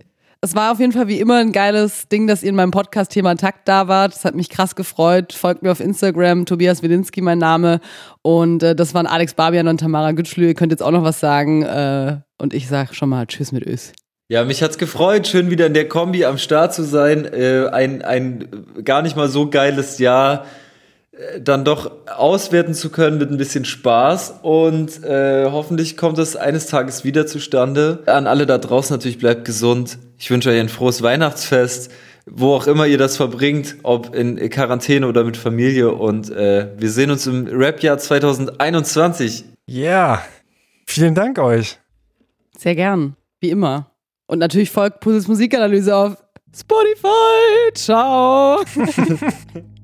Es war auf jeden Fall wie immer ein geiles Ding, dass ihr in meinem Podcast Thema Takt da wart. Das hat mich krass gefreut. Folgt mir auf Instagram, Tobias Wilinski, mein Name. Und äh, das waren Alex Barbian und Tamara Gütschlü. Ihr könnt jetzt auch noch was sagen. Äh, und ich sag schon mal Tschüss mit Ös. Ja, mich hat's gefreut, schön wieder in der Kombi am Start zu sein. Äh, ein, ein gar nicht mal so geiles Jahr dann doch auswerten zu können mit ein bisschen Spaß und äh, hoffentlich kommt es eines Tages wieder zustande. An alle da draußen natürlich bleibt gesund. Ich wünsche euch ein frohes Weihnachtsfest, wo auch immer ihr das verbringt, ob in Quarantäne oder mit Familie und äh, wir sehen uns im Rap-Jahr 2021. Ja, vielen Dank euch. Sehr gern, wie immer. Und natürlich folgt Puzzles Musikanalyse auf Spotify. Ciao.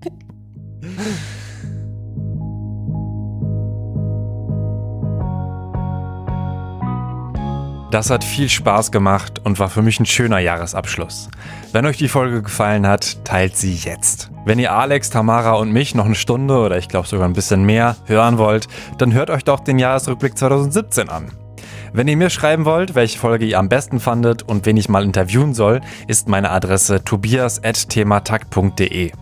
Das hat viel Spaß gemacht und war für mich ein schöner Jahresabschluss. Wenn euch die Folge gefallen hat, teilt sie jetzt. Wenn ihr Alex, Tamara und mich noch eine Stunde oder ich glaube sogar ein bisschen mehr hören wollt, dann hört euch doch den Jahresrückblick 2017 an. Wenn ihr mir schreiben wollt, welche Folge ihr am besten fandet und wen ich mal interviewen soll, ist meine Adresse tobias.thematakt.de.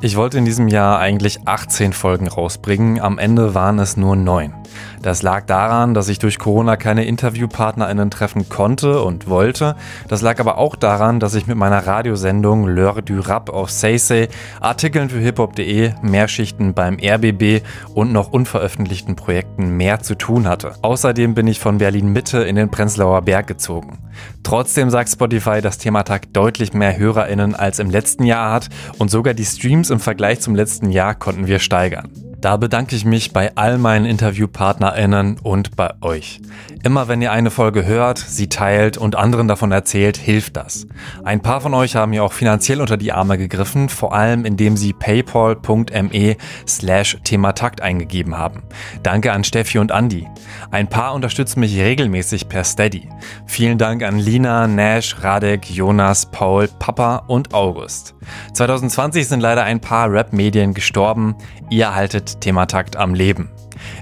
Ich wollte in diesem Jahr eigentlich 18 Folgen rausbringen, am Ende waren es nur 9. Das lag daran, dass ich durch Corona keine InterviewpartnerInnen treffen konnte und wollte. Das lag aber auch daran, dass ich mit meiner Radiosendung L'heure du Rap auf Say Artikeln für hiphop.de, Mehrschichten beim RBB und noch unveröffentlichten Projekten mehr zu tun hatte. Außerdem bin ich von Berlin Mitte in den Prenzlauer Berg gezogen. Trotzdem sagt Spotify, dass Thematag deutlich mehr HörerInnen als im letzten Jahr hat und sogar die Streams im Vergleich zum letzten Jahr konnten wir steigern. Da bedanke ich mich bei all meinen InterviewpartnerInnen und bei euch. Immer wenn ihr eine Folge hört, sie teilt und anderen davon erzählt, hilft das. Ein paar von euch haben mir auch finanziell unter die Arme gegriffen, vor allem indem sie paypal.me slash thematakt eingegeben haben. Danke an Steffi und Andi. Ein paar unterstützen mich regelmäßig per Steady. Vielen Dank an Lina, Nash, Radek, Jonas, Paul, Papa und August. 2020 sind leider ein paar Rap-Medien gestorben. Ihr haltet Thematakt am Leben.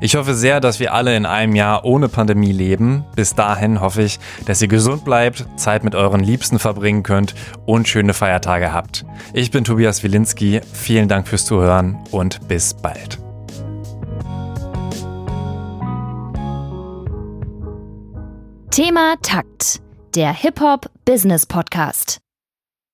Ich hoffe sehr, dass wir alle in einem Jahr ohne Pandemie leben. Bis dahin hoffe ich, dass ihr gesund bleibt, Zeit mit euren Liebsten verbringen könnt und schöne Feiertage habt. Ich bin Tobias Wilinski. Vielen Dank fürs Zuhören und bis bald. Thema Takt, der Hip-Hop-Business-Podcast.